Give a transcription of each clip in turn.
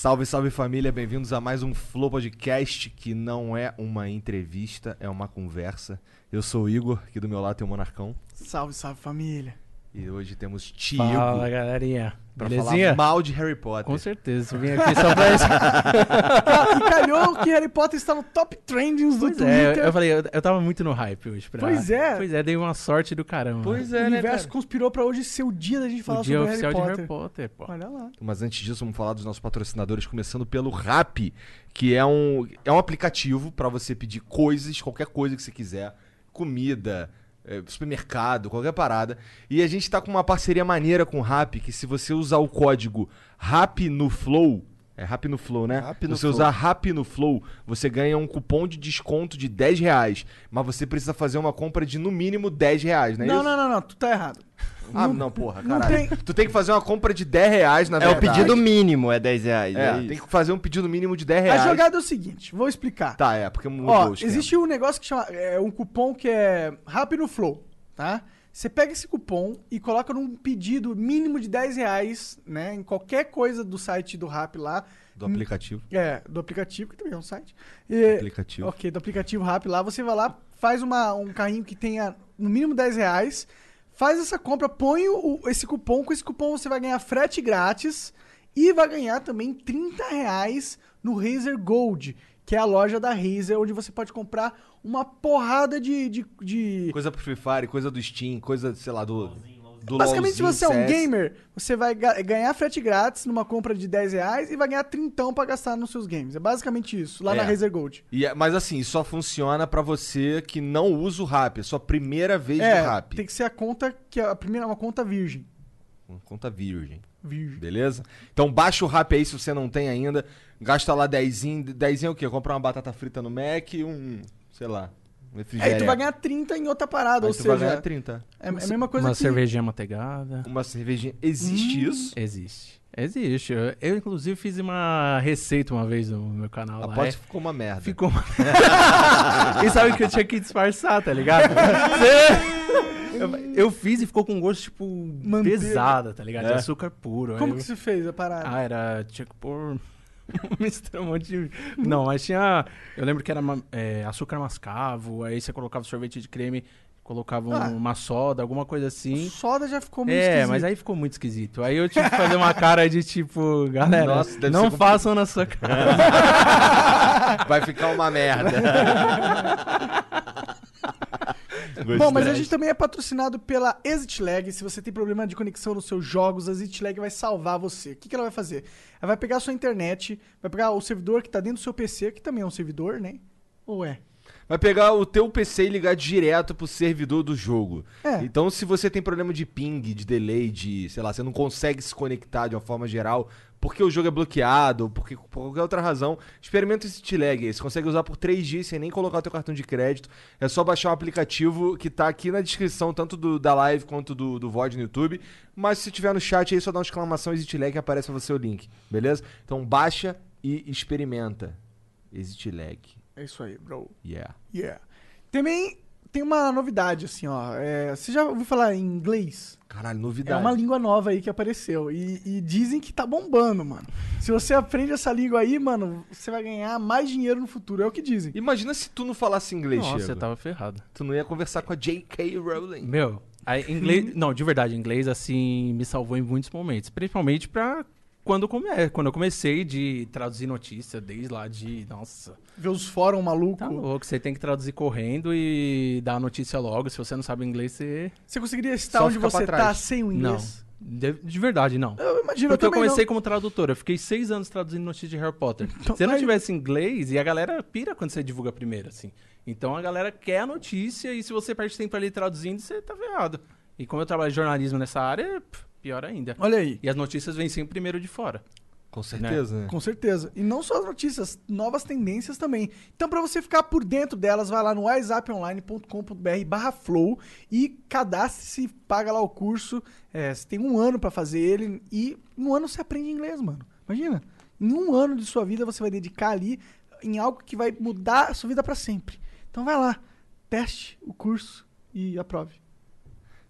Salve, salve família, bem-vindos a mais um Flow Podcast que não é uma entrevista, é uma conversa. Eu sou o Igor, aqui do meu lado tem o Monarcão. Salve, salve família. E hoje temos Tiago Fala, galerinha. pra Belezinha? falar mal de Harry Potter. Com certeza. Eu vim aqui só pra isso. e calhou que Harry Potter está no top trendings do Pois é, eu, Twitter. eu falei, eu, eu tava muito no hype hoje. Pra... Pois é. Pois é, dei uma sorte do caramba. Pois o é, né, universo cara? conspirou pra hoje ser o dia da gente falar o dia sobre oficial Harry de Potter. Harry Potter, pô. Olha lá. Mas antes disso, vamos falar dos nossos patrocinadores, começando pelo Rap, que é um, é um aplicativo pra você pedir coisas, qualquer coisa que você quiser, comida, supermercado, qualquer parada. E a gente tá com uma parceria maneira com o Rap, que se você usar o código RAP no Flow, é Rap no Flow, né? Rap no você Flow. usar Rap no Flow, você ganha um cupom de desconto de 10 reais. Mas você precisa fazer uma compra de no mínimo 10 reais, não é Não, isso? não, não, não, tu tá errado. Ah, não, porra, não caralho. tem- Tu tem que fazer uma compra de 10 reais, na É o verdade. pedido mínimo, é 10 reais. É, É, tem que fazer um pedido mínimo de 10 reais. A jogada é o seguinte, vou explicar. Tá, é, porque mudou Ó, o existe um negócio que chama. É um cupom que é Rápido Flow, tá? Você pega esse cupom e coloca num pedido mínimo de 10 reais, né? Em qualquer coisa do site do Rap lá. Do aplicativo. É, do aplicativo, que também é um site. E- Aplicativo. Ok, do aplicativo Rap lá, você vai lá, faz uma, um carrinho que tenha no mínimo 10 reais, faz essa compra, põe o- esse cupom, com esse cupom você vai ganhar frete grátis e vai ganhar também 30 reais no Razer Gold, que é a loja da Razer, onde você pode comprar uma porrada de... de, de- Coisa pro Free Fire, coisa do Steam, coisa, sei lá, do. Do Basicamente, se você é um gamer, você vai ga- ganhar frete grátis numa compra de 10 reais e vai ganhar trintão pra gastar nos seus games. É basicamente isso, lá É. na Razer Gold. E é- mas assim, só funciona pra você que não usa o Rap. É sua primeira vez É, no Rap. tem que ser a conta que é a primeira uma conta virgem. Uma Conta virgem. Virgem. Beleza? Então baixa o Rap aí se você não tem ainda. Gasta lá 10. 10 é o quê? Comprar uma batata frita no Mac e um. Sei lá. Um Aí tu vai ganhar 30 em outra parada, Aí ou tu vai seja, ganhar 30. é, é a mesma coisa Uma que... cervejinha manteigada. Uma cervejinha. Existe Hum. isso? Existe. Existe. Eu, eu, inclusive, fiz uma receita uma vez no meu canal lá. Aposto É, ficou uma merda. Ficou uma... e sabe que eu tinha que disfarçar, tá ligado? Você- eu, fiz e ficou com um gosto, tipo, Manteiga. pesada, tá ligado? De É. açúcar puro. Como eu- que você fez a parada? Ah, era. Tinha que pôr. Misturar um monte de. Não, mas tinha. Eu lembro que era é, açúcar mascavo, aí você colocava sorvete de creme, colocava Ah. uma soda, alguma coisa assim. Soda já ficou muito É, esquisito. mas aí ficou muito esquisito. Aí eu tive que fazer uma cara de tipo, galera, Nossa, não façam na sua cara. Vai ficar uma merda. Bom, mas a gente também é patrocinado pela Exit Lag. Se você tem problema de conexão nos seus jogos, a Exit Lag vai salvar você. O que, que ela vai fazer? Ela vai pegar a sua internet, vai pegar o servidor que tá dentro do seu PC, que também é um servidor, né? Ou é? Vai pegar o teu PC e ligar direto pro servidor do jogo. É. Então, se você tem problema de ping, de delay, de, sei lá, você não consegue se conectar de uma forma geral, porque o jogo é bloqueado, porque por qualquer outra razão, experimenta esse T-Lag aí. Você consegue usar por 3 dias sem nem colocar o teu cartão de crédito. É só baixar um aplicativo que tá aqui na descrição, tanto do, da live quanto do, do VOD no YouTube. Mas se tiver no chat aí, só dá uma exclamação Exit Lag que aparece pra você o link, beleza? Então baixa e experimenta. Exit Lag. É isso aí, bro. Yeah. Yeah. Também tem uma novidade, assim, ó. É, você já ouviu falar em inglês? Caralho, É novidade. uma língua nova aí que apareceu. E, e dizem que tá bombando, mano. Se você aprende essa língua aí, mano, você vai ganhar mais dinheiro no futuro. É o que dizem. Imagina se tu não falasse inglês, Nossa, Diego. eu tava ferrado. Tu não ia conversar com a J.K. Rowling. Meu, aí, inglês. não, de verdade, inglês, assim, me salvou em muitos momentos. Principalmente pra quando, come, quando eu comecei de traduzir notícia, desde lá de. Nossa. Ver os fóruns malucos. Tá louco, você tem que traduzir correndo e dar a notícia logo. Se você não sabe inglês, você. Você conseguiria estar onde você tá sem o inglês? De, de verdade, não. Eu imagino, Porque eu também comecei não. como tradutor, eu fiquei seis anos traduzindo notícias de Harry Potter. Então Se eu não tivesse inglês, e a galera pira quando você divulga primeiro, assim. Então a galera quer a notícia, e se você perde tempo ali traduzindo, você tá ferrado. E como eu trabalho em jornalismo nessa área, pff, pior ainda. Olha aí. E as notícias vêm sempre primeiro de fora. Com certeza, né? Com certeza. E não só as notícias, novas tendências também. Então, para você ficar por dentro delas, vai lá no whatsapponline.com.br barra flow e cadastre-se, paga lá o curso. É, você tem um ano para fazer ele e em um ano você aprende inglês, mano. Imagina. Em um ano de sua vida você vai dedicar ali em algo que vai mudar a sua vida para sempre. Então vai lá, teste o curso e aprove.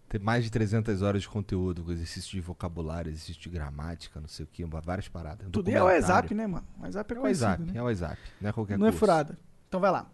Tem mais de 300 horas de conteúdo, com exercício de vocabulário, exercício de gramática, não sei o que, várias paradas. Um Tudo é o. WhatsApp, né, mano? O WhatsApp é É o WhatsApp, né? é o WhatsApp. Não é qualquer Não é curso. furada. Então vai lá.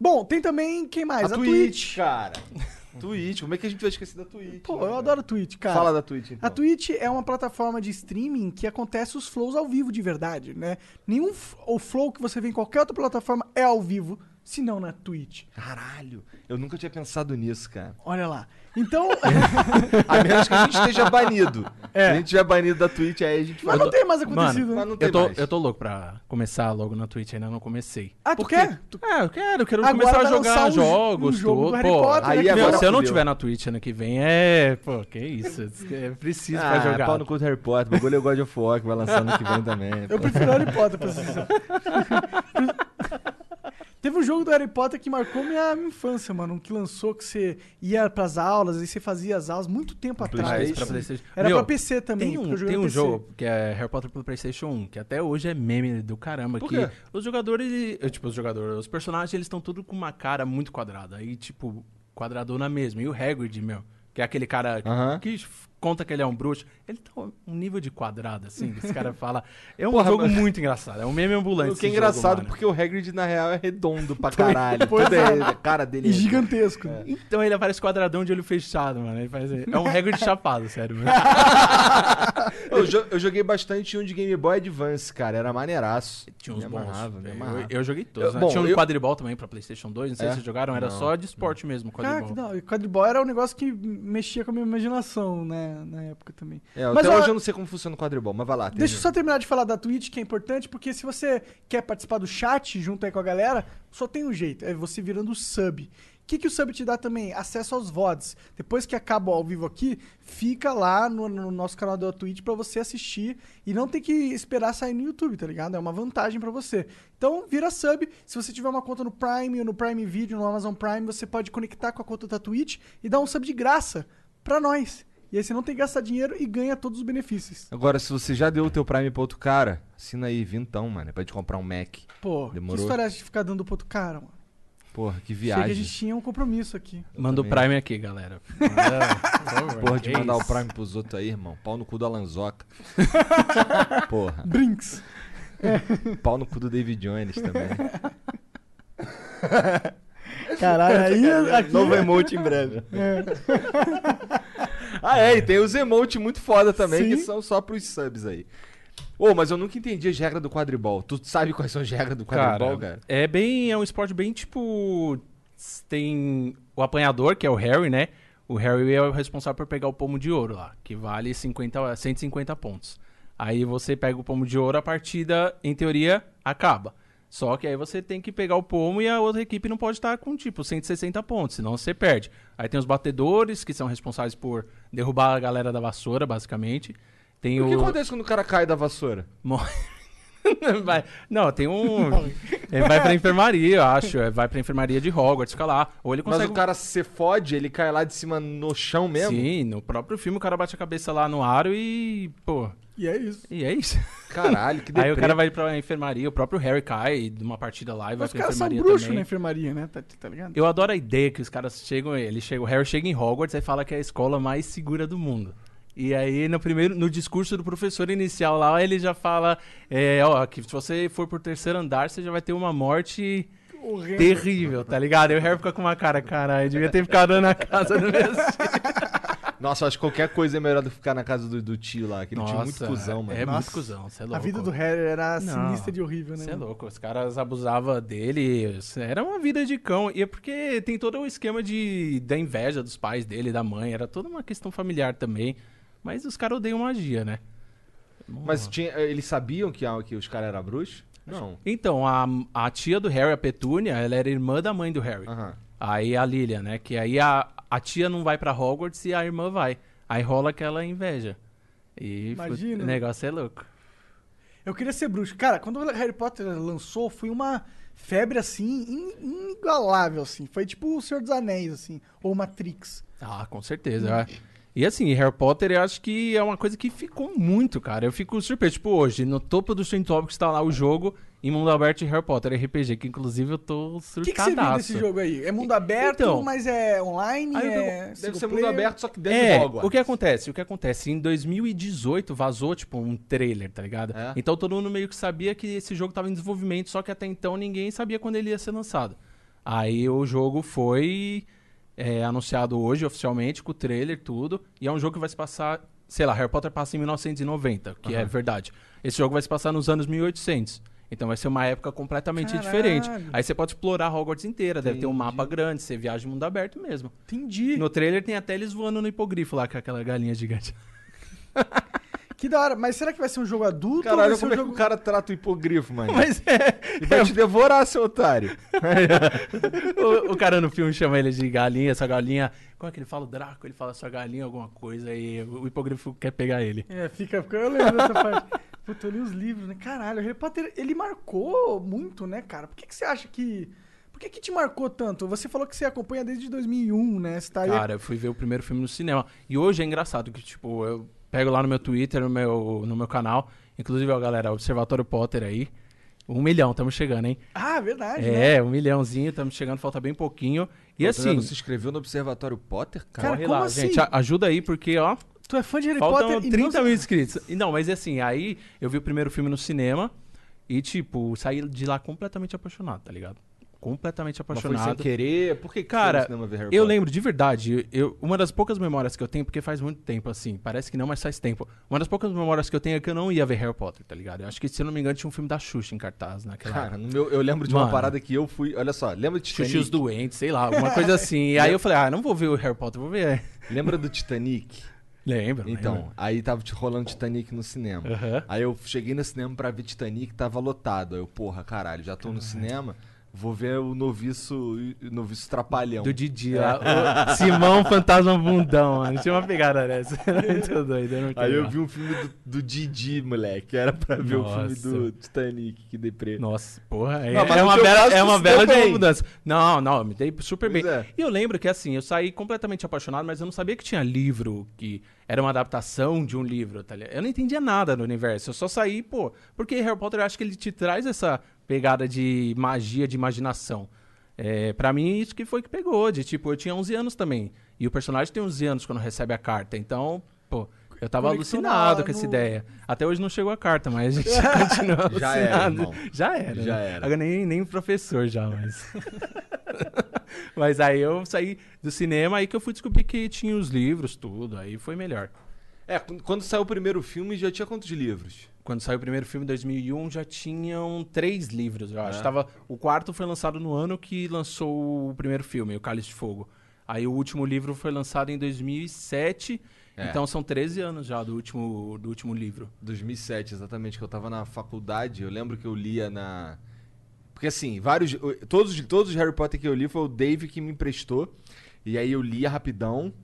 Bom, tem também, quem mais? A, Twitch, cara. Twitch, como é que a gente vai esquecer da Twitch? Pô, né, eu cara? adoro Twitch, cara. Fala da Twitch, então. A Twitch é uma plataforma de streaming que acontece os flows ao vivo de verdade, né? Nenhum o flow que você vê em qualquer outra plataforma é ao vivo, se não na Twitch. Caralho, eu nunca tinha pensado nisso, cara. Olha lá. Então, A menos que a gente esteja banido. É. Se a gente estiver banido da Twitch, aí a gente mas vai. não tem mais acontecido, Mano, né? Mas não tem Eu tô, mais. eu tô louco pra começar logo na Twitch, ainda não comecei. Ah, tu Porque- quer? Tu- É, eu quero, eu quero Agora começar a jogar um jo- jogos, um jogo. Harry Pô, Potter, aí né? agora Meu, se eu não tiver na Twitch ano que vem, é. Pô, que isso. É preciso Ah, pra jogar. pau no cu do Harry Potter. O bagulho é o God of War, que vai lançar ano que vem também. Eu pô. prefiro Harry Potter, sincero. Teve um jogo do Harry Potter que marcou minha, infância, mano. Um que lançou que você ia pras aulas e você fazia as aulas muito tempo atrás. PlayStation? pra PlayStation. Era Meu, pra PC também. Tem um, tem no um PC. jogo que é Harry Potter pro PlayStation 1, que até hoje é meme do caramba. Por que quê? os jogadores, eh, tipo, os jogadores, os personagens, eles estão tudo com uma cara muito quadrada. Aí, tipo, quadradona mesmo. E o Hagrid, meu, que é aquele cara que conta que ele é um bruxo, ele tá um nível de quadrado, assim, que esse cara fala. É um Porra, jogo mas- muito engraçado. É um meme ambulante. O que é jogo, engraçado, mano. porque o Hagrid, na real, é redondo pra caralho. Pois é. é, a cara dele E é- gigantesco. Então ele aparece quadradão de olho fechado, mano. Ele faz... É um Hagrid chapado, sério. Mano. Eu, jo- eu joguei bastante um de Game Boy Advance, cara. Era maneiraço. Tinha uns me bons. amarrava, me Eu- amarrava. eu, joguei todos. Eu- né? bom, Tinha um eu- quadribol também pra PlayStation 2. Não sei É? se vocês jogaram, era Não, só de esporte mesmo, Cara, quadribol. que não. E quadribol era um negócio que mexia com a minha imaginação, né? Na época também. É, Mas, até ó, hoje eu não sei como funciona o quadribol, mas vai lá. Deixa eu só terminar de falar da Twitch, que é importante, porque se você quer participar do chat junto aí com a galera, só tem um jeito, é você virando sub. O que, que o sub te dá também? Acesso aos VODs. Depois que acaba o ao vivo aqui, fica lá no, no nosso canal da Twitch pra você assistir e não tem que esperar sair no YouTube, tá ligado? É uma vantagem pra você. Então, vira sub. Se você tiver uma conta no Prime ou no Prime Video, no Amazon Prime, você pode conectar com a conta da Twitch e dar um sub de graça pra nós. E aí você não tem que gastar dinheiro e ganha todos os benefícios. Agora, se você já deu o teu Prime pra outro cara, assina aí, vintão, mano. É pra te comprar um Mac. Pô, Demorou. que história é essa de ficar dando pro outro cara, mano? Porra, que Achei que a viagem. gente tinha um compromisso aqui. Manda o também. Prime aqui, galera. Manda, Porra, de mandar o. Prime pros outros aí, irmão. Pau no cu da Lanzoca. Porra. Brinks. Pau no cu do David Jones também. Caralho, aí aqui... Novo emote em breve. Ah, é, e tem os emotes muito foda também, Sim. que são só pros subs aí. Ô, mas eu nunca entendi as regras do quadribol. Tu sabe quais são as regras do quadribol, cara? É bem. É um esporte bem tipo. Tem o apanhador, que é o Harry, né? O Harry é o responsável por pegar o pomo de ouro lá, que vale 50, 150 pontos. Aí você pega o pomo de ouro, a partida, em teoria, acaba. Só que aí você tem que pegar o pomo e a outra equipe não pode estar com, tipo, 160 pontos, senão você perde. Aí tem os batedores, que são responsáveis por derrubar a galera da vassoura, basicamente. Tem O que o... acontece quando o cara cai da vassoura? Morre. Vai- Não, tem um. Ele vai pra enfermaria, eu acho. é, Vai pra enfermaria de Hogwarts, fica lá. Ou ele Mas consegue. o cara se fode, ele cai lá de cima no chão mesmo? Sim, no próprio filme o cara bate a cabeça lá no aro e. Pô. E é isso. E é isso. Caralho, que Aí deprê. o cara vai pra enfermaria, o próprio Harry cai de uma partida lá e vai Mas os pra caras são enfermaria bruxos na enfermaria, né? Tá, tá ligado? Eu adoro a ideia que os caras chegam, ele chega, o Harry chega em Hogwarts e fala que é a escola mais segura do mundo. E aí, no primeiro, no discurso do professor inicial lá, ele já fala, é, ó, que se você for pro terceiro andar, você já vai ter uma morte Horrendo. terrível, tá ligado? Aí o Harry fica com uma cara, caralho, devia ter ficado na casa do meu Nossa, acho que qualquer coisa é melhor do que ficar na casa do, do tio lá. Aquele tio muito Nossa, cuzão, mano. É Nossa. muito cuzão, você é louco. A vida do Harry era Não. sinistra de horrível, né? Você é louco, os caras abusavam dele, era uma vida de cão. E é porque tem todo o esquema de, da inveja dos pais dele, da mãe, era toda uma questão familiar também. Mas os caras odeiam magia, né? Mas tinha, eles sabiam que, que os caras eram bruxos? Não. Então, a, a tia do Harry, a Petúnia, ela era irmã da mãe do Harry. Aham. Aí a Lilian, né? Que aí a, a tia não vai pra Hogwarts e a irmã vai. Aí rola aquela inveja. E Imagina. o negócio é louco. Eu queria ser bruxo. Cara, quando o Harry Potter lançou, foi uma febre assim, in- inigualável, assim. Foi tipo o Senhor dos Anéis, assim, ou Matrix. Ah, com certeza. é. E assim, Harry Potter eu acho que é uma coisa que ficou muito, cara. Eu fico surpreso. Tipo, hoje, no topo do Trend Topics tá lá o jogo em mundo aberto de Harry Potter RPG, que inclusive eu tô O surtadaço. que, que você viu desse jogo aí? É mundo aberto, Então. mas é online? É Deve ser mundo aberto, só que dentro É, do Hogwarts. o que acontece? O que acontece? Em 2018 vazou, tipo, um trailer, tá ligado? É. Então todo mundo meio que sabia que esse jogo tava em desenvolvimento, só que até então ninguém sabia quando ele ia ser lançado. Aí o jogo foi é, anunciado hoje oficialmente, com o trailer, tudo. E é um jogo que vai se passar. Sei lá, Harry Potter passa em 1990, que é verdade. Esse jogo vai se passar nos anos 1800. Então vai ser uma época completamente Caralho. diferente. Aí você pode explorar Hogwarts inteira, deve ter um Entendi. mapa grande, você viaja em mundo aberto mesmo. Entendi. No trailer tem até eles voando no hipogrifo lá, com aquela galinha gigante. Que da hora. Mas será que vai ser um jogo adulto? ou Caralho, vai ser como um é que jogo... o cara trata o hipogrifo, mano? Mas é. Ele vai te devorar, seu otário. o, o cara no filme chama ele de galinha, essa galinha. Como é que ele fala? O Draco, ele fala sua galinha, alguma coisa, e o hipogrifo quer pegar ele. É, fica... fica- Eu lembro dessa parte. Puta, eu li os livros, né? Caralho, o Harry Potter, ele marcou muito, né, cara? Por que, que você acha que... Por que que te marcou tanto? Você falou que você acompanha desde 2001, né? Você tá aí... Cara, eu fui ver o primeiro filme no cinema. E hoje é engraçado que, tipo, eu pego lá no meu Twitter, no meu, no meu canal. Inclusive, ó, galera, Observatório Potter aí. Um milhão, estamos chegando, hein? Ah, verdade, né? É, um milhãozinho, estamos chegando, falta bem pouquinho. E Pô, assim, Não se inscreveu no Observatório Potter, cara? Cara, corre como lá, assim? gente, ajuda aí, porque, ó, Tu é fã de Harry Faltam Potter e 30 não... mil inscritos. E Não, mas assim, aí eu vi o primeiro filme no cinema e, tipo, saí de lá completamente apaixonado, tá ligado? Completamente Mas foi sem apaixonado. querer. Por que, que Cara, Eu lembro de verdade, eu, uma das poucas memórias que eu tenho, porque faz muito tempo assim, parece que não, mas faz tempo. Uma das poucas memórias que eu tenho é que eu não ia ver Harry Potter, tá ligado? Eu acho que, se eu não me engano, tinha um filme da Xuxa em cartaz naquela Cara, época. meu, eu lembro de uma Mano. parada que eu fui. Olha só, lembra do Titanic? Xuxa e os doentes, sei lá, alguma coisa assim. E aí eu falei, ah, não vou ver o Harry Potter, vou ver. Lembra do Titanic? Lembro. Então, lembro. aí tava rolando Titanic no cinema. Aham. Aí eu cheguei no cinema pra ver Titanic, tava lotado. Aí eu, porra, caralho, já tô no cinema, vou ver o noviço, o noviço trapalhão. Do Didi lá. O Simão Fantasma Bundão, mano. Tinha uma pegada dessa. Muito doido. Eu não Aí eu vi um filme do, do Didi, moleque. Era pra ver o Nossa. filme do Titanic, que deprê. Nossa, porra, é, Não, é no uma bela, caso, é uma bela de mudança. Não, não, eu me dei super Pois bem. é. E eu lembro que assim, eu saí completamente apaixonado, mas eu não sabia que tinha livro, que era uma adaptação de um livro, tá ligado? Eu não entendia nada no universo, eu só saí, pô, porque Harry Potter eu acho que ele te traz essa pegada de magia, de imaginação. É, pra mim, isso que foi que pegou, de tipo, eu tinha 11 anos também, e o personagem tem 11 anos quando recebe a carta, então, pô... Eu tava Conectou alucinado na- com essa no- ideia. Até hoje não chegou a carta, mas a gente continua alucinado. Já era, irmão. Já era. Já né? era. Agora nem, nem professor já, mas. mas aí eu saí do cinema aí que eu fui descobrir que tinha os livros, tudo. Aí foi melhor. É, quando quando saiu o primeiro filme, já tinha quantos livros? Quando saiu o primeiro filme em 2001, já tinham três livros, eu acho. É. Tava, o quarto foi lançado no ano que lançou o primeiro filme, O Cálice de Fogo. Aí o último livro foi lançado em 2007. É. Então são 13 anos já do último, do último livro. 2007, exatamente, que eu tava na faculdade. Eu lembro que eu lia na. Porque assim, vários. Todos, todos os Harry Potter que eu li foi o Dave que me emprestou. E aí eu lia rapidão.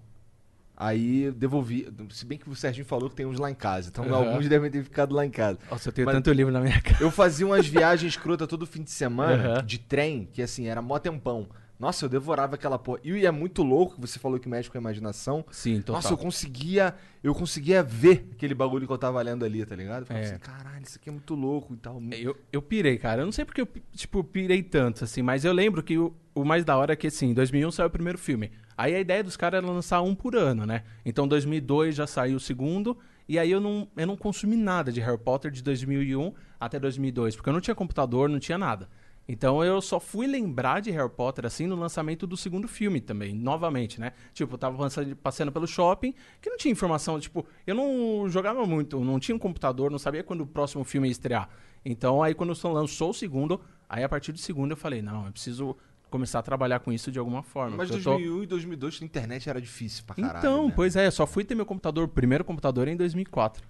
Aí devolvi. Se bem que o Serginho falou que tem uns lá em casa. Então Aham. alguns devem ter ficado lá em casa. Nossa, eu tenho Mas- tanto livro na minha casa. Eu fazia umas viagens escrotas todo fim de semana, Aham. de trem, que assim, era mó tempão. Nossa, eu devorava aquela porra. E é muito louco, você falou que mexe com a imaginação. Sim, total. Nossa, eu conseguia. Eu conseguia ver aquele bagulho que eu tava lendo ali, tá ligado? Eu falava É. assim, caralho, isso aqui é muito louco e tal. Eu, eu pirei, cara. Eu não sei porque eu, tipo, pirei tanto, assim, mas eu lembro que o, o mais da hora é que, assim, em 2001 saiu o primeiro filme. Aí a ideia dos caras era lançar um por ano, né? Então, em 2002 já saiu o segundo, e aí eu não, eu não consumi nada de Harry Potter de 2001 até 2002, porque eu não tinha computador, não tinha nada. Então eu só fui lembrar de Harry Potter assim no lançamento do segundo filme também, novamente, né? Tipo, eu tava passando, passando pelo shopping, que não tinha informação, tipo, eu não jogava muito, não tinha um computador, não sabia quando o próximo filme ia estrear. Então aí quando lançou o segundo, aí a partir do segundo eu falei, não, eu preciso começar a trabalhar com isso de alguma forma. Mas porque eu tô- 2001 e 2002 a internet era difícil pra caralho. então, né? pois é, só fui ter meu computador, primeiro computador em 2004.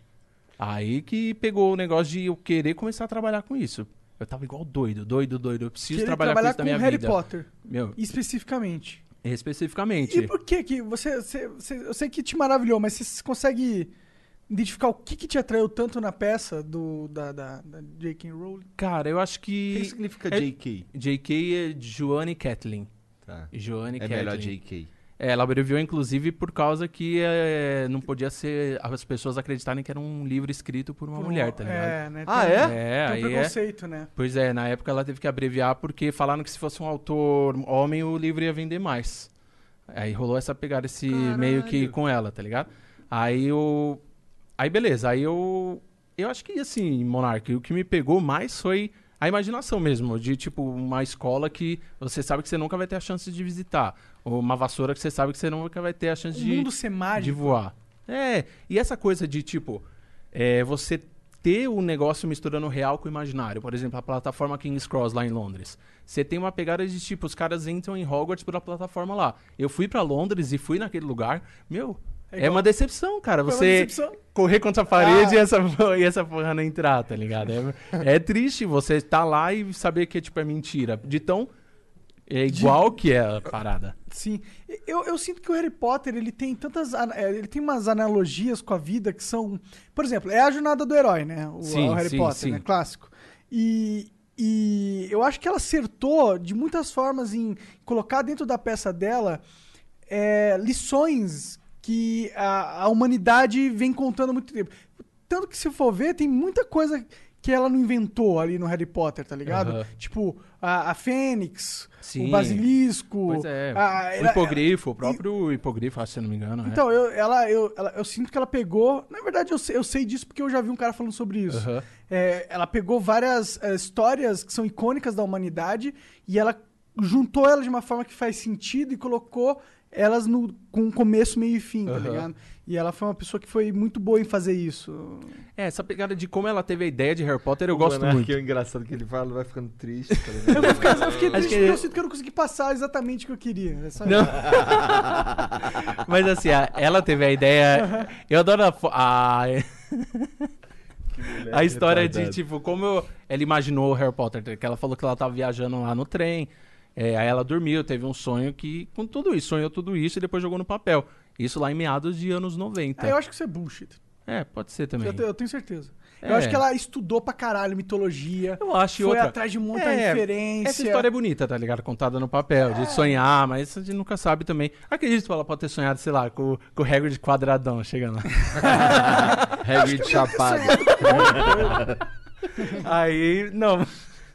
Aí que pegou o negócio de eu querer começar a trabalhar com isso. Eu tava igual doido, doido, doido. Eu preciso Querer trabalhar, trabalhar com isso com na minha Harry vida. Potter, Meu, especificamente. especificamente. E por que que você, você- você- Eu sei que te maravilhou, mas você consegue identificar o que, que te atraiu tanto na peça do, da, da, da J.K. Rowling? Cara, eu acho O que que. significa é- JK? JK é Joanne Kathleen. Tá. Joanne É Kathleen. melhor JK. É, ela abreviou inclusive por causa que é, não podia ser as pessoas acreditarem que era um livro escrito por uma Por mulher, tá ligado? É, né? Ah, tem, é? É, Tem um aí é. preconceito, né? Pois é, na época ela teve que abreviar porque falaram que se fosse um autor homem o livro ia vender mais. Aí rolou essa pegada esse Caralho. meio que com ela, tá ligado? Aí eu aí beleza, aí eu eu acho que assim, Monark, o que me pegou mais foi a imaginação mesmo, de tipo uma escola que você sabe que você nunca vai ter a chance de visitar, ou uma vassoura que você sabe que você nunca vai ter a chance O de mundo ser de mágico. voar. É, e essa coisa de tipo, é, você ter o negócio misturando o real com o imaginário. Por exemplo, a plataforma King's Cross lá em Londres. Você tem uma pegada de tipo, os caras entram em Hogwarts pela plataforma lá. Eu fui pra Londres e fui naquele lugar. Meu, É é, uma decepção, cara. Foi uma Você decepção. correr contra a parede Ah. e, essa, e essa porra não entrar, tá ligado? É, é triste você estar lá e saber que tipo, é mentira. De tão. É igual que é a parada. Sim. Eu, eu sinto que o Harry Potter, ele tem tantas... é, Ele tem umas analogias com a vida que são... Por exemplo, é a jornada do herói, né? O, Sim, o Harry sim, Potter, sim. né? Clássico. E... E eu acho que ela acertou de muitas formas em colocar dentro da peça dela é, lições que a, a humanidade vem contando há muito tempo. Tanto que se for ver, tem muita coisa que ela não inventou ali no Harry Potter, tá ligado? Aham. Tipo, a, a Fênix, Sim. o Basilisco. Pois é. a- o ela- hipogrifo, o próprio hipogrifo, acho, se eu não me engano. é. Então, eu, ela, eu, ela- eu sinto que ela pegou. Na verdade, eu sei, eu sei disso porque eu já vi um cara falando sobre isso. Aham. É, ela pegou várias é, histórias que são icônicas da humanidade e ela juntou elas de uma forma que faz sentido e colocou elas no, com um começo, meio e fim, tá ligado? E ela foi uma pessoa que foi muito boa em fazer isso. É, essa pegada de como ela teve a ideia de Harry Potter, eu O gosto Monark muito. É engraçado que ele fala, vai ficando triste, tá ligado? Eu, vou ficar, eu fiquei triste que- porque eu sinto que eu não consegui passar exatamente o que eu queria. É isso. Mas assim, a- ela teve a ideia. Eu adoro a. a... A história de, retardado. tipo, como eu- ela imaginou o Harry Potter, que ela falou que ela tava viajando lá no trem, é, aí ela dormiu, teve um sonho que, com tudo isso, sonhou tudo isso e depois jogou no papel. Isso lá em meados de anos 90. Ah, eu acho que isso é bullshit. É, pode ser também. Eu, eu tenho certeza. Eu É. acho que ela estudou pra caralho mitologia. Eu acho e foi outra. atrás de muita É, referência. Essa história é bonita, tá ligado? Contada no papel, de sonhar, mas a gente nunca sabe também. Acredito que ela pode ter sonhado, sei lá, com, com o Hagrid quadradão chegando lá. Hagrid chapado. Aí, não.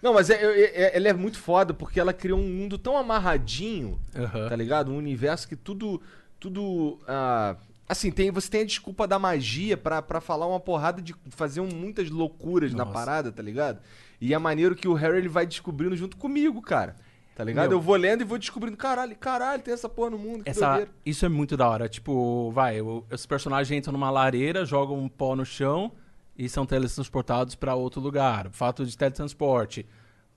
Não, mas é, é- é- ela é muito foda porque ela criou um mundo tão amarradinho, Aham. tá ligado? Um universo que tudo. Tudo. ah, assim, tem, você tem a desculpa da magia pra, pra falar uma porrada de. fazer um- muitas loucuras na Nossa. parada, tá ligado? E é maneiro que o Harry ele vai descobrindo junto comigo, cara. Tá ligado? Meu. Eu vou lendo e vou descobrindo, caralho, caralho, tem essa porra no mundo. Que Essa, doideira. isso é muito da hora. Tipo, vai, os personagens entram numa lareira, jogam um pó no chão e são teletransportados pra outro lugar. O fato de teletransporte.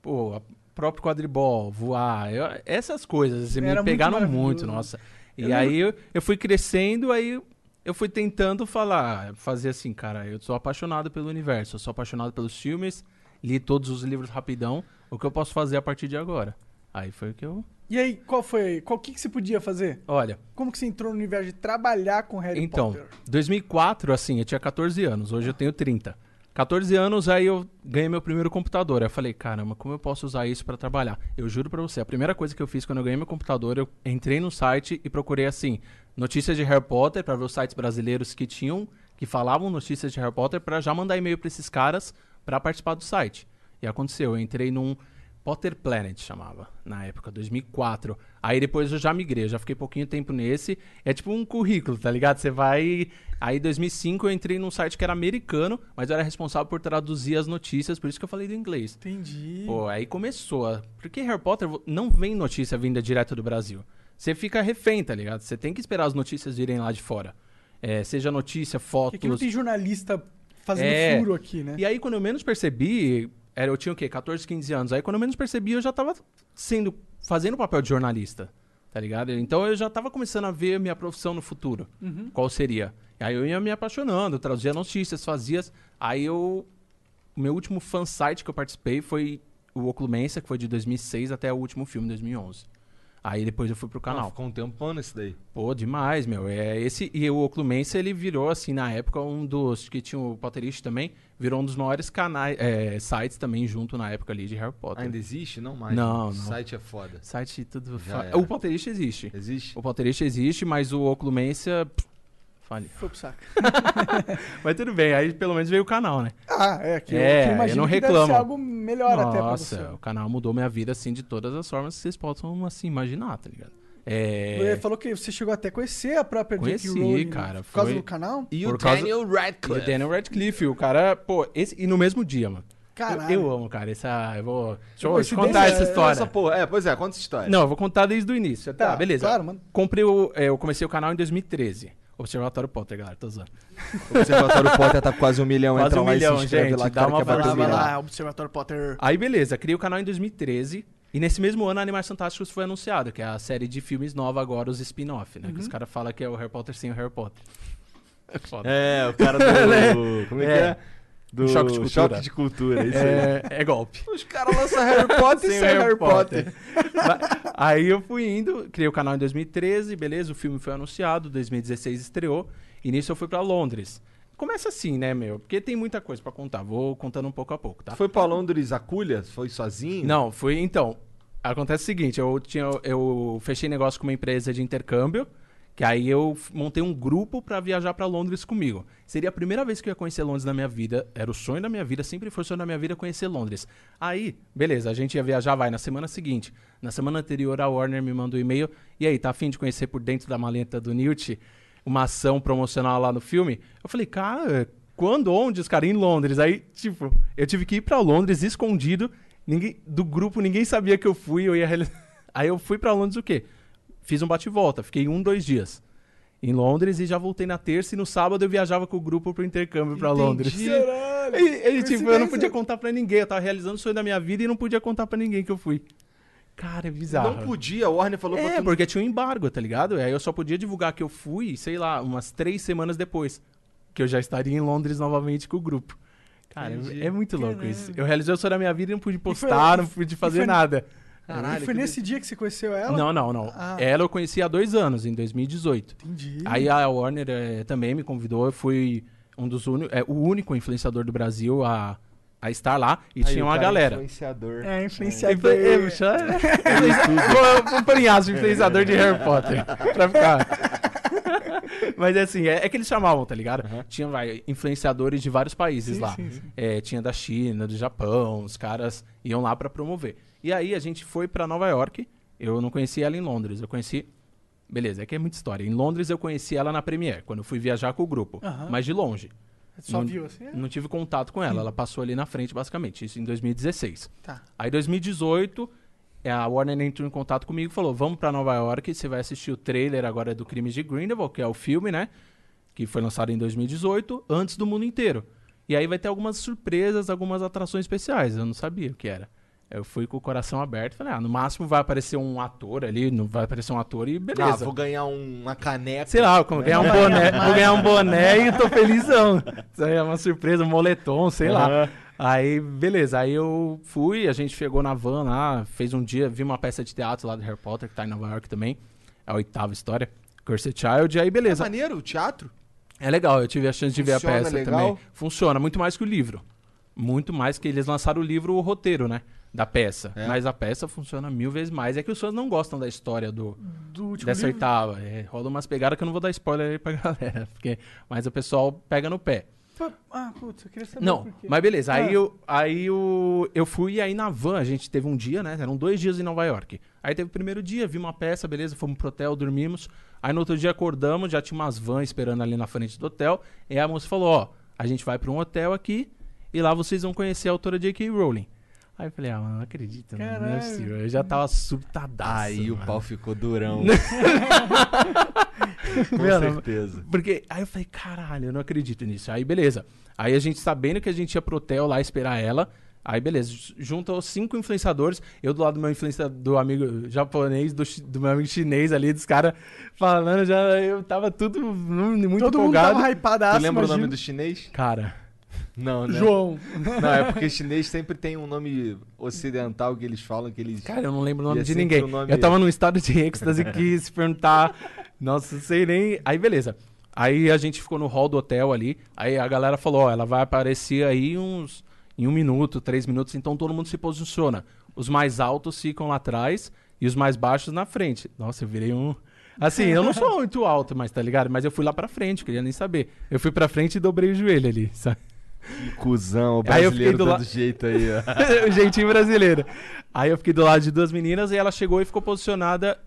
Pô, próprio quadribol, voar. eu- essas coisas assim, me muito pegaram muito, maravilhoso. nossa. E Eu aí eu, eu fui crescendo, aí eu fui tentando falar, fazer assim, cara, eu sou apaixonado pelo universo, eu sou apaixonado pelos filmes, li todos os livros rapidão, o que eu posso fazer a partir de agora? Aí foi o que eu. E aí, qual foi? Qual que, que você podia fazer? Olha, Como que você entrou no universo de trabalhar com Harry Então, Potter? 2004, assim, eu tinha 14 anos, hoje eu tenho 30. 14 anos, aí eu ganhei meu primeiro computador. Aí eu falei, caramba, como eu posso usar isso pra trabalhar? Eu juro pra você, a primeira coisa que eu fiz quando eu ganhei meu computador, eu entrei no site e procurei assim, notícias de Harry Potter, pra ver os sites brasileiros que tinham, que falavam notícias de Harry Potter, pra já mandar e-mail pra esses caras pra participar do site. E aconteceu, eu entrei num Potter Planet chamava, na época, 2004. Aí depois eu já migrei, eu já fiquei pouquinho tempo nesse. É tipo um currículo, tá ligado? Você vai. Aí em 2005 eu entrei num site que era americano, mas eu era responsável por traduzir as notícias, por isso que eu falei do inglês. Entendi. Pô, aí começou. Porque Harry Potter não vem notícia vinda direto do Brasil. Você fica refém, tá ligado? Você tem que esperar as notícias virem lá de fora. É, seja notícia, Porque aqui não fotos. tem jornalista fazendo É. furo aqui, né? E aí, quando eu menos percebi, era, eu tinha o quê? 14, 15 anos. Aí, quando eu menos percebi, eu já tava sendo, fazendo o papel de jornalista, tá ligado? Então, eu já tava começando a ver minha profissão no futuro. Uhum. Qual seria? Aí, eu ia me apaixonando, trazia notícias, fazia... Aí, eu... O meu último fansite que eu participei foi o Oclumença, que foi de 2006 até o último filme, 2011. Aí depois eu fui pro Canal. canal. ficou um tempão nesse daí. Pô, demais, meu. É esse e o Oclumense ele virou assim na época um dos que tinha o Potterish também, virou um dos maiores canais, é, sites também junto na época ali de Harry Potter. Ainda existe? Não mais. Não, né? não. O site é foda. Site tudo. Era. O Potterish existe. Existe? O Potterish existe, mas o Oclumense pff, fale. Foi pro saco. Mas tudo bem, aí pelo menos veio o canal, né? Ah, é. Que É, eu, que eu imagino não que reclamo. deve ser algo melhor até pra Nossa, você. o canal mudou minha vida assim de todas as formas que vocês possam assim imaginar, tá ligado? Você É. falou que você chegou até a conhecer a própria Conheci, J.K. Rowling cara, por causa foi- do canal? E o causa- Daniel E o Radcliffe. Daniel Radcliffe, o cara, pô, esse, e no mesmo dia, mano. Eu, Caralho. eu amo, cara. Essa, eu vou. Deixa eu, deixa eu contar essa história. Essa porra. É, pois é, conta essa história. Não, eu vou contar desde o início. Tá, beleza. Claro, mano. Comprei o, é, eu comecei o canal em 2013. Observatório Potter, galera, tô usando. Observatório Potter tá com quase um milhão. Quase Entra um lá e milhão, se inscreve gente, lá que dá uma um Vai milhão. lá, Observatório Potter. Aí, beleza, criei o canal em 2013. E nesse mesmo ano, Animais Fantásticos foi anunciado, que é a série de filmes nova agora, os spin-off, né? Que Uhum. os caras falam que é o Harry Potter sem o Harry Potter. É foda. É, o cara do. Como é, que É. é? Do Choque de cultura. Choque de cultura, isso aí. É, é golpe. Os caras lançam Harry Potter sem, Harry, Potter. Mas- Aí eu fui indo, criei o canal em 2013, beleza, o filme foi anunciado, 2016 estreou, e nisso eu fui pra Londres. Começa assim, né, meu? Porque tem muita coisa pra contar, vou contando um pouco a pouco, tá? Foi pra Londres a culha? Foi sozinho? Não, foi então. Acontece o seguinte, eu tinha eu fechei negócio com uma empresa de intercâmbio, que aí eu montei um grupo pra viajar pra Londres comigo. Seria a primeira vez que eu ia conhecer Londres na minha vida, era o sonho da minha vida, sempre foi o sonho da minha vida conhecer Londres. Aí, beleza, a gente ia viajar, vai na semana seguinte. Na semana anterior a Warner me mandou um e-mail, e aí, tá afim de conhecer por dentro da maleta do Newt uma ação promocional lá no filme? Eu falei, cara, quando, onde? Os caras em Londres. Aí, tipo, eu tive que ir pra Londres escondido. Ninguém, do grupo, ninguém sabia que eu fui. Eu ia Aí eu fui pra Londres o quê? Fiz um bate-volta. Fiquei um, dois dias em Londres e já voltei na terça. E no sábado eu viajava com o grupo pro intercâmbio pra Londres. Caralho. E, e, tipo, eu não podia contar pra ninguém. Eu tava realizando o sonho da minha vida e não podia contar pra ninguém que eu fui. Cara, é bizarro. Não podia, a Warner falou pra É, tu... porque tinha um embargo, tá ligado? Aí eu só podia divulgar que eu fui, sei lá, umas três semanas depois. Que eu já estaria em Londres novamente com o grupo. Cara, Entendi. é muito louco Caralho. isso. Eu realizei o sonho da minha vida e não pude foi- postar, não e pude foi- fazer nada. Caralho, E foi que nesse dia que você conheceu ela? Não, não, não. Ah. Ela eu conheci há dois anos, em 2018. Entendi. Aí a Warner eh, também me convidou, eu fui um dos únicos, é, o único influenciador do Brasil a, a estar lá e Aí, tinha uma é galera. Influenciador. É, Influ- influenciador. é, bicho, é- Vou- Vou aspas, influenciador de Harry Potter. Pra ficar. Mas assim, é, é que eles chamavam, tá ligado? Tinha vai, influenciadores de vários países Sim, lá. sim, sim. É, tinha da China, do Japão, os caras iam lá pra promover. E aí a gente foi pra Nova York. Eu não conheci ela em Londres, eu conheci. Beleza, é que é muita história. Em Londres eu conheci ela na Premiere, quando eu fui viajar com o grupo, Aham. mas de longe. Só não- viu assim? é? Não tive contato com ela, ela passou ali na frente, basicamente, isso em 2016. Tá. Aí, em 2018, é, a Warner entrou em contato comigo e falou: Vamos pra Nova York, você vai assistir o trailer agora do Crimes de Grindelwald, que é o filme, né? Que foi lançado em 2018, antes do mundo inteiro. E aí vai ter algumas surpresas, algumas atrações especiais. Eu não sabia o que era. Eu fui com o coração aberto e falei: Ah, no máximo vai aparecer um ator ali, não vai aparecer um ator e Ah, beleza. vou ganhar um- uma caneca. Sei lá, vou ganhar um boné, vou ganhar um boné e tô felizão. Isso aí é uma surpresa, um moletom, sei lá. Aham. Aí, beleza, aí eu fui, a gente chegou na van lá, fez um dia, vi uma peça de teatro lá do Harry Potter, que tá em Nova York também. É a oitava história, Cursed Child, aí É beleza. maneiro o teatro? É legal, eu tive a chance de ver a Funciona peça legal? também. Funciona, muito mais que o livro. Muito mais que eles lançaram o livro, o roteiro, né? Da peça. É. Mas a peça funciona mil vezes mais. É que os fãs não gostam da história do, Do último dessa livro. oitava. É, rola umas pegadas que eu não vou dar spoiler aí pra galera. Porque, mas o pessoal pega no pé. Ah, putz, eu queria saber Não, mas beleza. Aí, Ah. eu, aí eu, eu fui aí na van a gente teve um dia, né? Eram dois dias em Nova York. Aí teve o primeiro dia, vi uma peça, beleza, fomos pro hotel, dormimos. Aí no outro dia acordamos, já tinha umas vans esperando ali na frente do hotel. E aí a moça falou: Ó, a gente vai pra um hotel aqui e lá vocês vão conhecer a autora J.K. Rowling. Aí eu falei: Ah, mano, não acredito, mano, não é Caralho. possível. Eu já tava surtadaço. Aí o mano. pau ficou durão. Com Mano, certeza. Porque aí eu falei, caralho, eu não acredito nisso. Aí beleza. Aí a gente sabendo que a gente ia pro hotel lá esperar ela. Aí beleza, junto aos cinco influenciadores, eu do lado do meu influenciador, do amigo japonês, do, do meu amigo chinês ali, dos caras falando, já eu tava tudo mu- muito Todo mundo empolgado. tava hypadaço, Tu lembra o nome imagino. do chinês? Cara, Não, né? João. Não, é porque chinês sempre tem um nome ocidental que eles falam que eles. Cara, eu não lembro o nome é de ninguém. nome- Eu tava num estado de êxtase que se perguntar. Nossa, não sei nem. Aí, beleza. Aí a gente ficou no hall do hotel ali. Aí a galera falou: Ó, ela vai aparecer aí uns. Em um minuto, três minutos. Então todo mundo se posiciona. Os mais altos ficam lá atrás e os mais baixos na frente. Nossa, eu virei um. Assim, eu não sou muito alto, mas tá ligado? Mas eu fui lá pra frente, queria nem saber. Eu fui pra frente e dobrei o joelho ali, sabe? Que cuzão, o brasileiro do dando la- jeito aí, ó. o jeitinho brasileiro. Aí eu fiquei do lado de duas meninas e ela chegou e ficou posicionada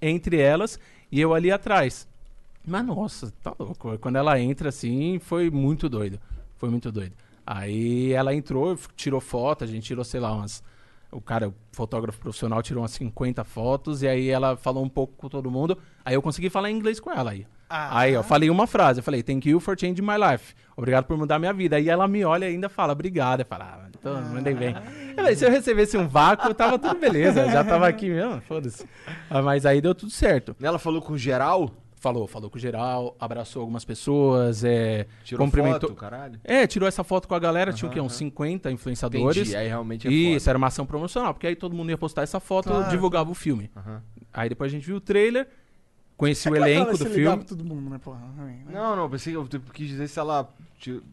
entre elas e eu ali atrás. Mas nossa, tá louco. Quando ela entra assim, foi muito doido. Foi muito doido. Aí ela entrou, tirou foto, a gente tirou, sei lá, umas. O cara, o fotógrafo profissional, tirou umas 50 fotos e aí ela falou um pouco com todo mundo. Aí eu consegui falar inglês com ela aí. Ah. Aí, ó, falei uma frase, eu falei, thank you for changing my life. Obrigado por mudar minha vida. Aí ela me olha e ainda fala, obrigado. Eu falo, ah, então, mandei bem. Eu falei, se eu recebesse um vácuo, tava tudo beleza. Já tava aqui mesmo, foda-se. Ah, Mas aí deu tudo certo. Ela falou com geral? Falou, falou com geral, abraçou algumas pessoas, é, Tirou cumprimentou. foto, caralho? É, tirou essa foto com a galera, tinha o quê? Uns 50 influenciadores. Entendi, aí realmente é Isso, foda. era uma ação promocional, porque aí todo mundo ia postar essa foto, Claro. divulgava o filme. Aham. Aí depois a gente viu o trailer, conheci É o que ela elenco do filme. todo mundo, né, porra? Também, né? Não, não, pensei que eu tipo, quis dizer se ela.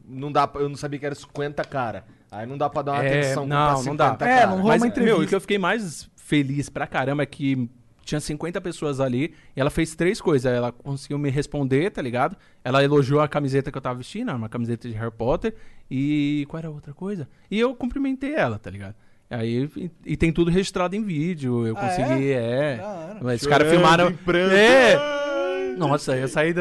Não dá, eu não sabia que era 50 cara. Aí não dá pra dar uma É, atenção não, não 50 dá. É, cara. não rola Mas, uma meu, entrevista. o que eu fiquei mais feliz pra caramba é que tinha 50 pessoas ali e ela fez três coisas. Ela conseguiu me responder, tá ligado? Ela elogiou a camiseta que eu tava vestindo, era uma camiseta de Harry Potter. E qual era a outra coisa? E eu cumprimentei ela, tá ligado? Aí, e, e tem tudo registrado em vídeo. Eu Ah, consegui, é. Hora. Mas os caras filmaram. É. Nossa, eu saí do.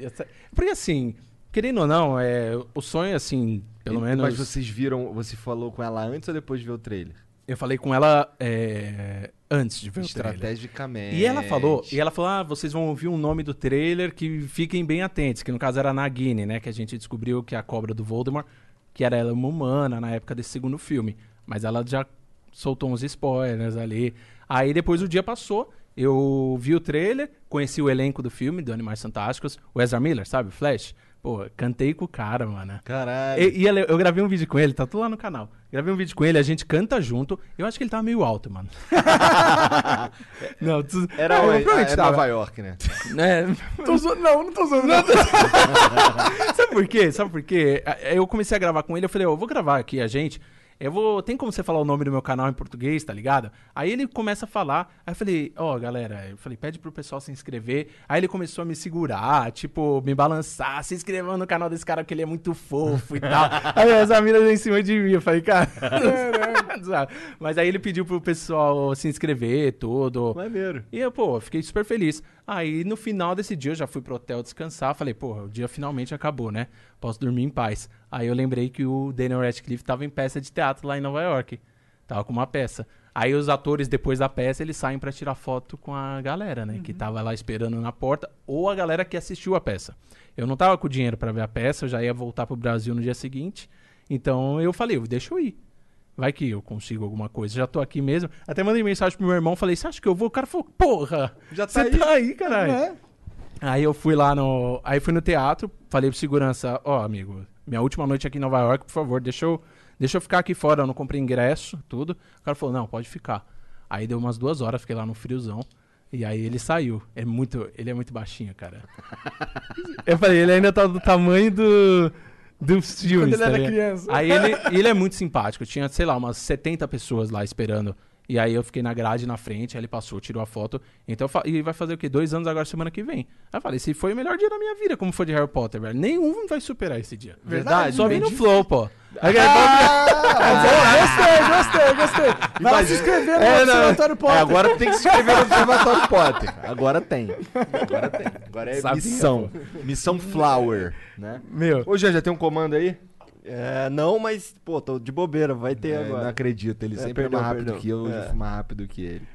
eu sa- Porque assim, querendo ou não, é, o sonho, assim, pelo E- menos. Mas vocês viram, você falou com ela antes ou depois de ver o trailer? Eu falei com ela é, antes de ver o trailer. Estrategicamente. E ela falou, e ela falou: "Ah, vocês vão ouvir um nome do trailer que fiquem bem atentos", que no caso era a Nagini, né, que a gente descobriu que é a cobra do Voldemort, que era ela uma humana na época desse segundo filme, mas ela já soltou uns spoilers ali. Aí depois o dia passou, eu vi o trailer, conheci o elenco do filme, do Animais Fantásticos, o Ezra Miller, sabe, Flash. Pô, cantei com o cara, mano. Caralho. E, e ele- eu gravei um vídeo com ele, tá tudo lá no canal. Gravei um vídeo com ele, a gente canta junto. Eu acho que ele tava meio alto, mano. não, tu, Era, Ah, o- provavelmente era tava. Nova York, né? né? Tô zoando, não, não tô zoando. Não. Sabe por quê? Sabe por quê? Eu comecei a gravar com ele, eu falei, eu vou gravar aqui a gente. Eu vou. Tem como você falar o nome do meu canal em português, tá ligado? Aí ele começa a falar. Aí eu falei, ó, galera, eu falei, pede pro pessoal se inscrever. Aí ele começou a me segurar, tipo, me balançar, se inscreva no canal desse cara que ele é muito fofo e tal. aí as amigas em cima de mim, eu falei, cara. Mas aí ele pediu pro pessoal se inscrever, tudo. Maneiro. E eu, pô, fiquei super feliz. Aí no final desse dia eu já fui pro hotel descansar. Falei, pô, o dia finalmente acabou, né? Posso dormir em paz. Aí eu lembrei que o Daniel Radcliffe tava em peça de teatro lá em Nova York. Tava com uma peça. Aí os atores, depois da peça, eles saem pra tirar foto com a galera, né? Que tava lá esperando na porta. Ou a galera que assistiu a peça. Eu não tava com dinheiro pra ver a peça, eu já ia voltar pro Brasil no dia seguinte. Então eu falei, deixa eu ir. Vai que eu consigo alguma coisa. Já tô aqui mesmo. Até mandei mensagem pro meu irmão, falei, você acha que eu vou? O cara falou, porra, Já tá você aí. tá aí, caralho. É. Aí eu fui lá no. Aí fui no teatro, falei pro segurança, ó, amigo, minha última noite aqui em Nova York, por favor, deixa eu, deixa eu ficar aqui fora, eu não comprei ingresso, tudo. O cara falou, não, pode ficar. Aí deu umas duas horas, fiquei lá no friozão. E aí ele saiu. É muito, ele é muito baixinho, cara. eu falei, ele ainda tá do tamanho do. Dos filmes, ele tá era ligado? criança. Aí ele, ele é muito simpático. Tinha, sei lá, umas 70 pessoas lá esperando. E aí eu fiquei na grade na frente, aí ele passou, tirou a foto. Então, e vai fazer o quê? Dois anos agora, semana que vem. Aí eu falei, esse foi o melhor dia da minha vida, como foi de Harry Potter, velho. Nenhum vai superar esse dia. Verdade, Só vem no flow, pô. Aí, Ah, gostei, gostei, gostei. Vai se inscrever no É, não, Observatório é, Potter. agora tem que se inscrever no Observatório Potter. Agora tem. Agora tem. Agora é Sabia, missão. Missão Flower, né? Meu, Ô, Jean, já tem um comando aí? É, não, mas, pô, tô de bobeira, vai ter É, agora. Não acredito, ele É, sempre perdão, é mais rápido perdão. que eu, eu É. fui mais rápido que ele.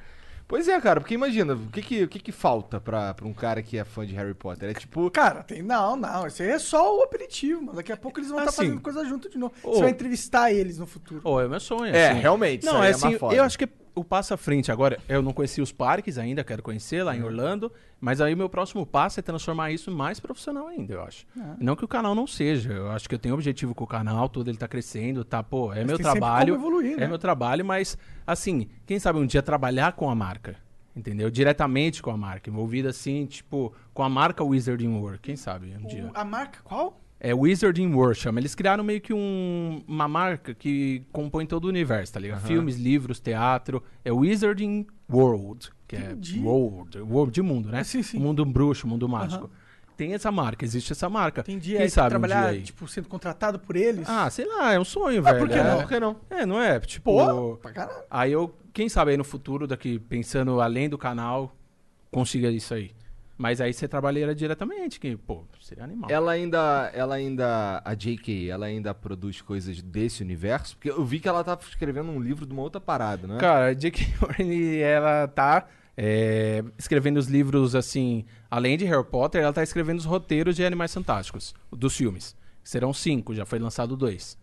Pois é, cara, porque imagina, o que que, o que, que falta pra, pra um cara que é fã de Harry Potter? É tipo. Cara, tem. Não, não. Isso aí é só o aperitivo, mano. Daqui a pouco eles vão estar Assim, fazendo coisa junto de novo. ô. Você vai entrevistar eles no futuro. Pô, é meu sonho. É, assim. realmente. Não, isso é aí assim, eu acho que o passo à frente agora, eu não conheci os parques ainda, quero conhecer lá em Orlando, mas aí o meu próximo passo é transformar isso mais profissional ainda, eu acho. Não que o canal não seja, eu acho que eu tenho objetivo com o canal, tudo ele tá crescendo, tá, pô, é Mas meu trabalho, evoluir, é né? meu trabalho, mas assim, quem sabe um dia trabalhar com a marca, entendeu? Diretamente com a marca, envolvido assim, tipo, com a marca Wizarding World, quem sabe um dia. O- a marca qual? É Wizarding World, chama. Eles criaram meio que um- uma marca que compõe todo o universo, tá ligado? Filmes, livros, teatro. É Wizarding World, que Entendi. é world, world de mundo, né? Ah, sim, sim. O mundo bruxo, mundo mágico. Tem essa marca, existe essa marca. Entendi. Quem aí sabe um trabalhar, dia aí? tipo, sendo contratado por eles? Ah, sei lá, é um sonho, Ah, velho. por que é, não? Por que não? É, não é? Tipo, Pô, pra caralho. aí eu, quem sabe aí no futuro, daqui, pensando além do canal, consiga isso aí. Mas aí você trabalharia diretamente, que, pô, seria animal. Ela ainda, ela ainda, a J.K., ela ainda produz coisas desse universo? Porque eu vi que ela tava escrevendo um livro de uma outra parada, né? Cara, a J.K. Rowling, ela tá é, escrevendo os livros, assim, além de Harry Potter, ela tá escrevendo os roteiros de Animais Fantásticos, dos filmes. Serão cinco, já foi lançado dois.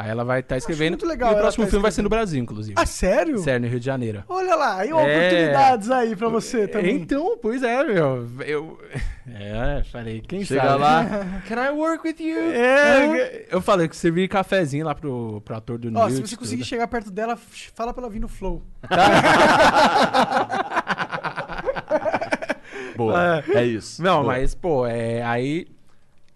Aí ela vai estar escrevendo. muito legal e o próximo tá filme vai ser no. Brasil, inclusive. Ah, sério? Sério, no Rio de Janeiro. Olha lá, aí É. oportunidades aí pra você também. Então, pois é, meu. Eu. É, falei, quem Chega sabe? lá, can I work with you? É, eu falei que servi cafezinho lá pro, pro ator do Ó, Newt. se você conseguir tudo. chegar perto dela, fala pra ela vir no flow. Boa, é isso. Não, Boa. mas, pô, é. Aí.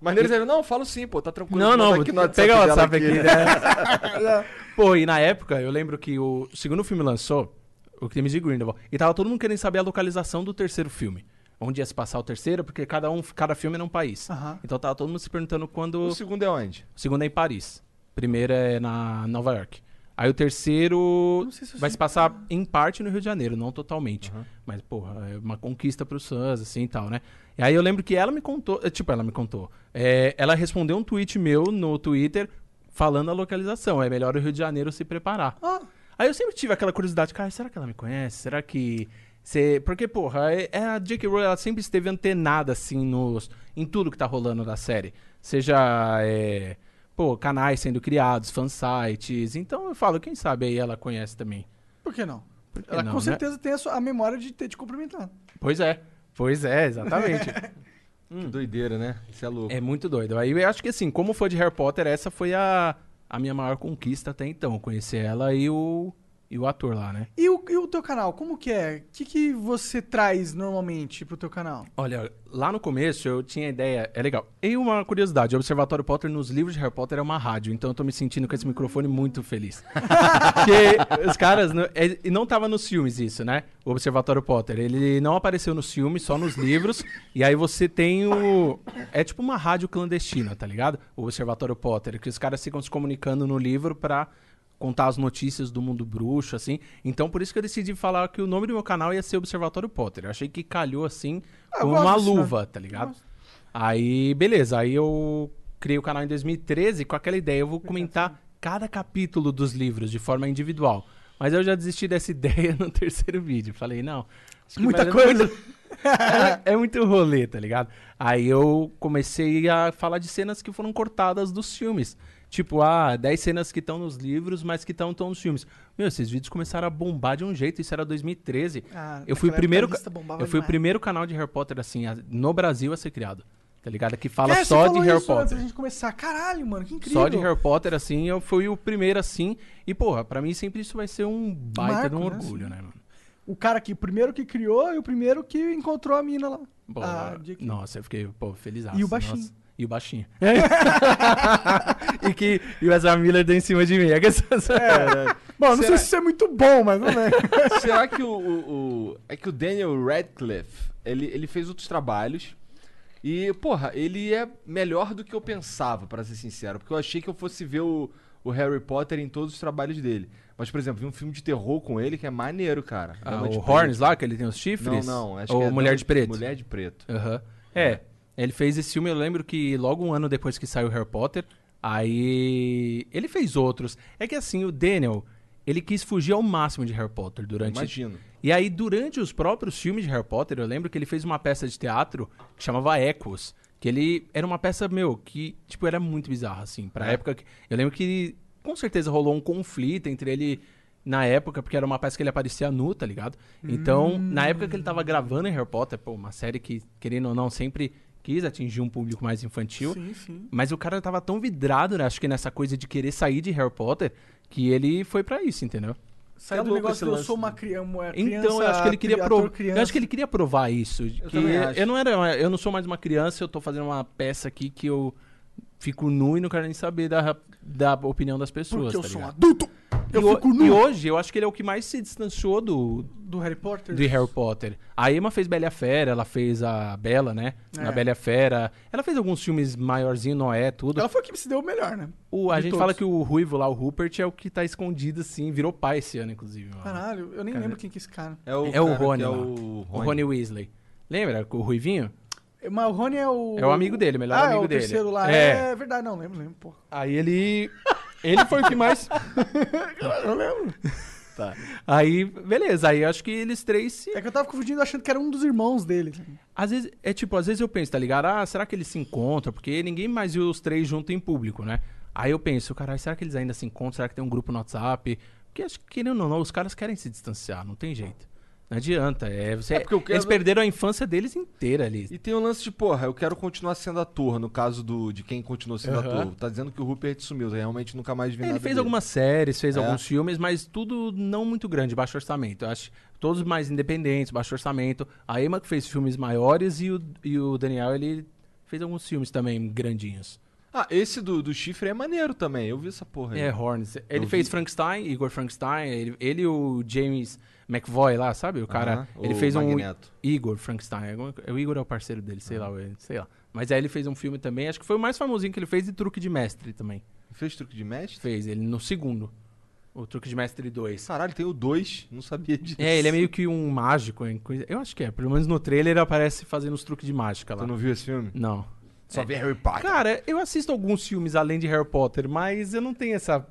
Maneiros aí, não, falo sim, pô, tá tranquilo. Não, não, aqui no pegar o WhatsApp aqui, né? Pô, e na época, eu lembro que o segundo filme lançou, o Crimes de Grindelwald, e tava todo mundo querendo saber a localização do terceiro filme. Onde ia se passar o terceiro, porque cada, um, cada filme era um país. Aham. Então tava todo mundo se perguntando quando... O segundo é onde? O segundo é em Paris. O primeiro é na Nova York. Aí o terceiro se vai se passar em parte no Rio de Janeiro, não totalmente. Mas, porra, é uma conquista pro Suns, assim e tal, né? E aí eu lembro que ela me contou, eh, tipo, ela me contou. É, ela respondeu um tweet meu no Twitter falando a localização. É melhor o Rio de Janeiro se preparar. Ah, Aí eu sempre tive aquela curiosidade, cara, será que ela me conhece? Será que. Você... Porque, porra, é, é a J.K. Rowling ela sempre esteve antenada, assim, nos... em tudo que tá rolando da série. Seja, é... pô, canais sendo criados, fansites. Então eu falo, quem sabe aí ela conhece também. por que não? Por que Ela não, com né? certeza tem a, sua- a memória de ter te cumprimentado. Pois é, pois é, exatamente. Que doideira, né? Isso é louco. é muito doido. Aí eu acho que, assim, como fã de Harry Potter, essa foi a, a minha maior conquista até então. Conhecer ela e o, e o ator lá, né? E o, e o teu canal, como que é? O que, que você traz normalmente pro teu canal? Olha, lá no começo eu tinha ideia, é legal. E uma curiosidade, o Observatório Potter nos livros de Harry Potter é uma rádio, então eu tô me sentindo com esse microfone muito feliz. Porque os caras, não- é- e não tava nos filmes isso, né? O Observatório Potter, ele não apareceu nos filmes, só nos livros, e aí você tem o... É tipo uma rádio clandestina, tá ligado? O Observatório Potter, que os caras ficam se comunicando no livro pra contar as notícias do mundo bruxo, assim. Então, por isso que eu decidi falar que o nome do meu canal ia ser Observatório Potter. Eu achei que calhou, assim, Ah, com uma desse nome. luva, tá ligado? Aí, beleza. Aí eu criei o canal em 2013 com aquela ideia. Eu vou comentar cada capítulo dos livros de forma individual. Mas eu já desisti dessa ideia no terceiro vídeo. Falei, não. Muita coisa. é, é muito rolê, tá ligado? Aí eu comecei a falar de cenas que foram cortadas dos filmes. Tipo, ah, 10 cenas que estão nos livros, mas que estão nos filmes. Meu, esses vídeos começaram a bombar de um jeito, isso era 2013. Ah, eu fui o primeiro, a eu fui o primeiro canal de Harry Potter assim, a- no Brasil a ser criado. Tá ligado? Que fala É, só de Harry isso Antes Potter. da gente começar. Caralho, mano, que incrível. Só de Harry Potter, assim, eu fui o primeiro, assim. E, porra, pra mim sempre isso vai ser um baita de um Marco, né? orgulho, né, mano? O cara que o primeiro que criou e o primeiro que encontrou a mina lá. Pô, Ah, J.K. nossa, eu fiquei, pô, feliz. E o baixinho. E o baixinho. e que e o Ezra Miller deu em cima de mim. É que essas- Bom, não sei Será- se isso é muito bom, mas vamos ver. Será que o, o- o- É que o Daniel Radcliffe, ele, ele fez outros trabalhos. E, porra, ele é melhor do que eu pensava, pra ser sincero. Porque eu achei que eu fosse ver o, o Harry Potter em todos os trabalhos dele. Mas, por exemplo, vi um filme de terror com ele que é maneiro, cara. Ah, o Preto. Horns lá, que ele tem os Não, chifres? não. Acho Ou que é Mulher de Preto? Mulher de Preto. Aham. É, ele fez esse filme, eu lembro que logo um ano depois que saiu Harry Potter, aí ele fez outros. É que assim, o Daniel, ele quis fugir ao máximo de Harry Potter durante... Imagino. E aí, durante os próprios filmes de Harry Potter, eu lembro que ele fez uma peça de teatro que chamava Echoes. Que ele era uma peça, meu, que, tipo, era muito bizarra, assim. Pra É. época que. Eu lembro que com certeza rolou um conflito entre ele na época, porque era uma peça que ele aparecia nu, tá ligado? Então, na época que ele tava gravando em Harry Potter, pô, uma série que, querendo ou não, sempre quis atingir um público mais infantil. Sim, sim. Mas o cara tava tão vidrado, né, acho que nessa coisa de querer sair de Harry Potter, que ele foi pra isso, entendeu? Saiu do louco negócio eu sou uma do- cria- uma criança. Então, eu acho que ele queria provar. criança. Eu acho que ele queria provar isso. que também acho. eu não era, eu não sou mais uma criança, eu tô fazendo uma peça aqui que eu fico nu e não quero nem saber da, da opinião das pessoas. Porque eu tá sou um ligado? adulto. Eu e, fico nu. e hoje eu acho que ele é o que mais se distanciou do, Do Harry Potter. de Harry Potter. A Emma fez Bela e a Fera, ela fez a Bela, né? É. Na Bela e a Fera. Ela fez alguns filmes maiorzinho, Noé, tudo. Ela foi a que se deu o melhor, né? O- a de gente todos. fala que o Ruivo lá, o Rupert, é o que tá escondido assim, virou pai esse ano, inclusive. mano. Caralho, eu nem Cara, lembro quem que é esse cara. É o, É o cara que Rony é lá. o O Rony Weasley. Lembra? O Ruivinho? Mas o Rony é o. É o amigo dele, o melhor ah, amigo é o dele. terceiro lá. É. É. verdade, não, lembro, lembro, porra. Aí ele. Ele foi o que mais. Eu lembro. Tá. Aí, beleza. Aí acho que eles três se. É que eu tava confundindo achando que era um dos irmãos dele. Às vezes, é tipo, às vezes eu penso, tá ligado? Ah, será que eles se encontram? Porque ninguém mais viu os três juntos em público, né? Aí eu penso, caralho, será que eles ainda se encontram? Será que tem um grupo no WhatsApp? Porque acho que, querendo ou não, os caras querem se distanciar, não tem jeito. Não adianta. É, você, É porque eu quero- Eles perderam a infância deles inteira ali. E tem o lance de, porra, eu quero continuar sendo ator, no caso do, de quem continuou sendo Aham. ator. Tá dizendo que o Rupert sumiu, realmente nunca mais vi Ele nada fez dele. algumas séries, fez É? alguns filmes, mas tudo não muito grande, baixo orçamento. Eu acho todos mais independentes, baixo orçamento. A Emma que fez filmes maiores e o, e o Daniel, ele fez alguns filmes também grandinhos. Ah, esse do, do chifre é maneiro também, eu vi essa porra aí. É, Horns. Ele Eu fez vi. Frankenstein, Igor Frankenstein, ele, ele e o James McVoy lá, sabe? O cara, Aham, ele o fez um Magneto. Igor Frankenstein. O Igor é o parceiro dele, sei lá, ele- sei lá. Mas aí ele fez um filme também, acho que foi o mais famosinho que ele fez de Truque de Mestre também. Fez truque de mestre? Fez ele no segundo. O Truque de Mestre 2. Caralho, tem o 2, não sabia disso. É, ele é meio que um mágico. Eu acho que é. Pelo menos no trailer ele aparece fazendo os truques de mágica lá. Tu não viu esse filme? Não. Só É. vê Harry Potter. Cara, eu assisto alguns filmes além de Harry Potter, mas eu não tenho essa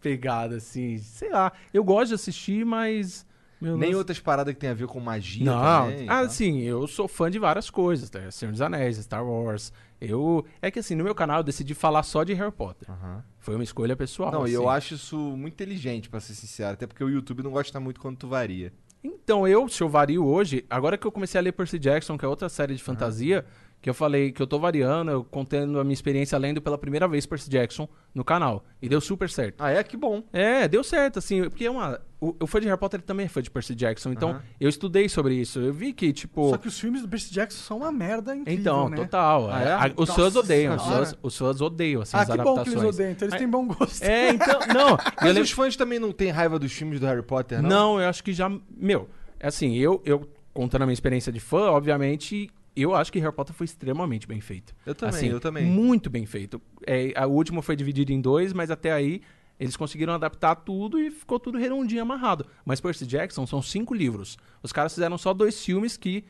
pegada assim. Sei lá. Eu gosto de assistir, mas. Meu, Nem não- outras paradas que tem a ver com magia Não, também. ah, tá? sim, eu sou fã de várias coisas, tá? Senhor dos Anéis, Star Wars. Eu. É que assim, no meu canal eu decidi falar só de Harry Potter. Aham. Foi uma escolha pessoal. Não, e assim. eu acho isso muito inteligente, pra ser sincero. Até porque o YouTube não gosta muito quando tu varia. Então, eu, se eu vario hoje, agora que eu comecei a ler Percy Jackson, que é outra série de fantasia, que eu falei que eu tô variando, eu contando a minha experiência lendo pela primeira vez Percy Jackson no canal. E deu super certo. Ah, é? Que bom. É, deu certo, assim, porque é uma. O, o fã de Harry Potter também é fã de Percy Jackson. Então, eu estudei sobre isso. Eu vi que, tipo. Só que os filmes do Percy Jackson são uma merda incrível, então, né? total. Ah, é, é? a- os Nossa fãs odeiam. Os fãs, os fãs odeiam, assim, Ah, as que bom que eles odeiam. Então eles têm bom gosto. É, então. Não. Mas lembro- os fãs também não têm raiva dos filmes do Harry Potter, não? Não, eu acho que já. Meu, é assim, eu, eu contando a minha experiência de fã, obviamente, eu acho que Harry Potter foi extremamente bem feito. Eu também, Assim, eu também. Muito bem feito. É, a- o último foi dividido em dois, mas até aí eles conseguiram adaptar tudo e ficou tudo redondinho amarrado. Mas Percy Jackson são cinco livros. Os caras fizeram só dois filmes que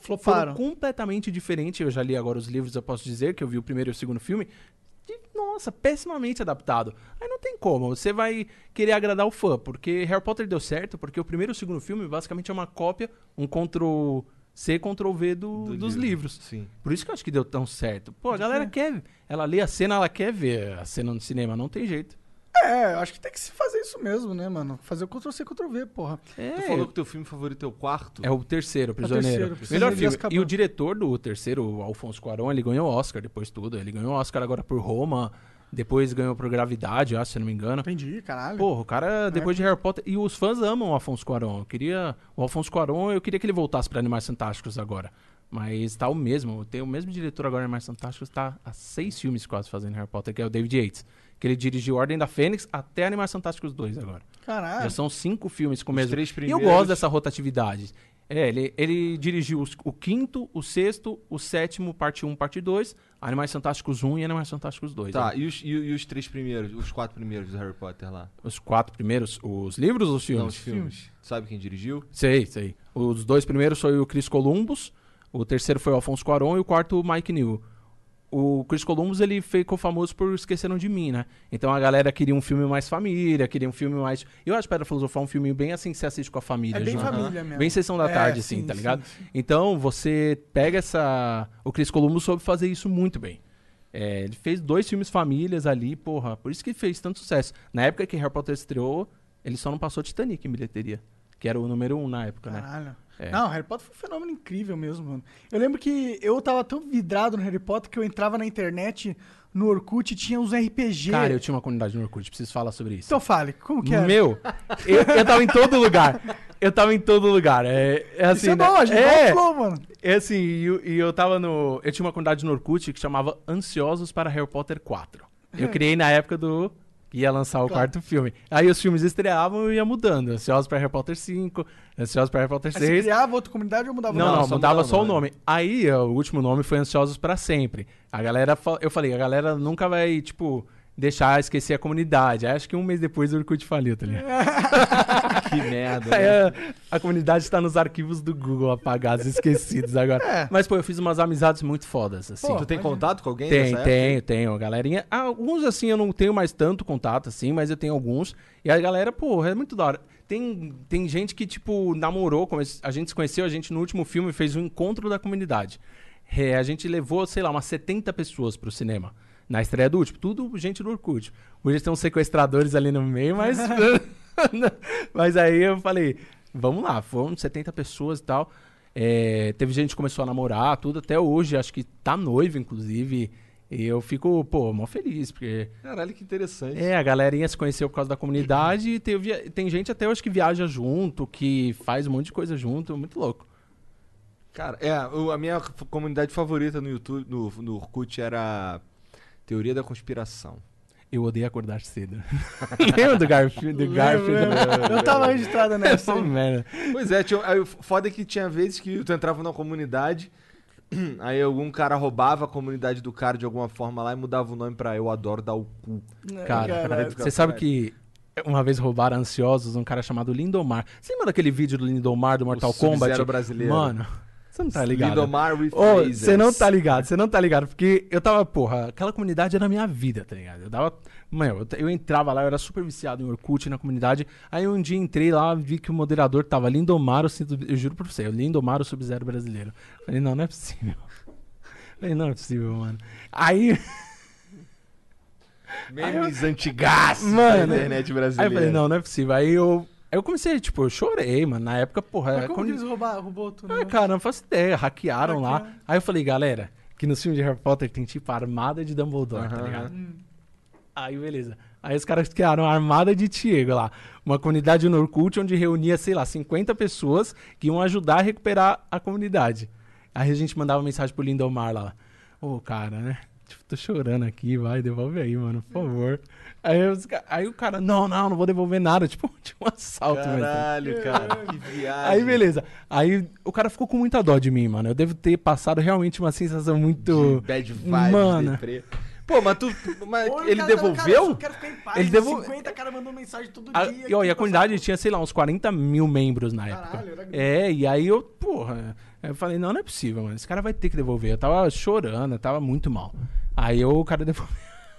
Floparam. foram completamente diferentes. Eu já li agora os livros, eu posso dizer que eu vi o primeiro e o segundo filme. E, nossa, pessimamente adaptado. Aí não tem como. Você vai querer agradar o fã, porque Harry Potter deu certo, porque o primeiro e o segundo filme basicamente é uma cópia, um Ctrl C, Ctrl V do- Do dos livro. livros. Sim. Por isso que eu acho que deu tão certo. Pô, a galera quer. Ela lê a cena, ela quer ver a cena no cinema, não tem jeito. É, eu acho que tem que se fazer isso mesmo, né, mano? Fazer o Ctrl-C, Ctrl-V, porra. É, Tu falou que o teu filme favorito é o quarto? é o terceiro, o terceiro, Prisioneiro. Prisioneiro Melhor filme. E o diretor do terceiro, o Alfonso Cuarón, ele ganhou Oscar depois de tudo. Ele ganhou Oscar agora por Roma, depois ganhou por Gravidade, acho, se eu não me engano. Entendi, caralho. Porra, o cara, depois de Harry Potter. E os fãs amam o Afonso Cuarón. Eu queria. O Afonso Cuarón, eu queria que ele voltasse pra Animais Fantásticos agora. Mas tá o mesmo. Tem o mesmo diretor agora em Animais Fantásticos. Tá há seis filmes quase fazendo Harry Potter, que é o David Yates. Que ele dirigiu Ordem da Fênix até Animais Fantásticos 2 agora. Caralho. Já são cinco filmes com o mesmo. três E eu primeiros- gosto dessa rotatividade. É, ele, ele dirigiu os- o quinto, o sexto, o sétimo, parte 1, parte 2, Animais Fantásticos 1 e Animais Fantásticos 2. Tá, né? e os, e, e os três primeiros, os quatro primeiros do Harry Potter lá? Os quatro primeiros, os livros ou os filmes? Não, os filmes. Sabe quem dirigiu? Sei, sei. Os dois primeiros foi o Chris Columbus, o terceiro foi o Alfonso Cuarón e o quarto o Mike New. O Chris Columbus, ele ficou famoso por Esqueceram de Mim, né? Então a galera queria um filme mais família, queria um filme mais... Eu acho Pedra Filosofal um filme bem assim que você assiste com a família. É bem junto. família mesmo. Bem sessão da É, tarde, assim, sim, tá sim, ligado? sim. Então você pega essa... O Chris Columbus soube fazer isso muito bem. É, ele fez dois filmes famílias ali, porra. Por isso que fez tanto sucesso. Na época que Harry Potter estreou, Ele só não passou Titanic em bilheteria, que era o número um na época, né? É. Não, Harry Potter foi um fenômeno incrível mesmo, mano. Eu lembro que eu tava tão vidrado no Harry Potter que eu entrava na internet, no Orkut, e tinha uns RPG. Cara, eu tinha uma comunidade no Orkut, preciso falar sobre isso. Então fale, como que é? Meu, eu, eu tava em todo lugar. Eu tava em todo lugar. É, é assim, Isso é né? bom, a gente é, é. Flow, mano. é assim, e eu, e eu tava no. Eu tinha uma comunidade no Orkut que chamava Ansiosos para Harry Potter 4. Eu criei na época do. Ia lançar o quarto filme. Aí os filmes estreavam e ia mudando. Ansiosos para Harry Potter 5, Ansiosos para Harry Potter Aí você 6. criava outra comunidade ou mudava o Não, nome? não, só mudava mudava só o o nome. Aí, ó, o último nome foi Ansiosos pra Sempre. A galera, eu falei, a galera nunca vai, tipo, deixar esquecer a comunidade. Aí acho que um mês depois o Orkut faliu, tá ligado? Que merda. Né? a, a comunidade tá nos arquivos do Google apagados, esquecidos agora. É. Mas, pô, eu fiz umas amizades muito fodas, assim. Pô, tu tem imagina. contato com alguém Tem, tenho, tenho, galerinha. Alguns, assim, eu não tenho mais tanto contato, assim, mas eu tenho alguns. E a galera, pô, é muito da hora. Tem, tem gente que, tipo, namorou, a gente se conheceu, a gente no último filme fez um encontro da comunidade. É, a gente levou, sei lá, umas 70 pessoas pro cinema. Na estreia do último. Tudo gente do Orkut. Hoje tem uns sequestradores ali no meio, mas... mas aí eu falei, vamos lá, foram 70 pessoas e tal. É, teve gente que começou a namorar, tudo, até hoje, acho que tá noivo, inclusive. E eu fico, pô, mó feliz, porque Caralho, que interessante. é, a galerinha se conheceu por causa da comunidade e teve, tem gente até hoje que viaja junto, que faz um monte de coisa junto, muito louco. Cara, é, a minha comunidade favorita no YouTube, no, no Orkut era Teoria da Conspiração. Eu odeio acordar cedo. Lembra do Garfield? Do Garfield? Eu tava registrado nessa. Essa merda. Pois é, tinha, aí, o foda é que tinha vezes que tu entrava na comunidade, aí algum cara roubava a comunidade do cara de alguma forma lá e mudava o nome pra Eu Adoro Dar o Cu. Cara, você sabe que uma vez roubaram ansiosos um cara chamado Lindomar. Você lembra daquele vídeo do Lindomar do Mortal O Kombat? brasileiro. Mano, você não tá ligado. Lindomar with lasers. você não tá ligado, você não tá ligado. Porque eu tava, porra, aquela comunidade era a minha vida, tá ligado? Eu dava. Mano, eu, eu entrava lá, eu era super viciado em Orkut na comunidade. Aí um dia entrei lá, vi que o moderador tava Lindomar, o cinto- eu juro pra você, o Lindomar, o Sub-Zero brasileiro. Falei, não, não é possível. Falei, não é possível, mano. Aí. Memes antigaços Mano, da internet Aí brasileira. eu falei, não, não é possível. Aí eu. Aí eu comecei, tipo, eu chorei, mano. Na época, porra. Mas a como eles roubaram, roubou tudo? Ah, cara, não faço ideia. Hackearam lá. Aí eu falei, galera, que no filme de Harry Potter tem tipo a armada de Dumbledore, tá ligado? Hum. Aí, beleza. Aí os caras criaram a armada de Diego lá. Uma comunidade no Orkut onde reunia, sei lá, 50 pessoas que iam ajudar a recuperar a comunidade. Aí a gente mandava mensagem pro Lindomar lá. Ô, cara, né? Tipo, tô chorando aqui, vai, devolve aí, mano, por favor. Aí, os aí o cara, não, não, não vou devolver nada. Tipo, tipo um assalto, mesmo. Caralho, cara, que viagem. Aí, beleza. Aí o cara ficou com muita dó de mim, mano. Eu devo ter passado realmente uma sensação muito. De bad vibes, Mano. deprê. Pô, mas tu... Mas o ele cara cara, devolveu? só quero ficar em paz. Ele Ele devo- 50 cara mandou mensagem todo A, dia. e, ó, e a comunidade passava- tinha, sei lá, uns 40 mil membros na época. Caralho, era grande. É, e aí eu, porra, eu falei, não, não é possível, mano. Esse cara vai ter que devolver. Eu tava chorando, eu tava muito mal. Aí eu, o cara devolveu.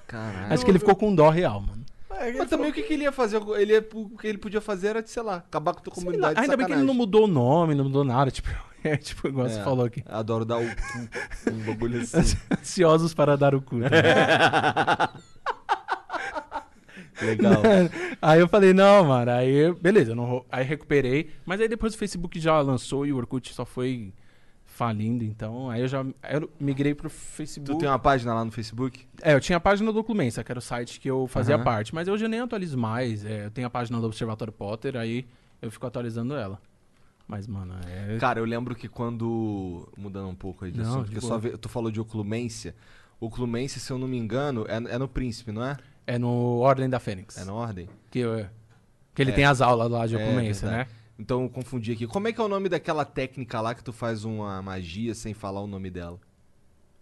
Caralho. Acho que ele ficou com dó real, mano. É, Mas também o que, que ele ia fazer? Ele ia- o que ele podia fazer era, sei lá, acabar com a tua Sei comunidade. ainda bem que ele não mudou o nome, não mudou nada. Tipo, é tipo, igual você É, falou aqui. Adoro dar o cu. Um bagulho assim. Ansiosos para dar o cu. Legal. aí eu falei, não, mano, aí beleza, eu não, aí recuperei, mas aí depois o Facebook já lançou e o Orkut só foi falindo, então aí eu já eu migrei pro Facebook. Tu tem uma página lá no Facebook? É, eu tinha a página do Clumença, que era o site que eu fazia Aham. parte, mas hoje eu nem atualizo mais, é, eu tenho a página do Observatório Potter, aí eu fico atualizando ela. Mas, mano, é... Cara, eu lembro que quando. Mudando um pouco aí de Não, assunto, porque só ve- tu falou de Oclumência. Oclumência, se eu não me engano, é, é no Príncipe, não é? é no Ordem da Fênix. É na ordem? Que, eu- que ele É. tem as aulas lá de É, Oclumença, né? Então eu confundi aqui. Como é que é o nome daquela técnica lá que tu faz uma magia sem falar o nome dela?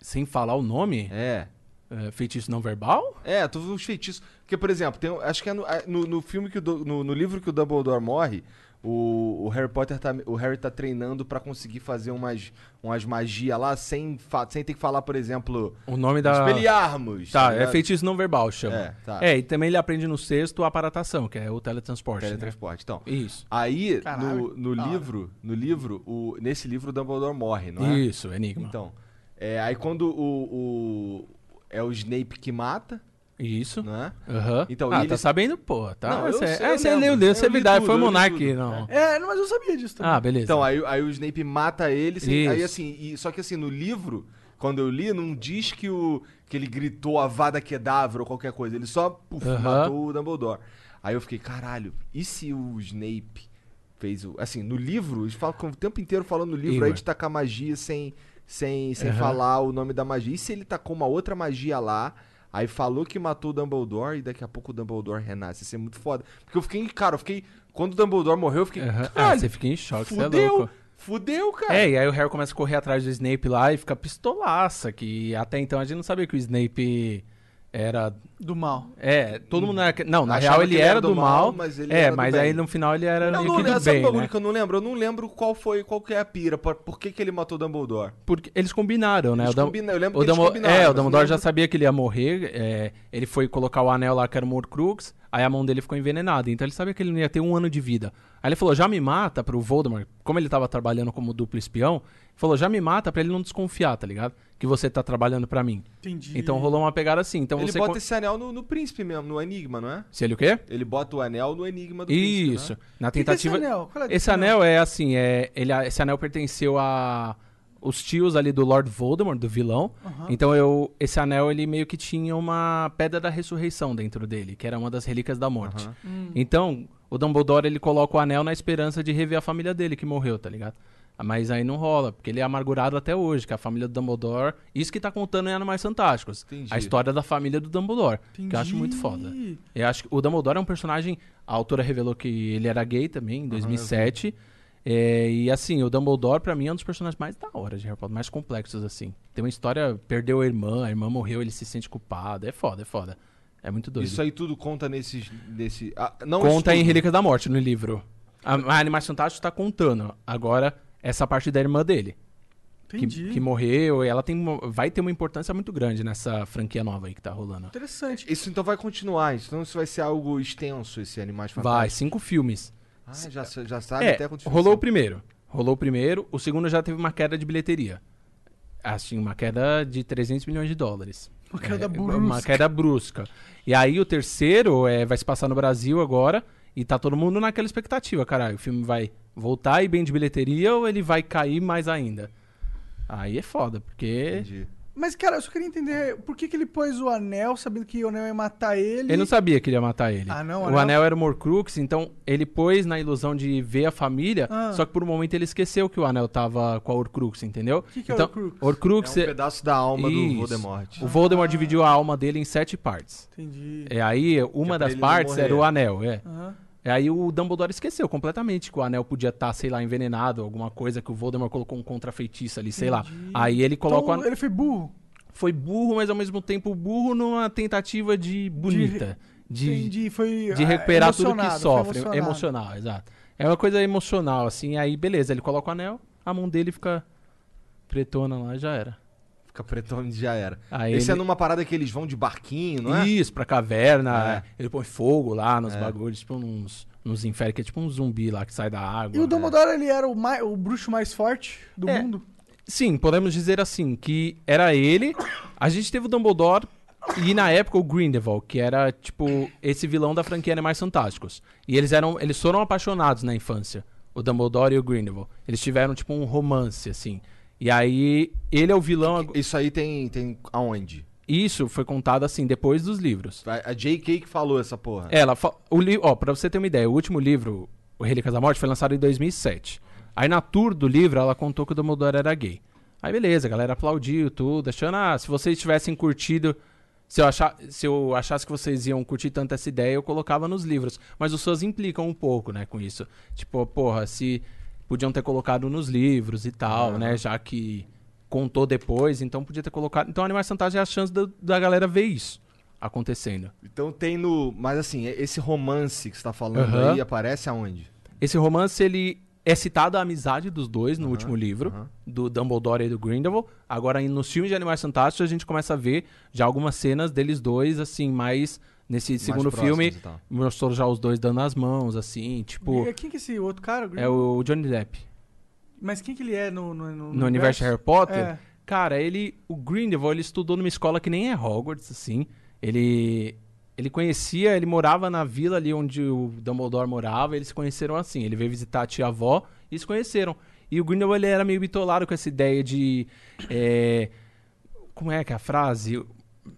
Sem falar o nome, É. é, feitiço não verbal? É, tu os feitiços. Porque, por exemplo, tem, acho que é no, no, no filme que o, no, no livro que o Dumbledore morre, o, o Harry Potter tá, o Harry tá treinando pra conseguir fazer umas, umas magias lá sem, fa- sem ter que falar, por exemplo, O nome da... espelharmos. Tá, é ligado? feitiço não verbal, chama. É, tá. É, e também ele aprende no sexto a aparatação, que é o teletransporte. né? Teletransporte. Então, Isso. aí Caralho, no, no livro, no livro, o, nesse livro o Dumbledore morre, não é? Isso, Enigma. Então, é, aí quando o, o- é o Snape que mata, Isso. não é? Aham. Então, ah, e tá sabendo, pô. Tá, Não, eu você, sei, é, eu você lembro. leu, Eu você é li verdade, foi li Monark, não. É, não, mas eu sabia disso também. Ah, beleza. Então, aí, aí o Snape mata ele, sem- aí Isso. assim, e- só que assim, no livro, quando eu li, não diz que, o, que ele gritou Avada Kedavra ou qualquer coisa, ele só puf, Aham. matou o Dumbledore. Aí eu fiquei, caralho, e se o Snape fez o... Assim, no livro, eles falam o tempo inteiro falando no livro Igor. aí de tacar magia sem, sem, sem Aham. falar o nome da magia. E se ele tacou uma outra magia lá... Aí falou que matou o Dumbledore e daqui a pouco o Dumbledore renasce. Isso é muito foda. Porque eu fiquei, cara, eu fiquei. Quando o Dumbledore morreu, eu fiquei. Aham. Ah, você fica em choque, você é fudeu! louco. Fudeu, cara. É, e aí o Harry começa a correr atrás do Snape lá e fica pistolaça, que até então a gente não sabia que o Snape era... Do mal. É, todo mundo... Era... Não, na Achava real ele ele era era do mal, mal, mas ele é, era do mas bem. aí no final ele era não, que do bem, né? que eu não lembro? Eu não lembro qual foi, qual que é a pira, por, por que, que ele matou o Dumbledore. Porque eles combinaram, né? Eles o combina- eu lembro o que eles Dumbo- combinaram, É, o não Dumbledore já sabia que ele ia morrer. é, ele foi colocar o anel lá que era o Horcrux, aí a mão dele ficou envenenada. Então ele sabia que ele não ia ter um ano de vida. Aí ele falou, já me mata pro Voldemort. Como ele tava trabalhando como duplo espião, falou, já me mata pra ele não desconfiar, tá ligado? Que você tá trabalhando pra mim. Entendi. Então rolou uma pegada assim. Então ele você... bota con- esse anel no, no príncipe mesmo, no enigma, não é? Se ele o quê? Ele bota o anel no enigma do Isso. príncipe. Na Que que é esse tentativa... anel? Qual é Esse anel é assim, é, ele, esse anel pertenceu a os tios ali do Lord Voldemort, do vilão. Então eu, esse anel ele meio que tinha uma pedra da ressurreição dentro dele, que era uma das relíquias da morte. Então o Dumbledore ele coloca o anel na esperança de rever a família dele que morreu, tá ligado? Mas aí não rola, porque ele é amargurado até hoje, que a família do Dumbledore. Isso que tá contando em Animais Fantásticos. Entendi. A história da família do Dumbledore. Que eu acho muito foda. Entendi. Eu acho que o Dumbledore é um personagem. A autora revelou que ele era gay também, em 2007. É, e assim, o Dumbledore, pra mim, é um dos personagens mais da hora de Harry Potter, mais complexos, assim. Tem uma história, perdeu a irmã, a irmã morreu, ele se sente culpado. É foda, é foda. É muito doido. Isso aí tudo conta nesses. Nesse, ah, não Conta em tudo. Relíquias da Morte, no livro. A, a Animais Fantásticos tá contando. Agora, essa parte da irmã dele. Que, que morreu, e ela tem, vai ter uma importância muito grande nessa franquia nova aí que tá rolando. Interessante. Isso então vai continuar, então isso vai ser algo extenso, esse Animais Vai, Fantásticos. cinco filmes. Ah, já, já sabe É, até quantos rolou o primeiro. Rolou o primeiro. O segundo já teve uma queda de bilheteria. Assim, uma queda de 300 milhões de dólares. Uma queda É, brusca. Uma queda brusca. E aí o terceiro é, vai se passar no Brasil agora. E tá todo mundo naquela expectativa, caralho. O filme vai voltar e bem de bilheteria ou ele vai cair mais ainda? Aí é foda, porque... Entendi. Mas, cara, eu só queria entender por que, que ele pôs o anel, sabendo que o anel ia matar ele. Ele não sabia que ele ia matar ele. Ah, não, o o anel- anel era o Horcrux, então ele pôs na ilusão de ver a família, Ah. só que por um momento ele esqueceu que o anel tava com a Horcrux, entendeu? O que que é então, Horcrux? Horcrux É um é- pedaço da alma Isso. do Voldemort. O Voldemort dividiu a alma dele em sete partes. Entendi. E aí, uma pra das partes era o anel, é. Aham. E aí o Dumbledore esqueceu completamente que o anel podia estar, sei lá, envenenado, alguma coisa que o Voldemort colocou um contrafeitiço ali, sei lá. Aí ele coloca o Então, anel. ele foi burro. Foi burro, mas ao mesmo tempo burro numa tentativa de bonita. De, Entendi. Foi de ah, recuperar tudo que sofre. emocionado. Emocional, exato. É uma coisa emocional, assim. Aí, beleza, ele coloca o anel, a mão dele fica pretona lá já era. Fica pretão e já era. Aí Esse é ele- numa parada que eles vão de barquinho, não é? Isso, pra caverna. É. Ele põe fogo lá nos É. bagulhos, tipo uns, uns infernos, que é tipo um zumbi lá que sai da água. E o Dumbledore, ele era o, mai- o bruxo mais forte do É. mundo? Sim, podemos dizer assim, que era ele. A gente teve o Dumbledore e na época o Grindelwald, que era tipo esse vilão da franquia Animais Fantásticos. E eles eram, eles foram apaixonados na infância, o Dumbledore e o Grindelwald. Eles tiveram tipo um romance assim. E aí ele é o vilão. Isso aí tem, tem aonde? Isso foi contado assim depois dos livros. A J.K. que falou essa porra. Ela, o li... ó, pra você ter uma ideia, o último livro, O Relíquias da Morte, foi lançado em 2007. Aí na tour do livro, ela contou que o Dumbledore era gay. Aí beleza, a galera aplaudiu tudo, achando, ah, se vocês tivessem curtido, se eu, achar, se eu achasse que vocês iam curtir tanto essa ideia, eu colocava nos livros. Mas os fãs implicam um pouco, né, com isso. Tipo, porra, se podiam ter colocado nos livros e tal, né, já que contou depois, então podia ter colocado... Então Animais Fantásticos é a chance da, da galera ver isso acontecendo. Então tem no. Mas assim, esse romance que você tá falando Aham. aí aparece aonde? Esse romance, ele é citado a amizade dos dois no último livro, aham. do Dumbledore e do Grindelwald. Agora, nos filmes de Animais Fantásticos, a gente começa a ver já algumas cenas deles dois, assim, mais nesse segundo próximos filme. Mostrou já os dois dando as mãos, assim, tipo... E Quem que é esse outro cara? o É o Johnny Depp. Mas quem que ele é no, no, no, No universo de Harry Potter, É. cara, ele... O Grindelwald, ele estudou numa escola que nem é Hogwarts, assim. Ele ele conhecia, ele morava na vila ali onde o Dumbledore morava, eles se conheceram assim. Ele veio visitar a tia-avó e se conheceram. E o Grindelwald ele era meio bitolado com essa ideia de... é, como é que é a frase?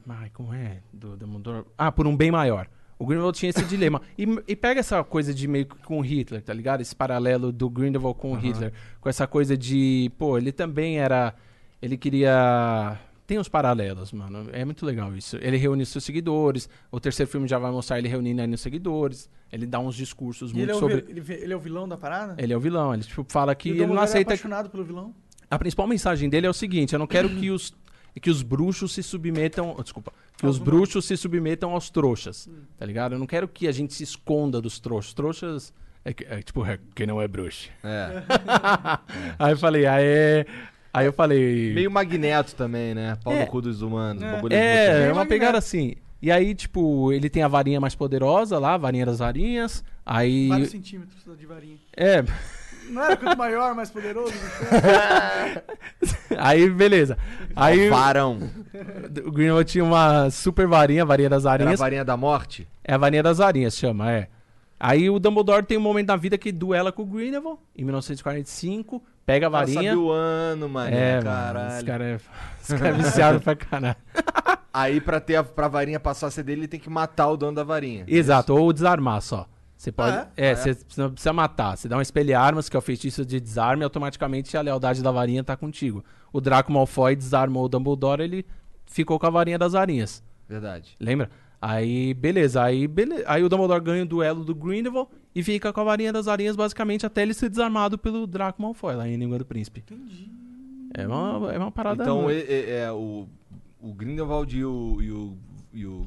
Ai, como é? Do Dumbledore? Ah, por um bem maior. O Grindelwald tinha esse dilema. E, e pega essa coisa de meio que com o Hitler, tá ligado? Esse paralelo do Grindelwald com o Hitler. Com essa coisa de... Pô, ele também era... Ele queria... Tem uns paralelos, mano. É muito legal isso. Ele reúne seus seguidores. O terceiro filme já vai mostrar ele reunindo aí os seguidores. Ele dá uns discursos E muito ele é, sobre... vi- ele, ele é o vilão da parada? Ele é o vilão. Ele tipo, fala que ele não é aceita... apaixonado pelo vilão? A principal mensagem dele é o seguinte: eu não quero que os que os bruxos se submetam, oh, desculpa, que os bruxos se submetam aos trouxas, tá ligado? Eu não quero que a gente se esconda dos trouxas. Trouxas é, que- é tipo é, quem não é bruxo. É. aí eu falei, aí é- aí eu falei, Meio magneto também, né? Pau É. no cu dos humanos. É. é, é uma pegada assim. E aí, tipo, ele tem a varinha mais poderosa lá, a varinha das varinhas. Aí. Vários centímetros de varinha. É, Não era quanto maior, mais poderoso? aí beleza. Aí Varão. o Greenwald tinha uma super varinha, a varinha das Era a varinha da morte? É a varinha das varinhas, chama, é. Aí o Dumbledore tem um momento na vida que duela com o Grindelwald, em 1945, pega a varinha. sabe o ano, mano. é, caralho. esse cara é, esse cara é viciado pra caralho. Aí pra, ter a, pra varinha passar a ser dele, ele tem que matar o dono da varinha. Exato, ou desarmar só. Você pode. Ah, é, Ah, você não precisa matar. Você dá um espelho-armas, que é o feitiço de desarme, e automaticamente a lealdade da varinha tá contigo. O Draco Malfoy desarmou o Dumbledore, ele ficou com a varinha das varinhas. Verdade. Lembra? Aí, beleza. Aí, bele... aí o Dumbledore ganha o duelo do Grindelwald e fica com a varinha das varinhas basicamente até ele ser desarmado pelo Draco Malfoy lá em Língua do Príncipe. Entendi. É uma, é uma parada... Então, é, é- é o, o Grindelwald e o, e o... e o-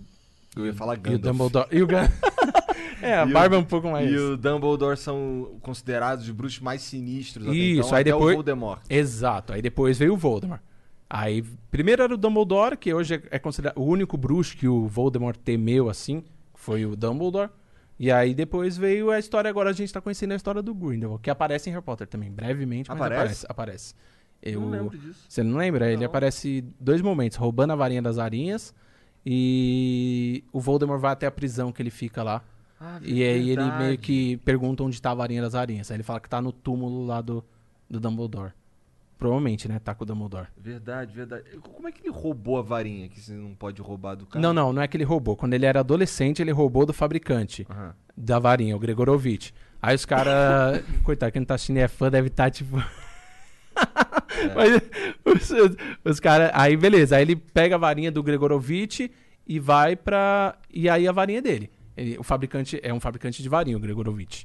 Eu ia falar E o Gandalf. Dumbledore... E o Gan- é, a E o- barba é um pouco mais... E o Dumbledore são considerados os bruxos mais sinistros até Isso, então, aí até depois- o Voldemort. Exato. Aí depois veio o Voldemort. Aí, primeiro era o Dumbledore, que hoje é, é considerado o único bruxo que o Voldemort temeu, assim, foi o Dumbledore. E aí depois veio a história, agora a gente tá conhecendo a história do Grindelwald, que aparece em Harry Potter também, brevemente, mas Aparece? aparece. Aparece. Eu- Não lembro disso. Você não lembra? Ele Não. aparece dois momentos, roubando a varinha das varinhas e o Voldemort vai até a prisão que ele fica lá. Ah, E aí ele meio que pergunta onde tá a varinha das varinhas. Aí ele fala que tá no túmulo lá do, do Dumbledore. Provavelmente, né? Tá com o Dumbledore. Verdade, verdade. Como é que ele roubou a varinha que você não pode roubar do cara? Não, não, não é que ele roubou. Quando ele era adolescente, ele roubou do fabricante Aham. da varinha, o Gregorovitch. Aí os caras. Coitado, quem não tá assistindo é fã deve estar tipo. Mas os, os caras. Aí beleza, aí ele pega a varinha do Gregorovitch e vai pra. E aí a varinha é dele. Ele- o fabricante é um fabricante de varinha, o Gregorovitch.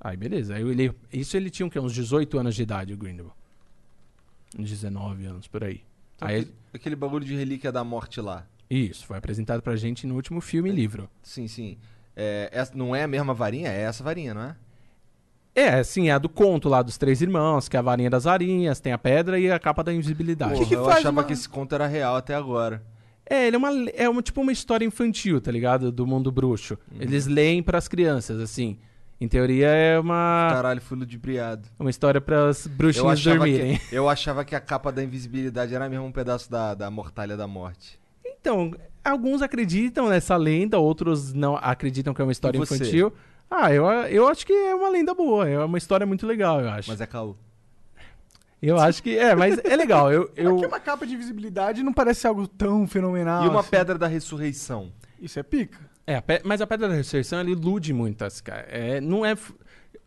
Aí beleza. Aí ele, isso ele tinha o quê? Uns 18 anos de idade, o Grindelwald. Uns 19 anos, por aí. Então, Aí, aquele, aquele bagulho de relíquia da morte lá. isso, foi apresentado pra gente no último filme e livro. Sim, sim. É, essa, não é a mesma varinha? É essa varinha, não é? É, sim, é a do conto lá dos três irmãos, que é a varinha das varinhas, tem a pedra e a capa da invisibilidade. Porra, que eu faz achava uma- que esse conto era real até agora. É, ele é uma, é uma tipo uma história infantil, tá ligado? Do mundo bruxo. Eles leem pras crianças, assim. Em teoria é uma, Caralho, fui ludibriado. uma história pras Eu bruxinhas achava, dormirem. que, eu achava que a capa da invisibilidade era mesmo um pedaço da, da mortalha da morte. Então, alguns acreditam nessa lenda, outros não acreditam que é uma história infantil. Ah, eu, eu acho que é uma lenda boa, é uma história muito legal, eu acho. Mas é caô. Eu acho que é, mas é legal. Eu, eu... Aqui uma capa de visibilidade não parece algo tão fenomenal. E uma assim. pedra da ressurreição. Isso é pica. É, a pe- mas a Pedra da Ressurreição, ele ilude muito as ca- é, Não é...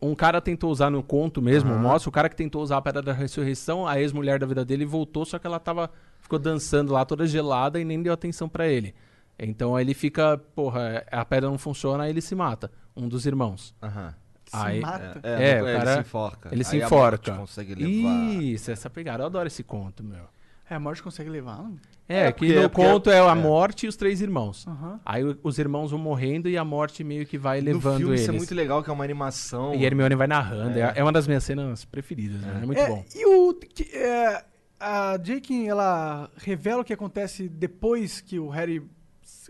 Um cara tentou usar no conto mesmo, Aham. mostra o cara que tentou usar a Pedra da Ressurreição, a ex-mulher da vida dele voltou, só que ela tava... Ficou dançando lá toda gelada e nem deu atenção pra ele. Então aí ele fica, porra, a pedra não funciona, aí ele se mata. Um dos irmãos. Aham. Se Aí- mata. É, É, não- o ele cara- se enforca. Ele se Aí a enforca. morte consegue levar. Isso, essa pegada. Eu adoro esse conto, meu. É, a morte consegue levar, não? É, É, que no porque- conto é a é. morte e os três irmãos. Aham. Aí os irmãos vão morrendo e a morte meio que vai No levando filme eles. isso é muito legal, que é uma animação. E Hermione vai narrando. É, É. é uma das minhas cenas preferidas, né? É muito É, bom. E o. que- é, a J.K. ela revela o que acontece depois que o Harry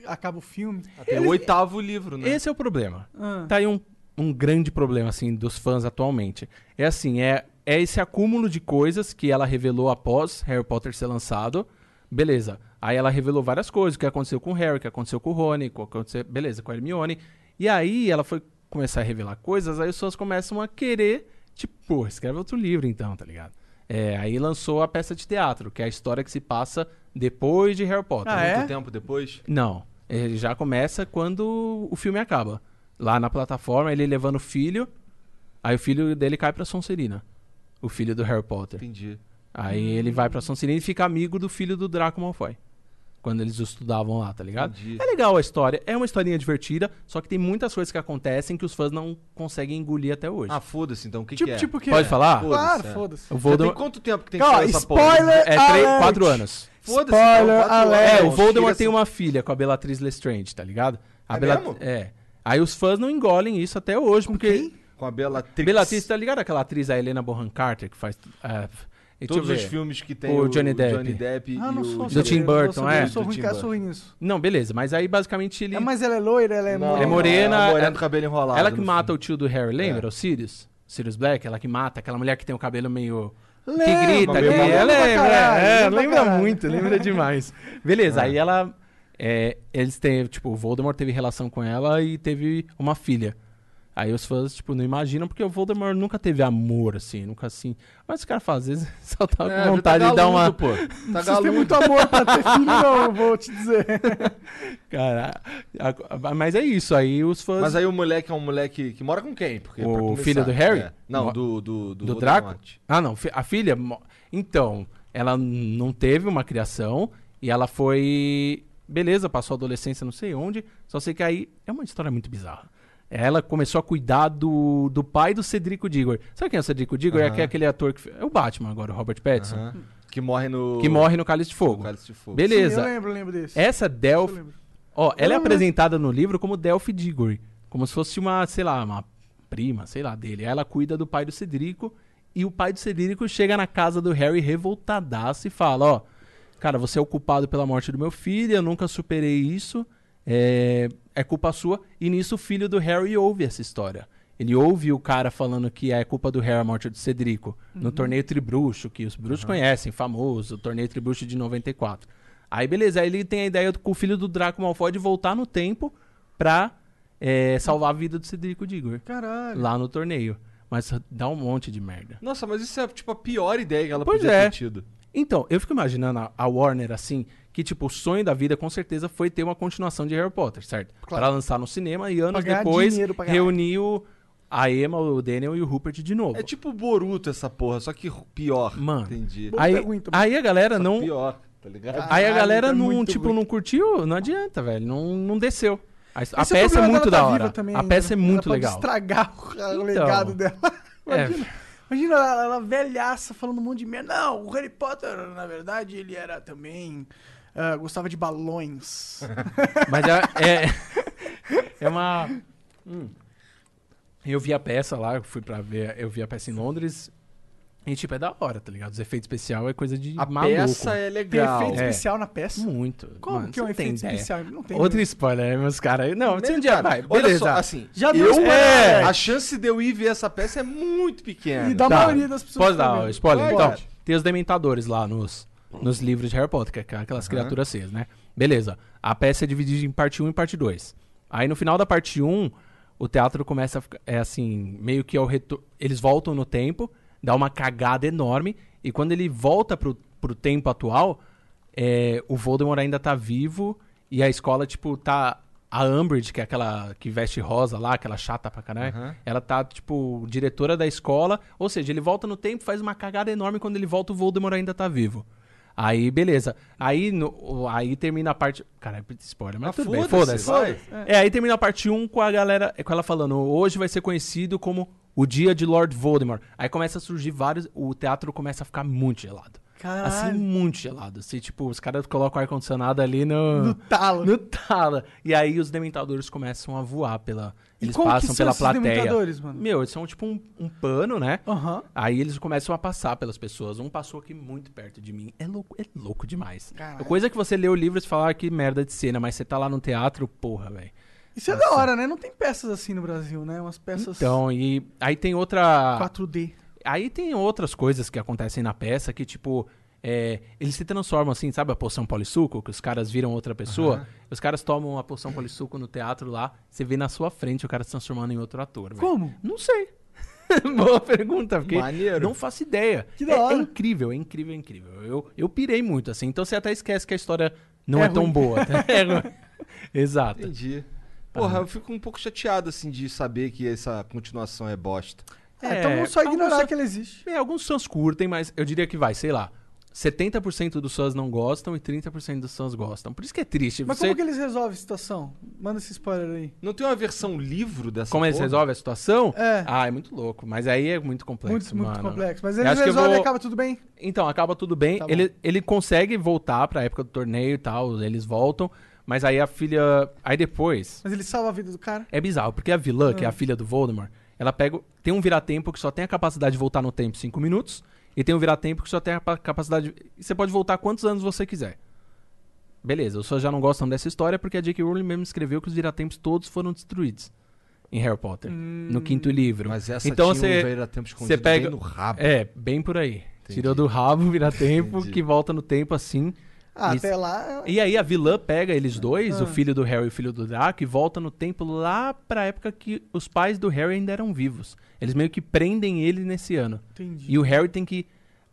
acaba o filme. Tem o oitavo livro, né? Esse é o problema. Ah, Tá aí um, um grande problema, assim, dos fãs atualmente. É assim, é, é esse acúmulo de coisas que ela revelou após Harry Potter ser lançado. Beleza. Aí ela revelou várias coisas, o que aconteceu com o Harry, o que aconteceu com o Rony, o que aconteceu, beleza, com a Hermione. E aí ela foi começar a revelar coisas, aí as pessoas começam a querer, tipo, pô, escreve outro livro então, tá ligado? É, aí lançou a peça de teatro, que é a história que se passa depois de Harry Potter. Ah, é? Muito tempo depois? Não, ele já começa quando o filme acaba. Lá na plataforma, ele levando o filho, aí o filho dele cai pra Sonserina. O filho do Harry Potter. Entendi. Aí ele vai pra Sonserina e fica amigo do filho do Draco Malfoy. Quando eles estudavam lá, tá ligado? Entendi. É legal a história, é uma historinha divertida, só que tem muitas coisas que acontecem que os fãs não conseguem engolir até hoje. Ah, foda-se então, o que, Tipo, que é? tipo o quê? Pode falar? Foda-se, Claro, é. foda-se. o Já tem quanto tempo que tem que sair essa porra? spoiler! É três, alert! quatro anos. Foda-se, Spoiler então, quatro alert. É, o Voldemort tem essa- uma filha com a Bellatrix Lestrange, tá ligado? A É mesmo? É. Aí os fãs não engolem isso até hoje, porque... quem? Com a Bellatrix. Bellatrix, tá ligado aquela atriz, a Helena Bonham Carter, que faz... é, deixa Todos os filmes que tem O Johnny Depp. Johnny Depp Ah, e não o... sou Do Tim Burton, é. Eu sou ruim, cara, sou ruim nisso. Não, beleza, mas aí basicamente ele... É, mas ela é loira, ela é Não, morena. É morena, a morena é- cabelo enrolado. Ela que mata filme. o tio do Harry, lembra? É. O Sirius? Sirius Black, ela que mata, aquela mulher que tem o cabelo meio... Que Lembra, grita, que... lembra Ela lembra, é, lembra lembra muito, lembra demais. Beleza, É. aí ela... é, eles têm, tipo, o Voldemort teve relação com ela e teve uma filha. Aí os fãs, tipo, não imaginam, porque o Voldemort nunca teve amor, assim, nunca assim. Mas os caras fazem, às vezes, só tá É, com vontade tá de dar uma... pô. Tá têm galudo. muito amor pra ter filho, não, vou te dizer. Cara, a- mas é isso, aí os fãs... Mas aí o moleque é um moleque que mora com quem? Porque, O filho do Harry? é. Não, do, do, do, Do Draco? Ah, não. A filha. Então, ela não teve uma criação e ela foi. Beleza, passou a adolescência não sei onde. Só sei que aí é uma história muito bizarra. Ela começou a cuidar do, do pai do Cedrico Diggory. Sabe quem é o Cedrico Diggory? É aquele- aquele ator que. É o Batman agora, o Robert Pattinson. Que morre no... Que morre no Cálice de no Fogo. Cálice de Fogo. Beleza. Sim, eu lembro, eu lembro desse. Essa Delphi. Ó, ela é apresentada no livro como Delphi Diggory. Como se fosse uma, sei lá, uma prima, sei lá, dele. Aí Ela cuida do pai do Cedrico. E o pai do Cedrico chega na casa do Harry revoltadaço e fala: Ó, cara, você é o culpado pela morte do meu filho, eu nunca superei isso. É, é culpa sua. E nisso o filho do Harry ouve essa história. Ele ouve o cara falando que é culpa do Harry a morte do Cedrico. No torneio Tribruxo, que os bruxos conhecem, famoso, o torneio Tribruxo de 94. Aí beleza, aí ele tem a ideia com o filho do Draco Malfoy de voltar no tempo pra é, salvar a vida do Cedrico Diggory. Caralho. Lá no torneio. Mas dá um monte de merda. Nossa, mas isso é tipo a pior ideia que ela Pois podia é. ter tido. Então, eu fico imaginando a, a Warner assim, que tipo, o sonho da vida com certeza foi ter uma continuação de Harry Potter, certo? Claro. Pra lançar no cinema e anos Pra ganhar depois dinheiro reunir o, a Emma, o Daniel e o Rupert de novo. É tipo Boruto essa porra, só que pior. Mano. Entendi. Aí, pergunta, aí a galera Só não. pior, tá ligado? Aí a galera é não, muito tipo, ruim. não curtiu, não adianta, velho. Não, não desceu. A, a Esse o peça é muito da tá hora. a peça é muito ela legal. Pode estragar o, Então. legado dela. É. Imagina, ela, ela velhaça falando um monte de merda. Não, o Harry Potter, na verdade, ele era também. ah, gostava de balões. Mas é, é, é uma. Hum. Eu vi a peça lá, eu fui pra ver, eu vi a peça em Londres. E tipo, é da hora, tá ligado? Os efeitos especiais é coisa de A maluco. peça é Tem legal. efeito É. especial na peça? Muito. Como Mano, que é um você tem efeito ideia. especial? Não tem. Outro spoiler, meus caras. Não, se um dia vai. olha Beleza. só, assim, Já deu eu, spoiler. é, a chance de eu ir ver essa peça é muito pequena. E da Tá. maioria das pessoas. Tá dar o vendo. spoiler? Pode. Então, tem os dementadores lá nos, nos livros de Harry Potter, que é aquelas criaturas feias, né? Beleza. A peça é dividida em parte 1 e parte 2. Aí no final da parte 1, o teatro começa a ficar, é assim, meio que é o retorno. Eles voltam no tempo, dá uma cagada enorme, e quando ele volta pro, pro tempo atual, é, o Voldemort ainda tá vivo, e a escola, tipo, tá. A Umbridge, que é aquela que veste rosa lá, aquela chata pra caralho, Aham. ela tá, tipo, diretora da escola. Ou seja, ele volta no tempo, faz uma cagada enorme quando ele volta, o Voldemort ainda tá vivo. Aí, beleza. Aí, no- aí termina a parte. Cara, é spoiler, mas Ah, tudo bem, foda-se, foda-se. vai. É, aí termina a parte 1 com a galera, com ela falando, hoje vai ser conhecido como o dia de Lord Voldemort. Aí começa a surgir vários, o teatro começa a ficar muito gelado. Caralho. Assim, muito gelado. Assim, tipo, os caras colocam ar-condicionado ali no... No talo. No talo. E aí os dementadores começam a voar pela... E Eles passam são pela plateia. dementadores, mano? Meu, eles são tipo um, um pano, né? Aham. Aí eles começam a passar pelas pessoas. Um passou aqui muito perto de mim. É louco, é louco demais. Caralho. Coisa que você lê o livro e fala, ah, que merda de cena, mas você tá lá no teatro, porra, velho. Isso é da hora, né? Não tem peças assim no Brasil, né? Umas peças Então, e aí tem outra. 4D. Aí tem outras coisas que acontecem na peça que, tipo, é, eles se transformam assim, sabe a poção polissuco? Que os caras viram outra pessoa. Os caras tomam a poção polissuco no teatro lá, você vê na sua frente o cara se transformando em outro ator. velho. Como? Não sei. Boa pergunta, porque Maneiro. não faço ideia. Que da é, hora. é incrível, é incrível, é incrível. Eu, eu pirei muito, assim. Então você até esquece que a história não É é, tão boa. É ruim. Exato. Entendi. Porra, eu fico um pouco chateado, assim, de saber que essa continuação é bosta. É, então vamos só alguns ignorar fãs- que ele existe. É, alguns fãs curtem, mas eu diria que vai, sei lá. 70% dos fãs não gostam e 30% dos fãs gostam. Por isso que é triste. Mas Você... como que eles resolvem a situação? Manda esse spoiler aí. Não tem uma versão livro dessa Como eles porra? resolvem a situação? É. Ah, é muito louco. Mas aí é muito complexo, muito, muito mano. complexo. Mas eles resolvem e vou- acaba tudo bem. Então, acaba tudo bem. Tá bom. ele, ele consegue voltar pra época do torneio e tal, eles voltam. Mas aí a filha... Aí depois... Mas ele salva a vida do cara. É bizarro, porque a vilã, que é a Ah. filha do Voldemort, ela pega... Tem um viratempo que só tem a capacidade de voltar no tempo 5 minutos. E tem um viratempo que só tem a pa- capacidade... de- Você pode voltar quantos anos você quiser. Beleza, os fãs já não gostam dessa história porque a J.K. Rowling mesmo escreveu que os viratempos todos foram destruídos em Harry Potter. No quinto livro. Mas essa então tinha você... um escondido você pega- bem no rabo. É, bem por aí. Entendi. Tirou do rabo, vira tempo, Entendi. que volta no tempo assim. Ah, Isso. até lá. E aí a vilã pega eles dois, Ah. o filho do Harry e o filho do Draco, e volta no tempo lá pra época que os pais do Harry ainda eram vivos. Eles meio que prendem ele nesse ano. Entendi. E o Harry tem que.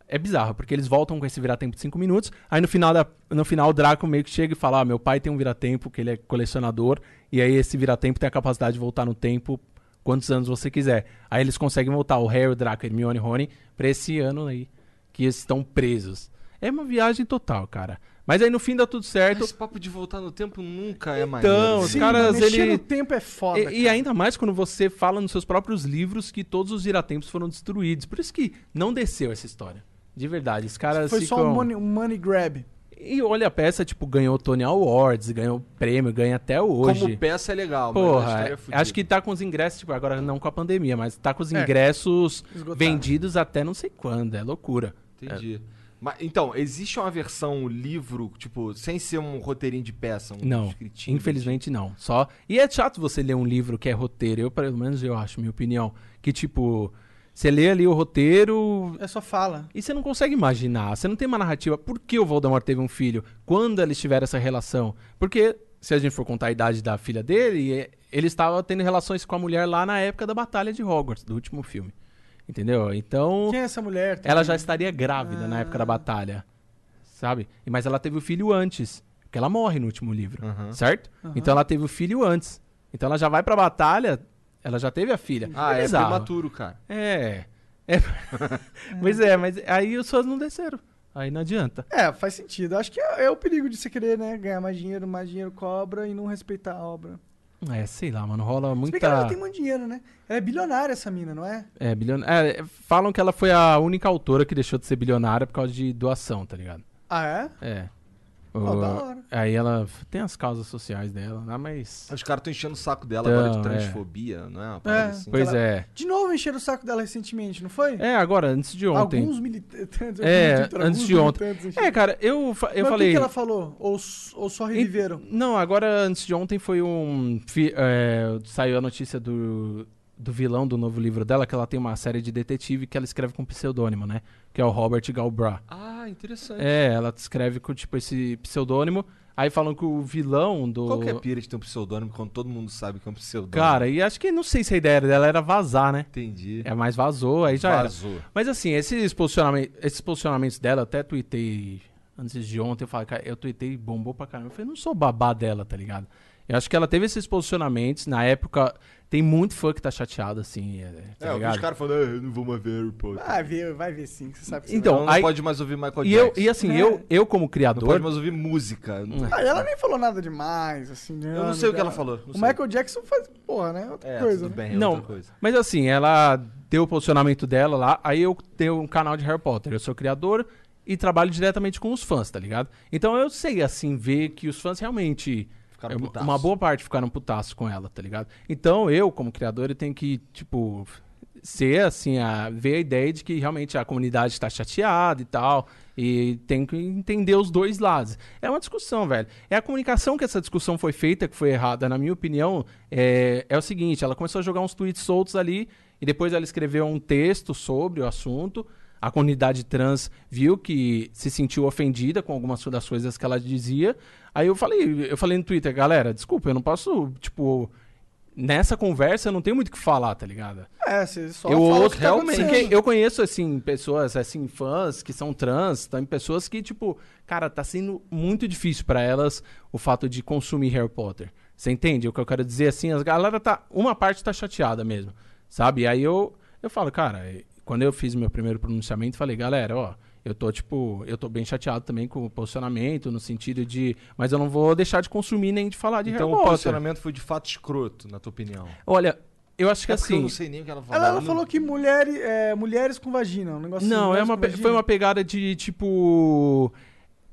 É bizarro, porque eles voltam com esse viratempo de 5 minutos. Aí no final, da... no final o Draco meio que chega e fala: ah, meu pai tem um viratempo, que ele é colecionador. E aí esse viratempo tem a capacidade de voltar no tempo quantos anos você quiser. Aí eles conseguem voltar, o Harry, o Draco, Hermione e Rony, pra esse ano aí que estão presos. É uma viagem total, cara. Mas aí no fim dá tudo certo. Esse papo de voltar no tempo nunca é maneiro. Então, os Sim, caras, mexer ele- no tempo é foda. E, e ainda mais quando você fala nos seus próprios livros que todos os viratempos foram destruídos. Por isso que não desceu essa história. De verdade, os caras Foi ficam... só um money, um money grab. E olha a peça, tipo, ganhou Tony Awards, ganhou prêmio, ganha até hoje. Como peça é legal, mas a Porra, história é é- acho que tá com os ingressos, tipo, agora não com a pandemia, mas tá com os É. ingressos Esgotaram. vendidos até não sei quando, é loucura. Entendi. Mas, então, existe uma versão livro, tipo, sem ser um roteirinho de peça? Um Não, escritinho, infelizmente não. Só. E é chato você ler um livro que é roteiro. Eu, pelo menos, eu acho, minha opinião. Que, tipo, você lê ali o roteiro É só fala. e você não consegue imaginar. Você não tem uma narrativa. Por que o Voldemort teve um filho? Quando eles tiveram essa relação? Porque, se a gente for contar a idade da filha dele, ele estava tendo relações com a mulher lá na época da Batalha de Hogwarts, do último filme. Entendeu? Então. Quem é essa mulher? Ela já estaria grávida na Ah. época da batalha. Sabe? E- Mas ela teve o filho antes. Porque ela morre no último livro. Aham. Certo? Aham. Então ela teve o filho antes. Então ela já vai pra batalha. Ela já teve a filha. Ah, é bizarro. prematuro, cara. É. É. pois é, mas aí os fãs não desceram. Aí não adianta. É, faz sentido. Acho que é, é o perigo de você querer, né? Ganhar mais dinheiro, mais dinheiro cobra e não respeitar a obra. É, sei lá, mano. Rola Se bem que ela muita. tem muito dinheiro, né? Ela é bilionária, essa mina, não é? É, bilhon... é, falam que ela foi a única autora que deixou de ser bilionária por causa de doação, tá ligado? Ah, é? É. Ó, O- da hora. Aí ela tem as causas sociais dela lá, mas. Os caras estão enchendo o saco dela Então, agora de é. transfobia, não é? Uma parada É. assim. Pois ela- é. De novo encheram o saco dela recentemente, não foi? É, agora, antes de ontem. Alguns militantes. É, antes de ontem. É, cara, eu, fa- eu Mas falei. o que, que ela falou? Ou, ou só reviveram? Não, agora antes de ontem foi um. fi- é, saiu a notícia do, do vilão do novo livro dela, que ela tem uma série de detetive que ela escreve com pseudônimo, né? Que é o Robert Galbraith. Ah, interessante. É, ela escreve com, tipo, esse pseudônimo. Aí falam que o vilão do. Qual que é a pira de ter um pseudônimo quando todo mundo sabe que é um pseudônimo? Cara, e acho que não sei se a ideia dela era vazar, né? Entendi. É, mas vazou, aí já era. Vazou. Mas assim, esses, posicionamentos, esses posicionamentos dela, eu até tuitei antes de ontem, eu falei, cara, eu tuitei bombou pra caramba. Eu falei, não sou babá dela, tá ligado? Eu acho que ela teve esses posicionamentos, na época, tem muito fã que tá chateado, assim, é, tá É, eu os caras falando, ah, eu não vou mais ver Harry Potter. Vai ver, vai ver sim, você sabe que você Então, não aí- pode mais ouvir Michael E, eu, Jackson. e assim, É. eu, eu como Não criador... pode mais ouvir música. Hum. vai. Ah, ela nem falou nada demais, assim. Eu não sei o que ela falou. não O sei. Michael Jackson faz, porra, né? Outra É, coisa. tudo né? bem, é Não, outra coisa. Mas assim, ela deu o posicionamento dela lá, aí eu tenho um canal de Harry Potter, eu sou criador e trabalho diretamente com os fãs, tá ligado? Então eu sei, assim, ver que os fãs realmente... Ficaram é, putaço. uma boa parte ficaram putaços com ela, tá ligado? Então eu, como criador, eu tenho que, tipo, ser, assim, a, ver a ideia de que realmente a comunidade tá chateada e tal, e tem que entender os dois lados. É uma discussão, velho. É a comunicação que essa discussão foi feita, que foi errada, na minha opinião, é, é o seguinte, ela começou a jogar uns tweets soltos ali, e depois ela escreveu um texto sobre o assunto, A comunidade trans viu que se sentiu ofendida com algumas das coisas que ela dizia. Aí eu falei, eu falei no Twitter, galera, desculpa, eu não posso, tipo, nessa conversa eu não tenho muito o que falar, tá ligado? É, você só eu ouço, que tá porque eu conheço, assim, pessoas, assim, fãs que são trans, tem pessoas que, tipo, cara, tá sendo muito difícil pra elas o fato de consumir Harry Potter. Você entende o que eu quero dizer? Assim, as galera tá, uma parte tá chateada mesmo, sabe? Aí eu, eu falo, cara, quando eu fiz meu primeiro pronunciamento, falei, galera, ó, eu tô, tipo, eu tô bem chateado também com o posicionamento, no sentido de, mas eu não vou deixar de consumir nem de falar de Então Harry o Potter. posicionamento foi de fato escroto, na tua opinião. Olha, eu acho que É porque eu assim... não sei nem o que ela falou. Ela, ela falou que mulheres, é, mulheres com vagina, um negócio assim, Não, é mulheres uma, pe- foi uma pegada de tipo.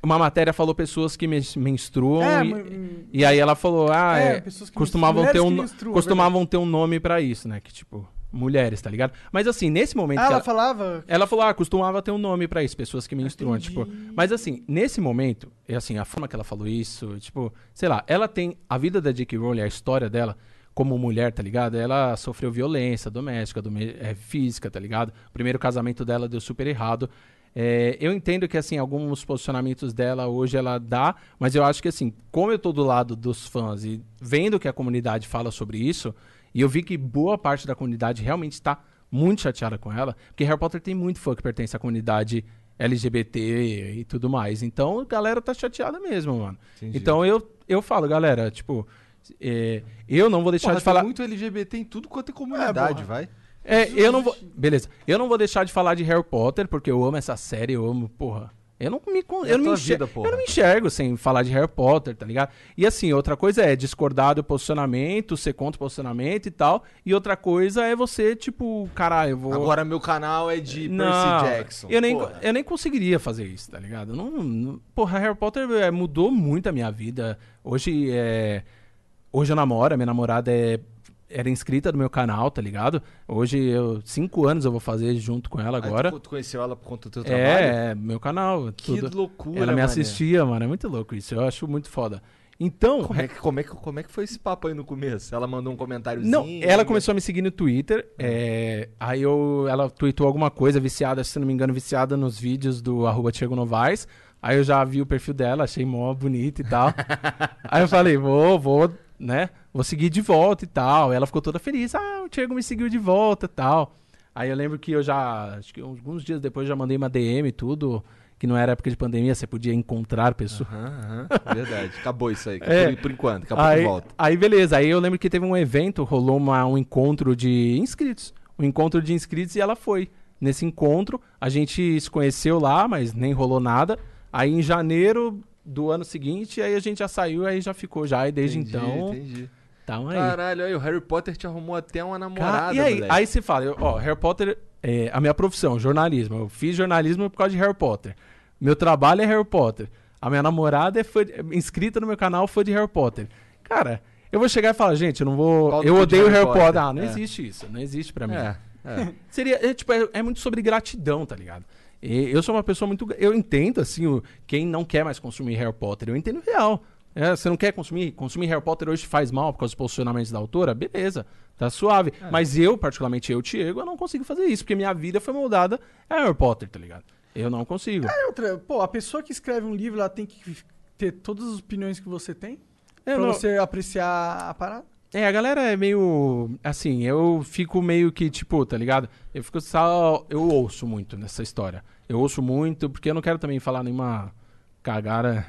Uma matéria falou pessoas que men- menstruam É, e, mas- e aí ela falou, ah, É, é, pessoas que costumavam ter um mulheres que no- menstruam, é costumavam ter um nome pra isso, né? Que tipo, mulheres, tá ligado? Mas assim, nesse momento Ah, ela ela, falava. ela falou, ah, costumava ter um nome pra isso, pessoas que menstruam, Entendi. tipo. Mas assim, nesse momento, é assim, a forma que ela falou isso, tipo, sei lá, ela tem a vida da J.K. Rowling, a história dela como mulher, tá ligado? Ela sofreu violência doméstica, dome- é, física, tá ligado? O primeiro casamento dela deu super errado. É, eu entendo que, assim, alguns posicionamentos dela hoje ela dá, mas eu acho que, assim, como eu tô do lado dos fãs e vendo que a comunidade fala sobre isso, e eu vi que boa parte da comunidade realmente está muito chateada com ela, porque Harry Potter tem muito fã que pertence à comunidade LGBT e tudo mais. Então, a galera tá chateada mesmo, mano. Entendi. Então, eu, eu falo, galera, tipo, é, eu não vou deixar Porra, de falar... muito LGBT em tudo quanto é comunidade, porra. vai. É, eu não vou. Beleza. Eu não vou deixar de falar de Harry Potter, porque eu amo essa série, eu amo, porra. Eu não me, É eu não me enxergo, vida, eu não me enxergo sem falar de Harry Potter, tá ligado? E assim, outra coisa é discordar do posicionamento, ser contra o posicionamento e tal. E outra coisa é você, tipo, caralho, eu vou. Agora meu canal é de não, Percy Jackson. Eu nem, Porra. eu nem conseguiria fazer isso, tá ligado? Não, não- porra, Harry Potter é, mudou muito a minha vida. Hoje é. Hoje eu namoro, minha namorada é, era inscrita no meu canal, tá ligado? Hoje eu. Cinco anos eu vou fazer junto com ela Aí agora. tu, tu conheceu ela por conta do teu trabalho? É, é, meu canal. Que tudo. loucura, Ela me mané. assistia, mano. É muito louco isso. Eu acho muito foda. Então. Como é, que, como, é que, como é que foi esse papo aí no começo? Ela mandou um comentáriozinho? Não, ela começou a me seguir no Twitter. é, aí eu, ela tweetou alguma coisa viciada, se não me engano, viciada nos vídeos do arroba Thiago Novaes. Aí eu já vi o perfil dela, achei mó bonito e tal. aí eu falei, vou, vou, né? Vou seguir de volta e tal. Ela ficou toda feliz. Ah, o Thiago me seguiu de volta e tal. Aí eu lembro que eu já, acho que alguns dias depois eu já mandei uma DM e tudo. Que não era época de pandemia, você podia encontrar pessoas. Aham, aham, verdade. Acabou isso aí. É. Por, por enquanto. Daqui a pouco Aí, volta. aí beleza, aí eu lembro que teve um evento, rolou uma- um encontro de inscritos. Um encontro de inscritos e ela foi. Nesse encontro, a gente se conheceu lá, mas nem rolou nada. Aí em janeiro do ano seguinte, aí a gente já saiu, aí já ficou já, e desde Entendi, então, Entendi. Tamo aí. Caralho, aí o Harry Potter te arrumou até uma namorada, e aí, moleque. aí você fala, eu- ó, Harry Potter é a minha profissão, jornalismo. Eu fiz jornalismo por causa de Harry Potter. Meu trabalho é Harry Potter. A minha namorada é, fã é inscrita no meu canal, fã de Harry Potter. Cara, eu vou chegar e falar, gente, eu não vou. No eu odeio Harry Harry Potter. Potter. Ah, não É. existe isso. Não existe pra mim. É, é. Seria, é, tipo, é, é muito sobre gratidão, tá ligado? E eu sou uma pessoa muito. Eu entendo, assim, o, quem não quer mais consumir Harry Potter. Eu entendo real. É, você não quer consumir? Consumir Harry Potter hoje faz mal por causa dos posicionamentos da autora? Beleza, tá suave. Mas eu, particularmente eu, Diego, eu não consigo fazer isso, porque minha vida foi moldada a Harry Potter, tá ligado? Eu não consigo. E outra, pô, a pessoa que escreve um livro, ela tem que ter todas as opiniões que você tem Eu pra não- você apreciar a parada. É, a galera é meio. Assim, eu fico meio que, tipo, tá ligado? Eu fico só. Eu ouço muito nessa história. Eu ouço muito, porque eu não quero também falar nenhuma cagada.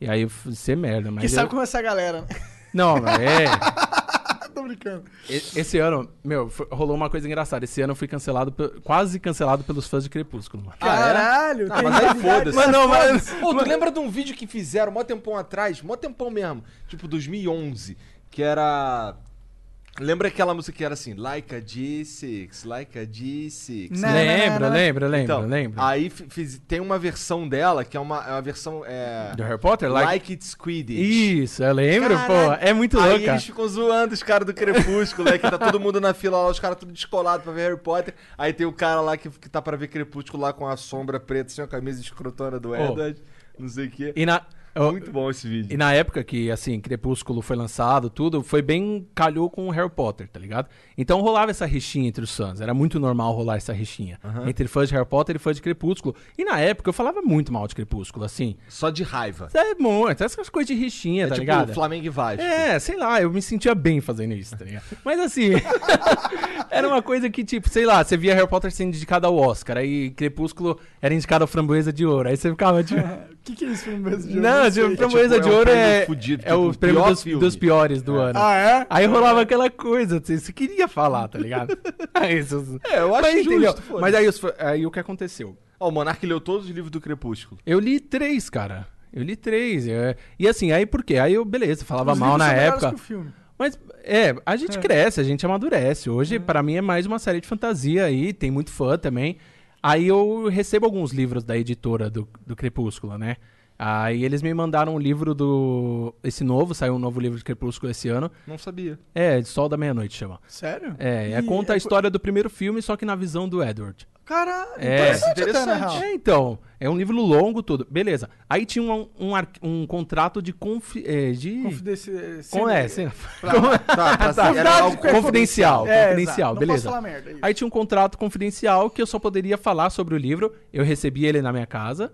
E aí ser merda, mas. que eu- sabe como é essa galera, né? Não, mas é. Tô brincando. Esse ano, meu, rolou uma coisa engraçada. Esse ano eu fui cancelado, quase cancelado pelos fãs de Crepúsculo, mano. Ah? Caralho, Ah, mas aí foda-se. Mas não, mas- Pô, tu lembra de um vídeo que fizeram mó tempão atrás? Mó tempão mesmo. Tipo, 2011. Que era... Lembra aquela música que era assim? Like a G6, like a G6. Não, lembra, não, não. lembra, lembra, Então, lembra. Aí fi- fiz- tem uma versão dela que é uma, é uma versão... É, Do Harry Potter? like, Like... It's Quidditch. Isso, eu lembro, Caralho. pô. É muito Aí louco, cara. eles ficam zoando os caras do Crepúsculo, né? Que tá todo mundo na fila lá, os caras tudo descolados pra ver Harry Potter. Aí tem o cara lá que, que tá pra ver Crepúsculo lá com a sombra preta, assim, a camisa escrotona do Oh. Edward, não sei o quê. E na, Muito bom esse vídeo. E na época que, assim, Crepúsculo foi lançado, tudo, foi bem calhou com o Harry Potter, tá ligado? Então rolava essa rixinha entre os fãs. Era muito normal rolar essa rixinha. Entre fãs de Harry Potter e fãs de Crepúsculo. E na época eu falava muito mal de Crepúsculo, assim. Só de raiva. É muito, essas coisas de rixinha, É tá tipo ligado? Flamengo e Vasco. É, sei lá, eu me sentia bem fazendo isso, tá ligado? Mas assim, era uma coisa que, tipo, sei lá, você via Harry Potter sendo indicado ao Oscar, aí Crepúsculo era indicado ao Framboesa de Ouro, aí você ficava, tipo... O que, que é isso, mesmo? de jogo? Não, tipo, Framboesa tipo, de é um Ouro prêmio é, fudido, é tipo, o prêmio pior dos, dos piores do ano. Ah, é? Aí rolava aquela coisa, você, você queria falar, tá ligado? Aí, você- É, eu acho Mas, justo, entendeu? Mas aí, aí o que aconteceu? Ó, o Monark leu todos os livros do Crepúsculo. Eu li três, cara. Eu li três. é. E assim, aí por quê? Aí eu, beleza, falava Os mal na época. que o filme. Mas, é, a gente É. cresce, a gente amadurece. Hoje, pra mim, é mais uma série de fantasia aí, tem muito fã também. Aí eu recebo alguns livros da editora do, do Crepúsculo, né? Aí eles me mandaram um livro do. Esse novo, saiu um novo livro de Crepúsculo esse ano. Não sabia. É, Sol da Meia-Noite chama. Sério? É, é conta é a história do primeiro filme, só que na visão do Edward. Caralho, É, interessante, interessante. É, então, é um livro longo, tudo. Beleza. Aí tinha um, um, ar- um contrato de. Confi, é, de Confidencial. com, é, sei lá. Tá, pra Tá, era algo Confidencial. confidencial, É, confidencial. Não beleza. posso falar merda. é. Aí tinha um contrato confidencial que eu só poderia falar sobre o livro. Eu recebi ele na minha casa.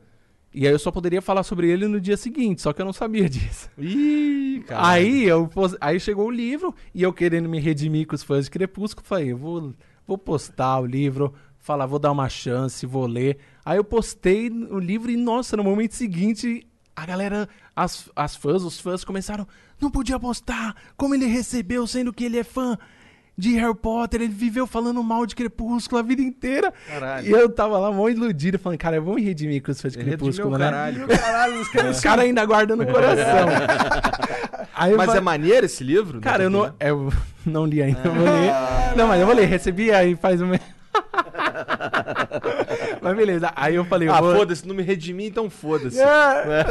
E aí eu só poderia falar sobre ele no dia seguinte, só que eu não sabia disso. Ih, cara. Aí, eu, aí chegou o livro e eu querendo me redimir com os fãs de Crepúsculo, falei, eu vou, vou postar o livro, falar, vou dar uma chance, vou ler. Aí eu postei o livro e, nossa, no momento seguinte, a galera, as, as fãs, os fãs começaram, não podia postar, como ele recebeu, sendo que ele é fã de Harry Potter, ele viveu falando mal de Crepúsculo a vida inteira. Caralho. E eu tava lá mó iludido, falando, cara, eu vou me redimir com os fãs de Crepúsculo, né? caralho. Caralho, os caras Os caras ainda guardam no coração. Aí eu Mas é maneiro esse livro? Cara, eu não, entendendo. eu não li ainda, eu vou ler. Não, mas eu vou ler, recebi aí faz um mês. mas beleza, aí eu falei, Ah, vou... foda-se, não me redimi, então foda-se. É,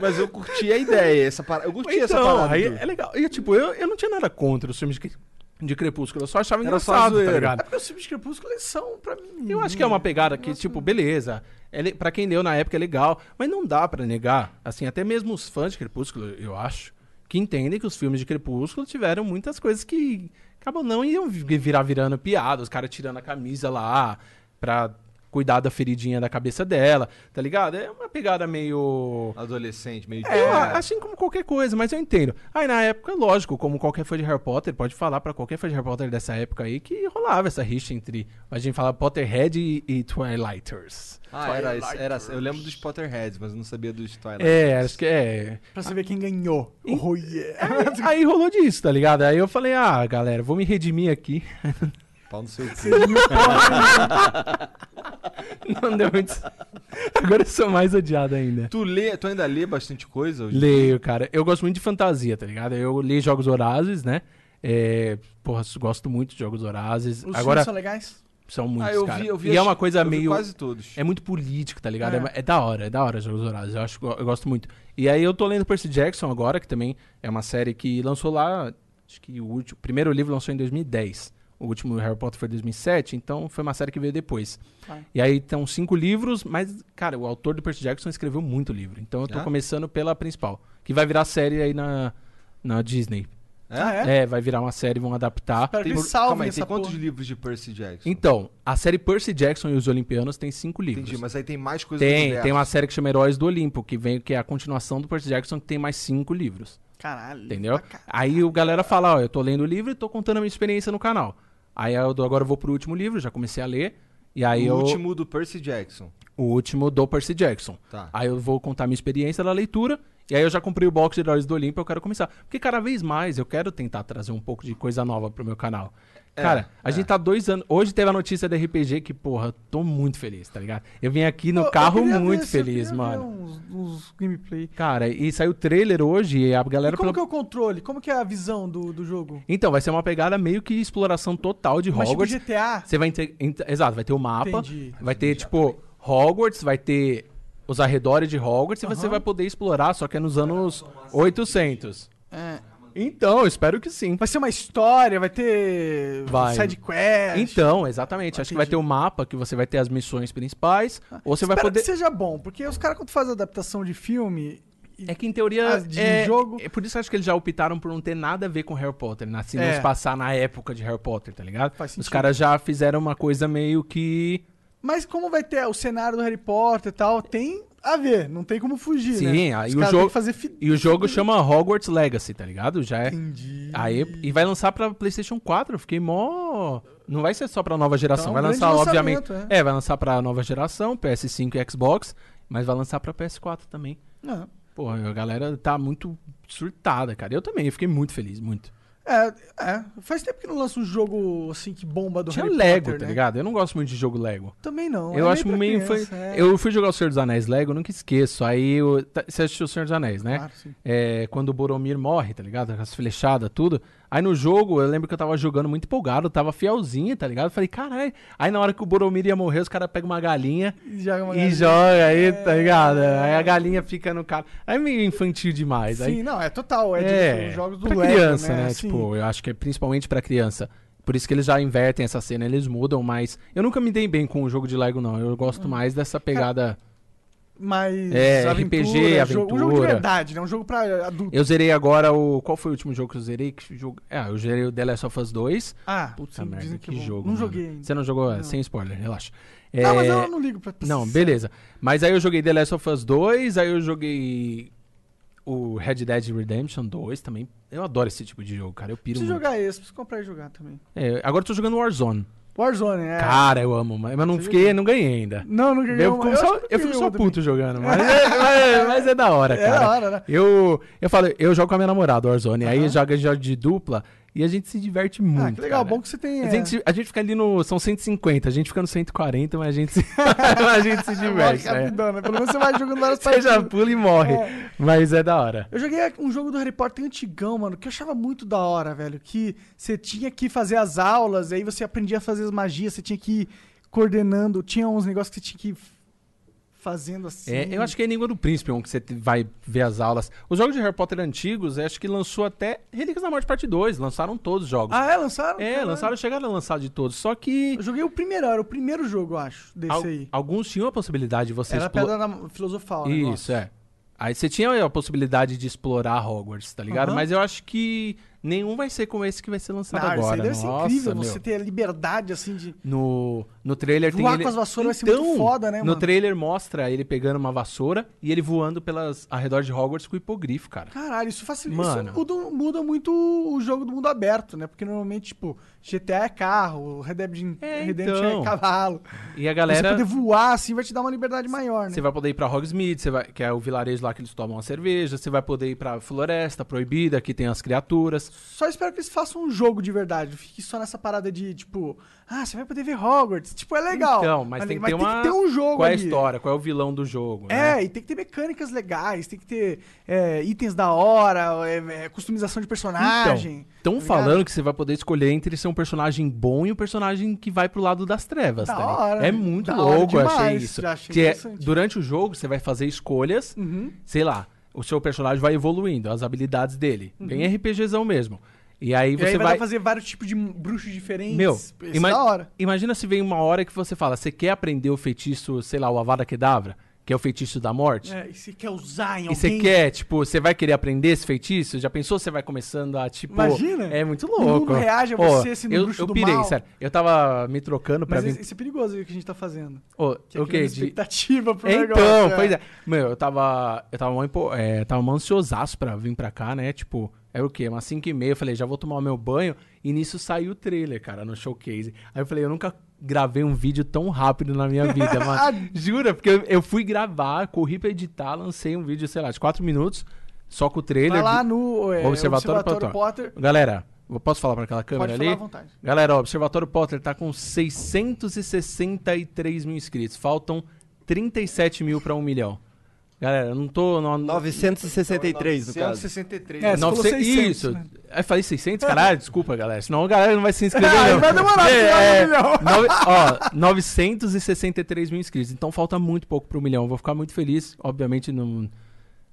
Mas eu curti a ideia, essa parada. Eu curti essa Então, parada. aí do- é legal. E, tipo, eu, eu não tinha nada contra os filmes de, de Crepúsculo, eu só achava Era só engraçado, tá zoeira. ligado? é porque os filmes de Crepúsculo eles são, pra mim... Eu acho que é uma pegada que, tipo, beleza. É, le- pra quem leu na época é legal, mas não dá pra negar. Assim, até mesmo os fãs de Crepúsculo, eu acho, que entendem que os filmes de Crepúsculo tiveram muitas coisas que acabam não iam vi- virar virando piada, os caras tirando a camisa lá pra cuidar da feridinha da cabeça dela, tá ligado? É uma pegada meio. Adolescente, meio Eu, assim como qualquer coisa, mas eu entendo. Aí na época, lógico, como qualquer fã de Harry Potter, pode falar pra qualquer fã de Harry Potter dessa época aí que rolava essa rixa entre. A gente fala Potterhead e, e Twilighters. Ah, era, era, eu lembro dos Potterheads, mas eu não sabia dos Twilight. É, acho que é. Pra ver quem ganhou. Oh, yeah. Aí rolou disso, tá ligado? Aí eu falei, ah, galera, vou me redimir aqui. Pau no seu cu. Não deu muito. Agora eu sou mais odiado ainda. Tu, lê, tu ainda lê bastante coisa? hoje? Leio, cara. Eu gosto muito de fantasia, tá ligado? Eu li Jogos Horazes, né? É, porra, gosto muito de Jogos Horazes. Os Agora, são legais? são muitos, Ah, eu cara. vi, eu vi. e é as- uma coisa meio... quase todos. É muito político, tá ligado? É. É. é da hora, é da hora Jogos Horazes. Eu, acho, eu gosto muito. E aí eu tô lendo Percy Jackson agora, que também é uma série que lançou lá... Acho que o, último, o primeiro livro lançou em 2010. O último Harry Potter foi em 2007, então foi uma série que veio depois. Ah. E aí estão cinco livros, mas, cara, o autor do Percy Jackson escreveu muito livro. Então eu tô Ah? começando pela principal, que vai virar série aí na, na Disney. Ah, é? É? vai virar uma série, vão adaptar. Espero que Tem, aí, essa tem quantos porra. livros de Percy Jackson? Então, a série Percy Jackson e os Olimpianos tem cinco livros. Entendi, mas aí tem mais coisa do Tem, tem uma série que chama Heróis do Olimpo, que vem que é a continuação do Percy Jackson, que tem mais cinco livros. Caralho. Entendeu? caralho. Aí o galera fala, ó, eu tô lendo o livro e tô contando a minha experiência no canal. Aí eu dou- agora eu vou pro último livro, já comecei a ler. E aí o eu. último do Percy Jackson. O último do Percy Jackson. Tá. Aí eu vou contar minha experiência da leitura. E aí eu já comprei o box de Heróis do Olimpo, eu quero começar. Porque cada vez mais eu quero tentar trazer um pouco de coisa nova pro meu canal. É, Cara, a é. gente tá dois anos. Hoje teve a notícia da RPG que, porra, tô muito feliz, tá ligado? Eu vim aqui no Eu- eu carro queria muito ver eu feliz, mano. Uns, uns gameplay. Cara, e saiu o trailer hoje e a galera. E como pela- que é o controle? Como que é a visão do, do jogo? Então, vai ser uma pegada meio que exploração total de Mas tipo Hogwarts. GTA? Você vai ter. ent- Exato, vai ter o mapa. Entendi. Vai ter, tipo, Hogwarts, vai ter os arredores de Hogwarts e você vai poder explorar, só que é nos anos 800. É. Então, eu espero que sim. Vai ser uma história, vai ter Vai. side quest. Então, exatamente. Ah, Acho que vai ter o mapa que você vai ter as missões principais. ou você vai Espero poder. que seja bom, porque os caras quando fazem adaptação de filme... É que em teoria. Ah, de é, jogo- é por isso que eu acho que eles já optaram por não ter nada a ver com Harry Potter, né? Assim, não É. se passar na época de Harry Potter, tá ligado? Os caras já fizeram uma coisa meio que. Mas como vai ter o cenário do Harry Potter e tal, tem a ver, não tem como fugir, né? Sim, aí o jogo- fazer fi- E o jogo chama Hogwarts Legacy, tá ligado? Já é. Entendi. Aí, e vai lançar pra PlayStation 4. Eu fiquei mó. Não vai ser só pra nova geração. Então, é vai lançar, obviamente. lançamento, É. vai lançar pra nova geração, PS5 e Xbox. Mas vai lançar pra PS4 também. Não. Pô, a galera tá muito surtada, cara. Eu também, eu fiquei muito feliz, muito. É, é, faz tempo que não lança um jogo assim que bomba do Tinha Harry Lego, Potter, tá né? ligado? Eu não gosto muito de jogo Lego. Também não. eu é acho meio. criança, foi... é. Eu fui jogar o Senhor dos Anéis Lego, nunca esqueço. Aí eu... tá- você assistiu o Senhor dos Anéis, né? Claro, sim. É, quando o Boromir morre, tá ligado? Com as flechadas, tudo. Aí no jogo, eu lembro que eu tava jogando muito empolgado, tava fielzinho, tá ligado? Falei, caralho. Aí na hora que o Boromir ia morrer, os caras pegam uma galinha E joga uma e galinha. joga aí, tá ligado? Aí a galinha fica no cara. É meio infantil demais. Sim, aí, não, é total. É, é, de, os jogos do pra Lego, criança, né? Sim. Tipo, eu acho que é principalmente pra criança. Por isso que eles já invertem essa cena, eles mudam, mas eu nunca me dei bem com o jogo de Lego, não. Eu gosto Hum. mais dessa pegada. Mas É, aventura, RPG, jogo, um jogo de aventura. verdade, né? Um jogo pra adulto. Eu zerei agora o. Qual foi o último jogo que eu zerei? Que jogo... Ah, eu zerei o The Last of Us 2. Ah, Puta sim, merda, dizem que, é jogo. Não mano. joguei ainda. Você não jogou? Não. Sem spoiler, relaxa. Não, mas É, eu não ligo pra Não, beleza. Mas aí eu joguei The Last of Us 2, aí eu joguei o Red Dead Redemption 2 também. Eu adoro esse tipo de jogo, cara. Eu piro Preciso muito. jogar esse, preciso comprar e jogar também. É, agora eu tô jogando Warzone. Warzone, é. Cara, eu amo, mas mas não Você fiquei, não ganhei ainda. Não, não ganhei Eu, acho só, eu fico só puto jogando, mas é, mas- mas é da hora, É cara. da hora, né? Eu, eu falo, eu jogo com a minha namorada, Warzone, aí joga de dupla e a gente se diverte muito. Ah, que legal, cara. bom que você tem. A gente, a gente fica ali no. São 150, a gente fica no 140, mas a gente se, a gente se diverte. Morre né? rapidão, né? Pelo menos você vai jogando várias Você já partidas. pula e morre. É. Mas é da hora. Eu joguei um jogo do Harry Potter antigão, mano, que eu achava muito da hora, velho. Que você tinha que fazer as aulas, aí você aprendia a fazer as magias, você tinha que ir coordenando, tinha uns negócios que você tinha que fazendo assim. É, eu acho que é Enigma do Príncipe, onde você vai ver as aulas. Os jogos de Harry Potter antigos, acho que lançou até Relíquias da Morte Parte 2. Lançaram todos os jogos. Ah, é? Lançaram? é, Caralho. lançaram, chegaram a lançar de todos. Só que Eu joguei o primeiro, era o primeiro jogo, eu acho, desse al- aí. alguns tinham a possibilidade de você Era a explo- pedra filosofal, né? Isso, é. Aí você tinha a possibilidade de explorar Hogwarts, tá ligado? Aham. Mas eu acho que nenhum vai ser como esse que vai ser lançado Não, isso agora. aí deve ser Nossa, incrível, meu. você ter a liberdade, assim, de... No, no trailer tem Voar ele... com as vassouras vai ser muito foda, né, No mano? trailer mostra ele pegando uma vassoura e ele voando pelas arredor de Hogwarts com o hipogrifo, cara. Caralho, isso facilita. Mano. Isso muda, muda muito o jogo do mundo aberto, né? Porque normalmente, tipo, GTA é carro, Red Dead É, Redemption então. é cavalo. E a Você galera... poder voar, assim, vai te dar uma liberdade maior, né? Você vai poder ir pra Hogsmeade, você vai, que é o vilarejo lá que eles tomam a cerveja. Você vai poder ir pra Floresta Proibida, que tem as criaturas. Só espero que eles façam um jogo de verdade. Não fique só nessa parada de, tipo, ah, você vai poder ver Hogwarts. Tipo, é legal. Então, mas tem que ter uma... ter um jogo Qual é a ali. história? Qual é o vilão do jogo, né? É, e tem que ter mecânicas legais, tem que ter é, itens da hora, é, é, customização de personagem. Estão tá falando que você vai poder escolher entre ser um personagem bom e um personagem que vai pro lado das trevas, Da tá hora, É né? muito louco, eu achei isso. já achei Que é- durante o jogo, você vai fazer escolhas, Uhum. sei lá, o seu personagem vai evoluindo, as habilidades dele. Bem RPGzão mesmo. E aí Uhum. E aí você vai, vai... fazer vários tipos de bruxos diferentes. Meu, ima- é da hora. imagina se vem uma hora que você fala, você quer aprender o feitiço, sei lá, o Avada Kedavra, que é o feitiço da morte? É, e você quer usar em E alguém. você quer, tipo, você vai querer aprender esse feitiço? Já pensou você vai começando a, tipo... Imagina. É muito O louco. mundo reage a você, no eu, bruxo eu do pirei, mal. sério. Eu tava me trocando pra Mas vir... isso, isso é perigoso o que a gente tá fazendo. Ô, Que é o criando De... expectativa pro Então, negócio. pois é. Meu, eu tava. Eu tava mó, é, tava mó ansiosaço pra vir pra cá, né? Tipo, era o quê? Umas 5 e meia. Eu falei, já vou tomar o meu banho. E nisso saiu o trailer, cara, no showcase. Aí eu falei, eu nunca gravei um vídeo tão rápido na minha vida, mano. Jura? Porque eu, eu fui gravar, corri pra editar, lancei um vídeo, sei lá, de 4 minutos, só com o trailer. Vai lá no é, Observatório, Observatório Potter. Potter. Galera, posso falar pra aquela câmera Pode ali? falar à vontade. Galera, o Observatório Potter tá com 663 mil inscritos. Faltam 37 mil pra 1 milhão. Galera, eu não tô... Não, 963, no caso. 163. É, você falou 900 600, isso. né? Aí falei 600? Caralho, desculpa, galera. Senão a galera não vai se inscrever, Ah, não. vai demorar É, é, nove- ó, 963 mil inscritos. Então falta muito pouco pro milhão. Vou ficar muito feliz. Obviamente, não,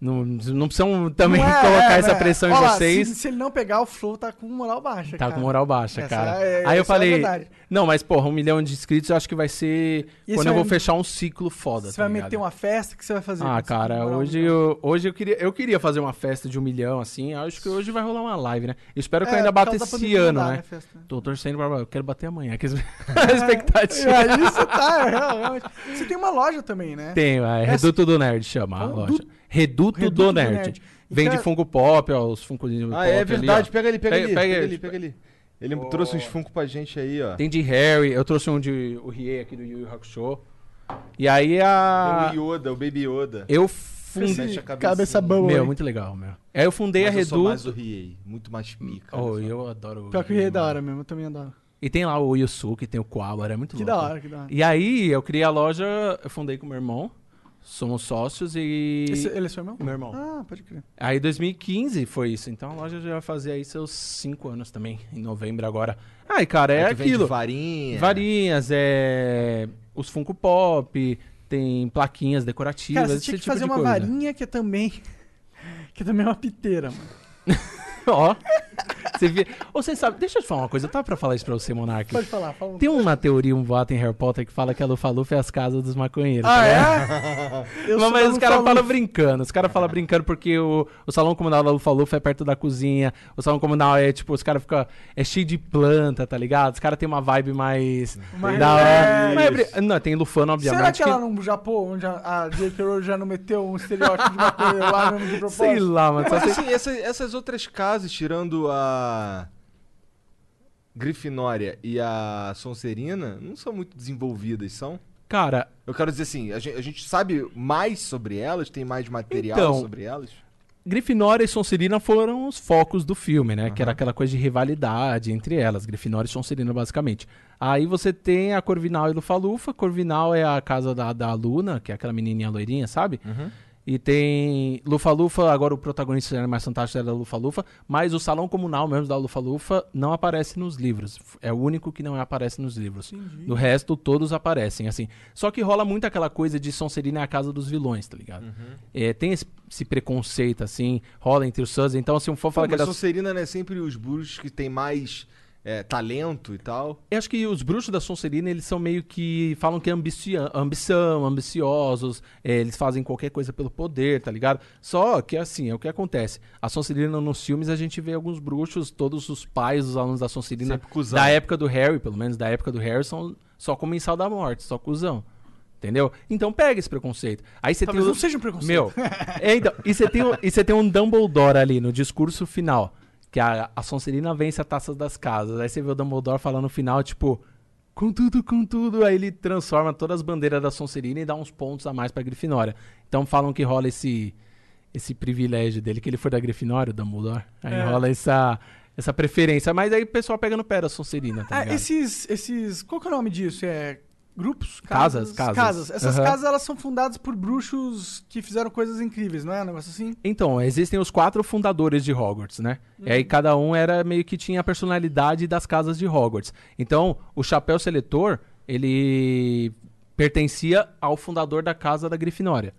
Não, não precisam também Não é, colocar é, essa é. pressão Ó em lá, vocês. Se, se ele não pegar, o Flow tá com moral baixa, Tá cara. com moral baixa, Essa cara. é- Aí eu é falei, verdade. Não, mas porra, um milhão de inscritos eu acho que vai ser E quando eu vou vai- fechar um ciclo foda, Você tá vai ligado? meter uma festa, o que você vai fazer? Ah, cara, um hoje eu, hoje eu queria, eu queria fazer uma festa de um milhão, assim. Acho que hoje vai rolar uma live, né? Eu espero que eu É, ainda por causa bata da esse ano, né? festa, né? Tô torcendo pra. Eu quero bater amanhã. Que a expectativa. Aí você tá, é, realmente. Você tem uma loja também, né? Tem, é Essa- Reduto do Nerd chama a loja. Reduto, Reduto do do Nerd. Nerd. E Vende cara- Funko Pop, ó, os Funko de Ah, Pop é verdade. pega ali, pega, Pega- ali. pega Pega, aí, ali, pega ali. Ele Oh. trouxe uns Funko pra gente aí, ó. Tem de Harry, eu trouxe um de o Rie aqui do Yu Yu Hakusho. E aí a. O Yoda, o Baby Yoda. Eu fundei. Cabeça boa. Meu, hein? muito legal, meu. Aí eu fundei Mas a eu sou mais o. Riei. Muito mais pica. Oh, só. eu adoro Pior que o rei é da hora mesmo, eu também adoro. E tem lá o Yusuke, tem o Koala, é muito Que louco. da hora, que da hora. E aí eu criei a loja, eu fundei com meu irmão. Somos sócios e. Esse- ele é seu irmão? Meu irmão. Ah, pode crer. Aí 2015 foi isso. Então a loja já vai fazer aí seus 5 anos também, em novembro agora. Ai, cara, é vende aquilo. varinha. Varinhas, é. Os Funko Pop, tem plaquinhas decorativas. Cara, você esse tinha que tipo fazer de uma coisa. varinha que é também. Que é também uma piteira, mano. Ó. Você vê. Ou você sabe, deixa eu te falar uma coisa, eu tava pra falar isso pra você, Monark. Pode falar, fala um Tem uma teoria, um boato em Harry Potter que fala que a Lufa-Lufa é as casas dos maconheiros. Ah, ligado? é? Eu Mas, mas os caras falam brincando. Os caras falam brincando porque o, o salão comunal da Lufa-Lufa é perto da cozinha. O salão comunal é tipo, os caras ficam. É cheio de planta, tá ligado? Os caras têm uma vibe mais. Mais da hora. é não, tem Lufano, obviamente. Será que ela no Japão, onde a, a J.K. Rowling já não meteu um estereótipo de maconha lá mesmo de propósito? Sei lá, mano. Mas assim, essa- essas outras casas, tirando a Grifinória e a Sonserina, não são muito desenvolvidas, são? Cara, Eu quero dizer assim, a gente, a gente sabe mais sobre elas, tem mais material Então, sobre elas? Grifinória e Sonserina foram os focos do filme, né? Que era aquela coisa de rivalidade entre elas, Grifinória e Sonserina, basicamente. Aí você tem a Corvinal e Lufa-Lufa. Corvinal é a casa da, da Luna, que é aquela menininha loirinha, sabe? E tem Lufa-Lufa, agora o protagonista é mais fantástico é da Lufa-Lufa, mas o salão comunal mesmo da Lufa-Lufa não aparece nos livros. É o único que não aparece nos livros. Do resto, todos aparecem, assim. Só que rola muito aquela coisa de Sonserina é a casa dos vilões, tá ligado? É, tem esse, esse preconceito, assim, rola entre os Suns. Então, se eu for falar Pô, que mas era... Sonserina não é sempre os bruxos que tem mais é, talento e tal. Eu acho que os bruxos da Sonserina, eles são meio que. falam que é ambicia- ambição, ambiciosos, é, eles fazem qualquer coisa pelo poder, tá ligado? Só que assim, é o que acontece. A Sonserina nos filmes a gente vê alguns bruxos, todos os pais dos alunos da Sonserina, da época do Harry, pelo menos da época do Harry, são só comensal da morte, só cuzão. Entendeu? Então pega esse preconceito. Aí você Talvez tem o- não seja um preconceito. Meu, é, então, e você tem, o- e você tem um Dumbledore ali no discurso final, que a, a Sonserina vence a taça das casas. Aí você vê o Dumbledore falando no final, tipo, com tudo, com tudo. Aí ele transforma todas as bandeiras da Sonserina e dá uns pontos a mais pra Grifinória. Então falam que rola esse, esse privilégio dele, que ele foi da Grifinória, o Dumbledore. Aí É. rola essa, essa preferência. Mas aí o pessoal pega no pé da Sonserina, tá ligado? esses, esses. Qual que é o nome disso? É. Grupos? Casas, casas. Essas Aham. casas elas são fundadas por bruxos que fizeram coisas incríveis, não é? Um negócio assim? Então, existem os quatro fundadores de Hogwarts, né? E Uhum. aí cada um era meio que tinha a personalidade das casas de Hogwarts. Então, o chapéu seletor, ele pertencia ao fundador da casa da Grifinória.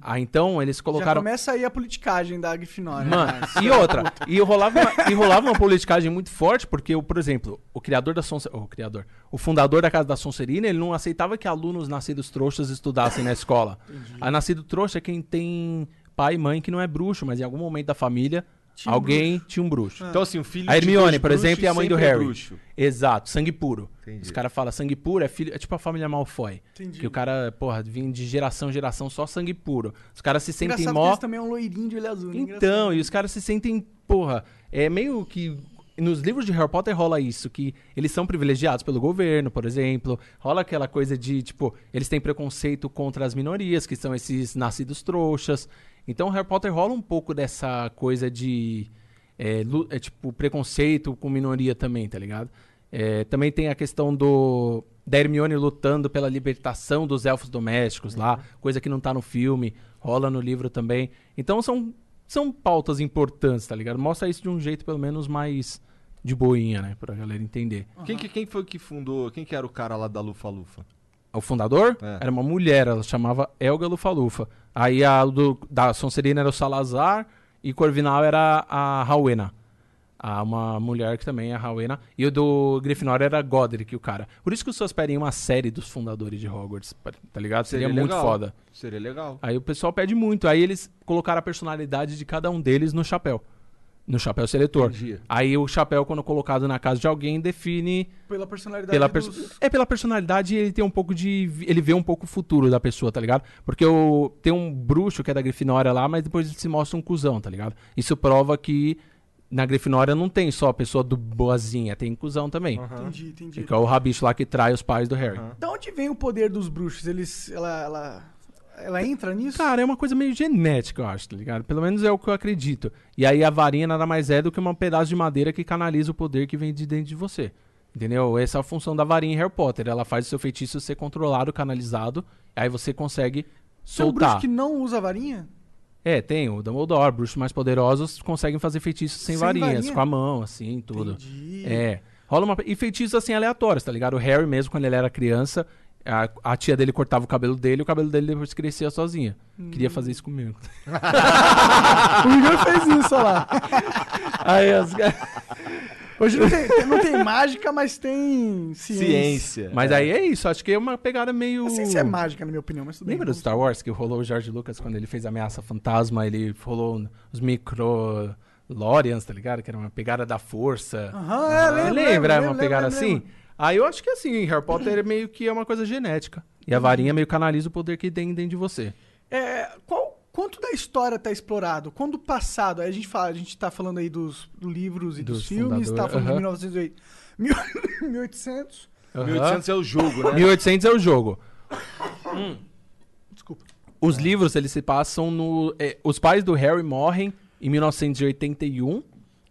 Ah, então eles Já colocaram começa aí a politicagem da Grifinória. Mano, né? e outra, e rolava, uma, e rolava uma politicagem muito forte, porque, o, por exemplo, o criador da Sonserina, o criador, o fundador da Casa da Sonserina, ele não aceitava que alunos nascidos trouxas estudassem na escola. A nascido trouxa é quem tem pai e mãe que não é bruxo, mas em algum momento da família, Tinha um alguém tinha um bruxo. Então, assim, o filho A Hermione, por exemplo, e a mãe do é Harry. bruxo. Exato, sangue puro. Entendi. Os caras falam sangue puro, é filho, é tipo a família Malfoy. Entendi. Que o cara, porra, vinha de geração em geração só sangue puro. Os caras se sentem Engraçado mó que também é um loirinho de olho azul. né? então, e os caras se sentem, porra, é meio que. Nos livros de Harry Potter rola isso, que eles são privilegiados pelo governo, por exemplo. Rola aquela coisa de, tipo, eles têm preconceito contra as minorias, que são esses nascidos trouxas. Então, Harry Potter rola um pouco dessa coisa de. É, é, tipo, preconceito com minoria também, tá ligado? É, também tem a questão do. Da Hermione lutando pela libertação dos elfos domésticos lá, coisa que não tá no filme, rola no livro também. Então são, são pautas importantes, tá ligado? Mostra isso de um jeito, pelo menos, mais de boinha, né? Pra galera entender. Quem, que- quem foi que fundou, quem que era o cara lá da Lufa Lufa? O fundador É. era uma mulher, ela chamava Elga Lufa-Lufa. Aí a do, da Sonserina era o Salazar e Corvinal era a Rowena. Ah, uma mulher que também é a Rowena. E o do Grifinória era Godric, o cara. Por isso que os seus pedem uma série dos fundadores de Hogwarts, tá ligado? Seria, muito legal. foda. Seria legal. Aí o pessoal pede muito. Aí eles colocaram a personalidade de cada um deles no chapéu. No chapéu seletor. Entendi. Aí o chapéu, quando colocado na casa de alguém, define Pela personalidade pela dos... perso- É pela personalidade ele tem um pouco de. Ele vê um pouco o futuro da pessoa, tá ligado? Porque o... tem um bruxo que é da Grifinória lá, mas depois ele se mostra um cuzão, tá ligado? Isso prova que na Grifinória não tem só a pessoa do boazinha, tem cuzão também. Entendi, entendi. Que é o rabicho lá que trai os pais do Harry. Da onde vem o poder dos bruxos? Eles... Ela... Ela, ela entra nisso? Cara, é uma coisa meio genética, eu acho, tá ligado? Pelo menos é o que eu acredito. E aí a varinha nada mais é do que um pedaço de madeira que canaliza o poder que vem de dentro de você. Entendeu? Essa é a função da varinha em Harry Potter. Ela faz o seu feitiço ser controlado, canalizado, aí você consegue Tem um soltar. bruxo que não usa varinha? É, tem o Dumbledore, bruxos mais poderosos conseguem fazer feitiços sem, Sem varinhas, varinha? com a mão, assim, tudo. Entendi. É. Rola uma. E feitiços assim aleatórios, tá ligado? O Harry mesmo, quando ele era criança, a, a tia dele cortava o cabelo dele e o cabelo dele depois crescia sozinha. Hum. Queria fazer isso comigo. O Igor fez isso, olha lá. Aí as... Hoje não tem, não tem mágica, mas tem ciência. Ciência. Mas aí é isso, acho que é uma pegada meio. A ciência é mágica, na minha opinião, mas tudo bem. Lembra do Star Wars que rolou o George Lucas quando ele fez Ameaça Fantasma? Ele rolou os micro. Lorians, tá ligado? Que era uma pegada da força. Aham, é, Você lembro, lembra? lembro, É uma pegada assim? Aí eu acho que assim, Harry Potter é meio que é uma coisa genética. E a varinha meio canaliza o poder que tem dentro de você. É, qual, quanto da história tá explorado? Quando o passado, aí a gente fala, a gente tá falando aí dos livros e dos, Dos filmes, tá fundadores, falando de aham. 1908, mil- 1800, 1800 é o jogo, né? 1800 é o jogo. desculpa. Os livros, eles se passam no... é, os pais do Harry morrem em 1981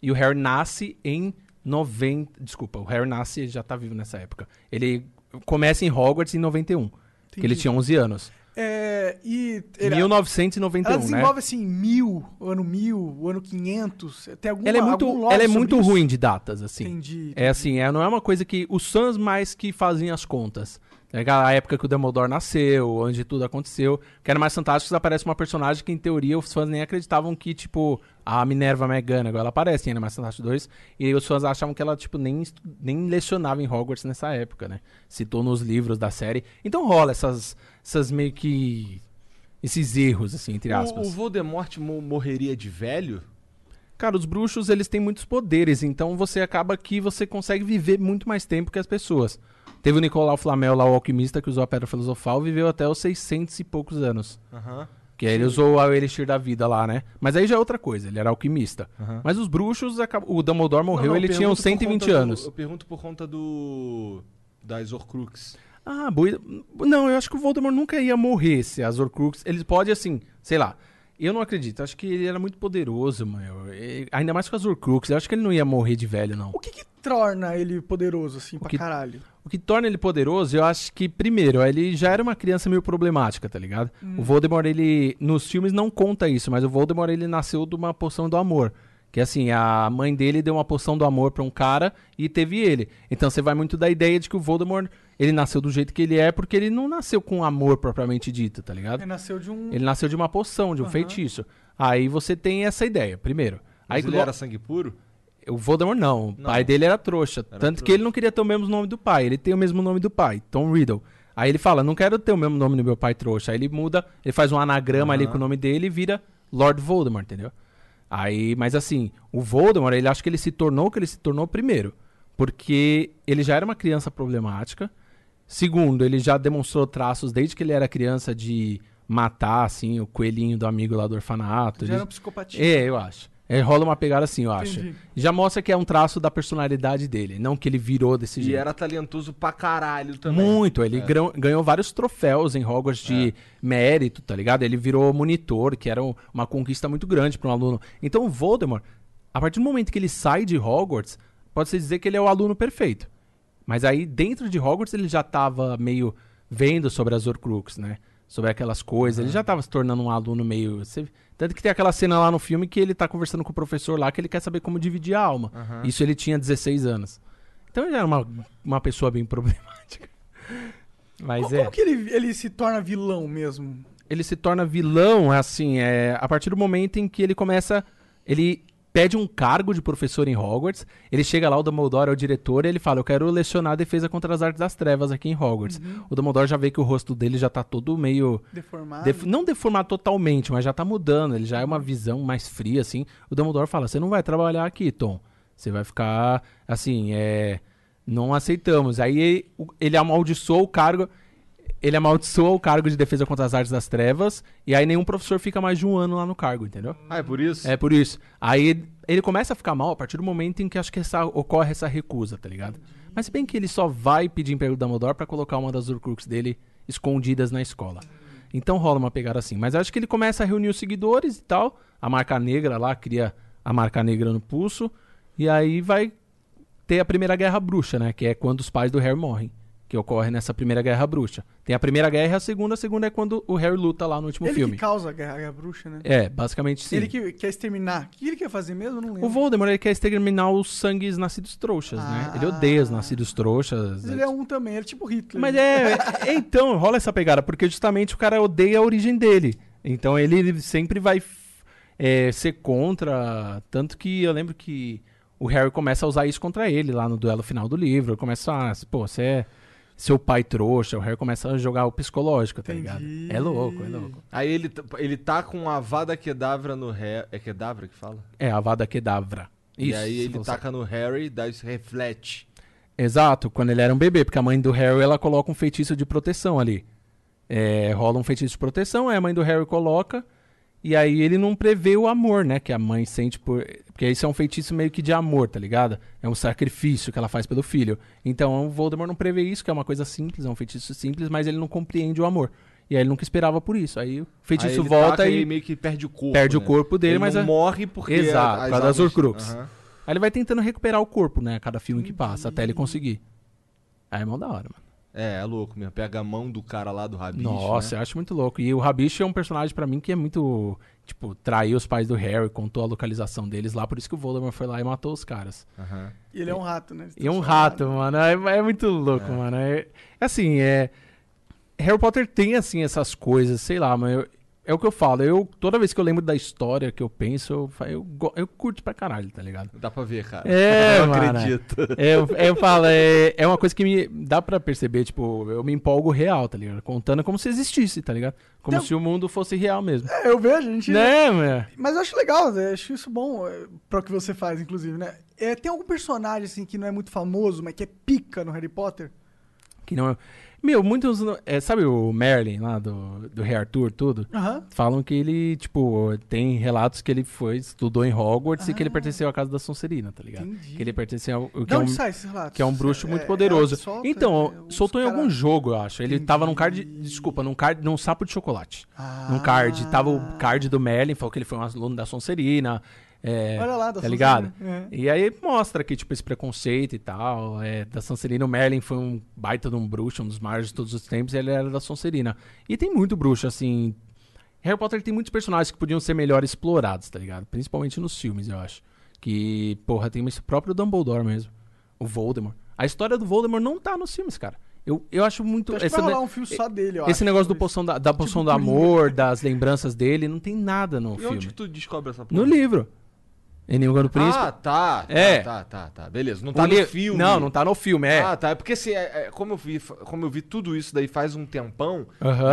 e o Harry nasce em 90... Desculpa, o Harry nasce, já tá vivo nessa época. Ele começa em Hogwarts em 91, que ele Entendi. tinha 11 anos. É, e ele- 1991, ela né? desenvolve assim, mil, o ano mil, o ano 500, tem alguma, Ela é muito, ela é muito isso? ruim de datas, assim. Entendi. É assim, é, não é uma coisa que. Os fãs mais que fazem as contas. É a época que o Dumbledore nasceu, onde tudo aconteceu. Que era mais fantástico, aparece uma personagem que, em teoria, os fãs nem acreditavam que, tipo, a Minerva McGonagall, ela aparece em Animais Fantásticos 2. E aí os fãs achavam que ela, tipo, nem, nem lecionava em Hogwarts nessa época, né? Citou nos livros da série. Então rola essas, essas meio que. Esses erros, assim, entre O, aspas. o Voldemort mo- morreria de velho? Cara, os bruxos, eles têm muitos poderes, então você acaba que você consegue viver muito mais tempo que as pessoas. Teve o Nicolau Flamel lá, o alquimista, que usou a Pedra Filosofal, viveu até os 600 e poucos anos. Aham. Que aí ele usou o Elixir da Vida lá, né? Mas aí já é outra coisa, ele era alquimista. Aham. Mas os bruxos, o Dumbledore morreu, Não, não, ele tinha uns pergunto por 120 conta do- anos. eu pergunto por conta do. Das Horcrux. Ah, boi... Não, eu acho que o Voldemort nunca ia morrer se as Horcrux... Ele pode, assim, sei lá... Eu não acredito, acho que ele era muito poderoso, mano. E- Ainda mais com as Horcrux, eu acho que ele não ia morrer de velho, não. O que que torna ele poderoso, assim, pra que- caralho? O que torna ele poderoso, eu acho que, primeiro, ele já era uma criança meio problemática, tá ligado? O Voldemort, ele. Nos filmes não conta isso, mas o Voldemort, ele nasceu de uma poção do amor. Que assim, a mãe dele deu uma poção do amor pra um cara e teve ele. Então você vai muito da ideia de que o Voldemort, ele nasceu do jeito que ele é, porque ele não nasceu com amor propriamente dito, tá ligado? Ele nasceu de um... Ele nasceu de uma poção, de um Aham. feitiço. Aí você tem essa ideia, primeiro. Mas Aí ele era sangue puro? O Voldemort não. O Não. pai dele era trouxa. Era tanto que trouxa. ele não queria ter o mesmo nome do pai. Ele tem o mesmo nome do pai, Tom Riddle. Aí ele fala, não quero ter o mesmo nome do meu pai trouxa. Aí ele muda, ele faz um anagrama ali Aham. com o nome dele e vira Lord Voldemort, entendeu? Aí, mas assim, o Voldemort, ele acha que ele se tornou o que ele se tornou primeiro. Porque ele já era uma criança problemática. Segundo, ele já demonstrou traços desde que ele era criança de matar, assim, o coelhinho do amigo lá do orfanato. Já Ele- era uma psicopatia. é, eu acho. É, rola uma pegada assim, eu acho. Entendi. Já mostra que é um traço da personalidade dele, não que ele virou desse E jeito. era talentoso pra caralho também. Muito, ele É. ganhou vários troféus em Hogwarts de mérito, tá ligado? Ele virou monitor, que era um- uma conquista muito grande para um aluno. Então o Voldemort, a partir do momento que ele sai de Hogwarts, pode-se dizer que ele é o aluno perfeito. Mas aí dentro de Hogwarts ele já tava meio vendo sobre as Horcrux, né? Sobre aquelas coisas, ele já tava se tornando um aluno meio... Tanto que tem aquela cena lá no filme que ele tá conversando com o professor lá que ele quer saber como dividir a alma. Isso ele tinha 16 anos. Então ele era uma, uma pessoa bem problemática. Mas como, é. como que ele, ele se torna vilão mesmo? ele se torna vilão, assim, é, a partir do momento em que ele começa. Ele pede um cargo de professor em Hogwarts. Ele chega lá, o Dumbledore é o diretor, e ele fala: Eu quero lecionar a defesa contra as artes das trevas aqui em Hogwarts. O Dumbledore já vê que o rosto dele já tá todo meio. Deformado? def- não deformado totalmente, mas já tá mudando. Ele já é uma visão mais fria, assim. O Dumbledore fala: Você não vai trabalhar aqui, Tom. Você vai ficar, assim, é. Não aceitamos. Aí ele amaldiçoou o cargo. Ele amaldiçoa o cargo de defesa contra as artes das trevas. E aí nenhum professor fica mais de um ano lá no cargo, entendeu? Ah, é por isso? É por isso. Aí ele começa a ficar mal a partir do momento em que acho que essa- ocorre essa recusa, tá ligado? Mas se bem que ele só vai pedir emprego do Dumbledore pra colocar uma das Horcruxes dele escondidas na escola. Então rola uma pegada assim. Mas acho que ele começa a reunir os seguidores e tal. A marca negra lá, cria a marca negra no pulso. E aí vai ter a primeira guerra bruxa, né? Que é quando os pais do Harry morrem. Que ocorre nessa primeira guerra bruxa. Tem a primeira guerra e a segunda. A segunda é quando o Harry luta lá no último ele filme. que causa a guerra, a guerra bruxa, né? É, basicamente sim. Ele que quer exterminar. O que ele quer fazer mesmo? Eu não lembro. O Voldemort ele quer exterminar os sangues nascidos trouxas, né? Ah. Ele odeia os nascidos trouxas. Mas ele é um também, ele é tipo Hitler. Mas é, é- então, rola essa pegada, porque justamente o cara odeia a origem dele. Então ele sempre vai é, ser contra. Tanto que eu lembro que o Harry começa a usar isso contra ele lá no duelo final do livro. Ele começa a. Pô, você é seu pai trouxa. O Harry começa a jogar o psicológico, tá Entendi. ligado? É louco, é louco. Aí ele, ele tá com a Vada Kedavra no Harry. É Kedavra que fala? É a Vada Kedavra. e Isso, aí você ele taca no Harry, daí isso reflete. Exato, quando ele era um bebê, porque a mãe do Harry ela coloca um feitiço de proteção ali. É, rola um feitiço de proteção, aí a mãe do Harry coloca, e aí ele não prevê o amor, né? Que a mãe sente por. Porque isso é um feitiço meio que de amor, tá ligado? É um sacrifício que ela faz pelo filho. Então o Voldemort não prevê isso, que é uma coisa simples, é um feitiço simples, mas ele não compreende o amor. E aí ele nunca esperava por isso. Aí o Aí feitiço ele volta taca e. meio que perde o corpo. perde o né? corpo dele, ele mas não é- morre porque. Exato, por causa das Horcrux. Aham. Aí ele vai tentando recuperar o corpo, né? a Cada filme que passa, até ele conseguir. Aí é mó da hora, mano. É, é louco mesmo. Pega a mão do cara lá do Rabicho. Nossa, né? eu acho muito louco. E o Rabicho é um personagem pra mim que é muito. Tipo, traiu os pais do Harry, contou a localização deles lá, por isso que o Voldemort foi lá e matou os caras. Aham. E ele é um rato, né? E é um rato, mano. É, é muito louco, mano. É, assim, é. Harry Potter tem, assim, essas coisas, sei lá, mas eu- é o que eu falo. Eu, toda vez que eu lembro da história que eu penso, eu, eu, eu curto pra caralho, tá ligado? Dá pra ver, cara. É, eu mano. acredito. É, eu, eu falo, é, é uma coisa que me dá pra perceber, tipo, eu me empolgo real, tá ligado? Contando como se existisse, tá ligado? Como Então- se o mundo fosse real mesmo. É, eu vejo, a gente. Né, mano? Mas eu acho legal, né? acho isso bom é, pra o que você faz, inclusive, né? É, tem algum personagem, assim, que não é muito famoso, mas que é pica no Harry Potter? Que não Meu, muitos. é, sabe o Merlin lá do, do Rei Arthur, tudo? Falam que ele, tipo, tem relatos que ele foi, estudou em Hogwarts e que ele pertenceu à casa da Sonserina, tá ligado? Entendi. Que ele pertenceu ao. Que é um, onde sai esses relatos? que é um bruxo muito É- poderoso. que solta, então, é, soltou em cara- algum jogo, eu acho. Ele Entendi. tava num card. Desculpa, num card. num sapo de chocolate. Ah. Num card. Tava o card do Merlin, falou que ele foi um aluno da Sonserina. É, Olha lá, da tá ligado? É. E aí mostra que, tipo, esse preconceito e tal. É, da Sonserina, o Merlin foi um baita de um bruxo, um dos maiores de todos os tempos, e ele era da Sonserina. E tem muito bruxo, assim. Harry Potter tem muitos personagens que podiam ser melhor explorados, tá ligado? Principalmente nos filmes, eu acho. Que, porra, tem esse próprio Dumbledore mesmo. O Voldemort. A história do Voldemort não tá nos filmes, cara. Eu, eu acho muito. Eu acho rolar um filme só dele, esse acho, negócio do poção da, da poção do Coringa. amor, das lembranças dele, não tem nada no E filme. onde que tu descobre essa porra? No livro. Enigma do Príncipe. Ah, tá. tá, É. Tá, tá, tá. Beleza. Não O tá li- no filme. Não, não tá no filme, é. Ah, tá. É porque assim, é- é, como, eu vi, como eu vi tudo isso daí faz um tempão,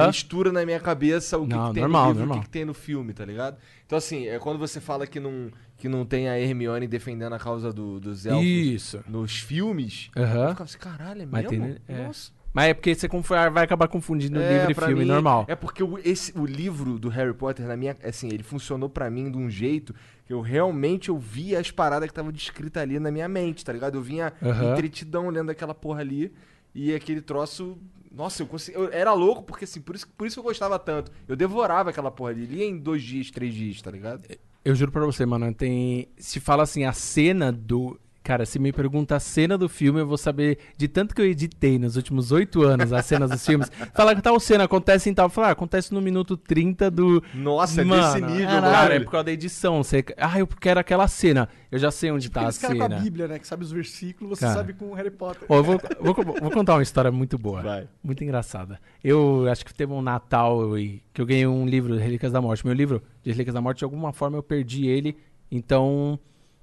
mistura na minha cabeça o que, Não, que tem normal, no livro e o que, que tem no filme, tá ligado? Então, assim, é quando você fala que não, que não tem a Hermione defendendo a causa do- dos elfos Isso. nos filmes, eu Aham. ficava assim, caralho, é mesmo? tem- é. Nossa. Mas é porque você confu- vai acabar confundindo É, livro e filme mim, normal. É porque o, esse, o livro do Harry Potter, na minha, assim, ele funcionou pra mim de um jeito que eu realmente eu via as paradas que estavam descritas ali na minha mente, tá ligado? Eu vinha Aham. entretidão lendo aquela porra ali e aquele troço. Nossa, eu, consegui, eu era louco porque assim, por isso, por isso que eu gostava tanto. Eu devorava aquela porra ali, lia em dois dias, três dias, tá ligado? Eu juro pra você, mano, tem. Se fala assim, a cena do. Cara, se me pergunta a cena do filme, eu vou saber de tanto que eu editei nos últimos oito anos as cenas dos filmes. Fala que tal cena acontece em tal. Fala, ah, acontece no minuto 30 do. Nossa, é Mano, desse nível, caralho. Cara, é por causa da edição. Você... Ah, eu quero aquela cena. Eu já sei onde tá a Aqueles caras com a cena. Bíblia, né? Que sabe os versículos, você Cara. sabe com o Harry Potter. Ó, eu vou, vou, vou contar uma história muito boa. Vai. Muito engraçada. Eu acho que teve um Natal e- que eu ganhei um livro, Relíquias da Morte. Meu livro de Relíquias da Morte, de alguma forma eu perdi ele. Então,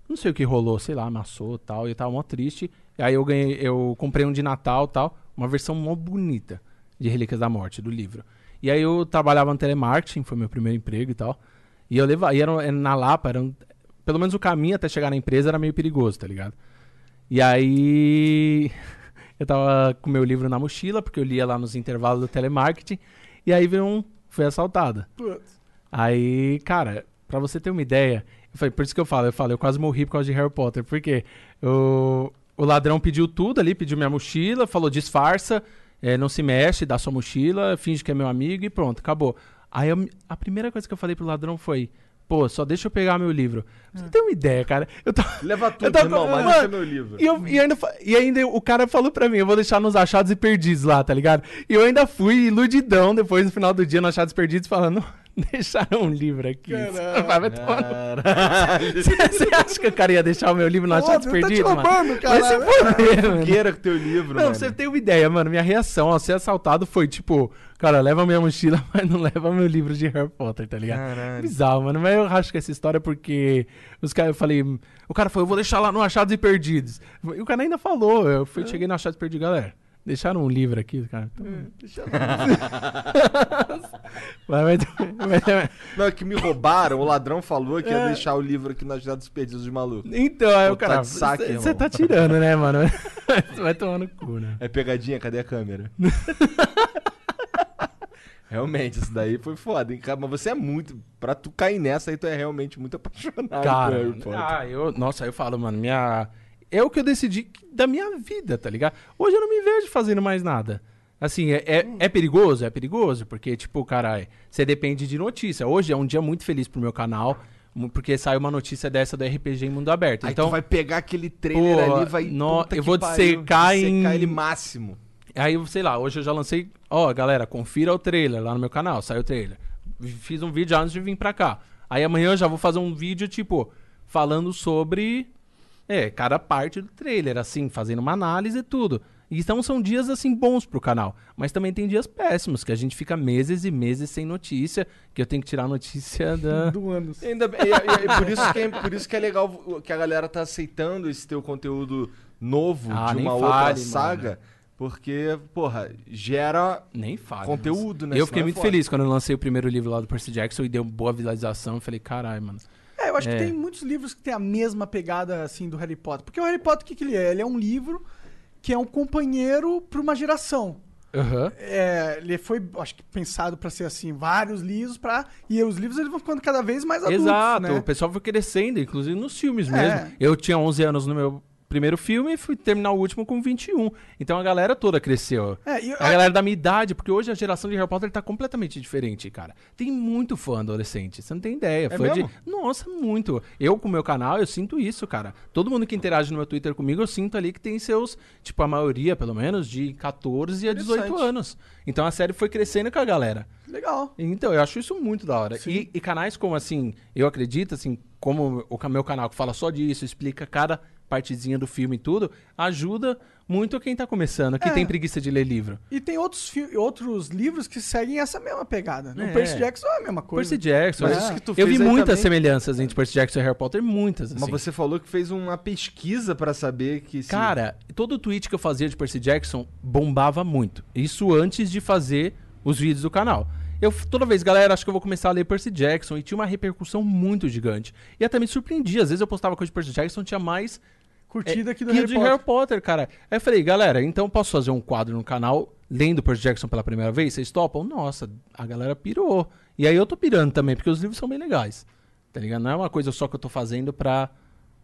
não sei o que rolou, sei lá, amassou e tal. E eu tava mó triste. E aí eu ganhei, eu comprei um de Natal e tal. Uma versão mó bonita de Relíquias da Morte, do livro. E aí eu trabalhava no telemarketing, foi meu primeiro emprego e tal. E eu levava, e era, na Lapa, era um- pelo menos o caminho até chegar na empresa era meio perigoso, tá ligado? E aí eu tava com meu livro na mochila, porque eu lia lá nos intervalos do telemarketing, e aí veio um, foi assaltada. Putz. Aí, cara, pra você ter uma ideia, eu falei, por isso que eu falo, eu falo, eu quase morri por causa de Harry Potter, porque o, o ladrão pediu tudo ali, pediu minha mochila, falou disfarça, eh, não se mexe, dá sua mochila, finge que é meu amigo e pronto, acabou. Aí eu- a primeira coisa que eu falei pro ladrão foi, pô, só deixa eu pegar meu livro. Você tem uma ideia, cara? Eu tô... Leva Eu tudo, tava- irmão, mas Mano, deixa meu livro. E, eu- e ainda, e ainda o cara falou pra mim, eu vou deixar nos achados e perdidos lá, tá ligado? E eu ainda fui iludidão depois no final do dia, nos achados e perdidos, falando, deixaram um livro aqui. Caralho. Vai, tomar no-. Você acha que eu queria deixar o meu livro no Pô, achados Deus tá te perdidos, mano? roubando, Vai se caralho. foder, mano. Queira com teu livro, Não, mano. você tem uma ideia, mano. Minha reação ao ser assaltado foi tipo, cara, leva minha mochila, mas não leva meu livro de Harry Potter, tá ligado? Caralho. Bizarro, mano. Mas eu acho que essa história é porque os caras, eu falei, o cara falou, eu vou deixar lá no Achados e Perdidos. E o cara ainda falou, eu fui, cheguei no Achados e Perdidos, galera. Deixaram um livro aqui, cara. Então, vai, vai, vai, vai. Não, é que me roubaram, o ladrão falou que ia deixar o livro aqui nas dados perdidos dos malucos. Então, aí o cara, tá de você tá tirando, né, mano? Você vai tomar no cu, né? É pegadinha, cadê a câmera? Realmente, isso daí foi foda, hein, cara? Mas você é muito. Pra tu cair nessa aí, tu é realmente muito apaixonado por Cara, Harry Potter. ah, eu, nossa, eu falo, mano, minha. É o que eu decidi da minha vida, tá ligado? Hoje eu não me vejo fazendo mais nada. Assim, é, é, é perigoso? É perigoso, porque, tipo, caralho, você depende de notícia. Hoje é um dia muito feliz pro meu canal, porque saiu uma notícia dessa do RPG em mundo aberto. Aí então, vai pegar aquele trailer Pô, ali, vai. puta eu vou dissecar em- dissecar ele máximo. Aí, sei lá, hoje eu já lancei. Ó, galera, confira o trailer lá no meu canal, saiu o trailer. Fiz um vídeo antes de vir pra cá. Aí amanhã eu já vou fazer um vídeo, tipo, falando sobre. É, cada parte do trailer, assim, fazendo uma análise e tudo. Então são dias, assim, bons pro canal. Mas também tem dias péssimos, que a gente fica meses e meses sem notícia, que eu tenho que tirar a notícia da. Do ano. E Ainda, bem- e, e- e por, isso que é, por isso que é legal que a galera tá aceitando esse teu conteúdo novo Ah, de uma outra fale, saga. Porque, porra, gera Nem fala. conteúdo, né? Eu fiquei é muito feliz quando eu lancei o primeiro livro lá do Percy Jackson e deu boa visualização. Eu falei, caralho, mano. É, eu acho É. que tem muitos livros que tem a mesma pegada, assim, do Harry Potter. Porque o Harry Potter, o que, que ele é? Ele é um livro que é um companheiro pra uma geração. Aham. É, ele foi, acho que, pensado pra ser, assim, vários livros pra... E os livros, eles vão ficando cada vez mais adultos, Exato, né? o pessoal foi crescendo, inclusive nos filmes É. mesmo. Eu tinha 11 anos no meu primeiro filme e fui terminar o último com 21. Então a galera toda cresceu. É, e- A galera da minha idade, porque hoje a geração de Harry Potter tá completamente diferente, cara. Tem muito fã adolescente, você não tem ideia. É de. Nossa, muito. Eu, com o meu canal, eu sinto isso, cara. Todo mundo que interage no meu Twitter comigo, eu sinto ali que tem seus, tipo, a maioria, pelo menos, de 14 a 18 Interessante. anos. Então a série foi crescendo com a galera. Legal. Então, eu acho isso muito da hora. E, e canais como, assim, eu acredito, assim, como o meu canal que fala só disso, explica cada partezinha do filme e tudo, ajuda muito quem tá começando, que É. tem preguiça de ler livro. E tem outros, outros livros que seguem essa mesma pegada. né? É. O Percy Jackson é a mesma coisa. Percy Jackson. Mas é. isso que tu eu vi fez muitas também- semelhanças entre Percy Jackson e Harry Potter, muitas, assim. Mas você falou que fez uma pesquisa pra saber que... se- Cara, todo tweet que eu fazia de Percy Jackson bombava muito. Isso antes de fazer os vídeos do canal. Eu, toda vez, galera, acho que eu vou começar a ler Percy Jackson e tinha uma repercussão muito gigante. E até me surpreendia. Às vezes eu postava coisa de Percy Jackson, tinha mais Curtida aqui do que Harry de Potter. Harry Potter, cara. Aí eu falei, galera, então posso fazer um quadro no canal lendo Percy Jackson pela primeira vez? Vocês topam? Nossa, a galera pirou. E aí eu tô pirando também, porque os livros são bem legais. Tá ligado? Não é uma coisa só que eu tô fazendo pra.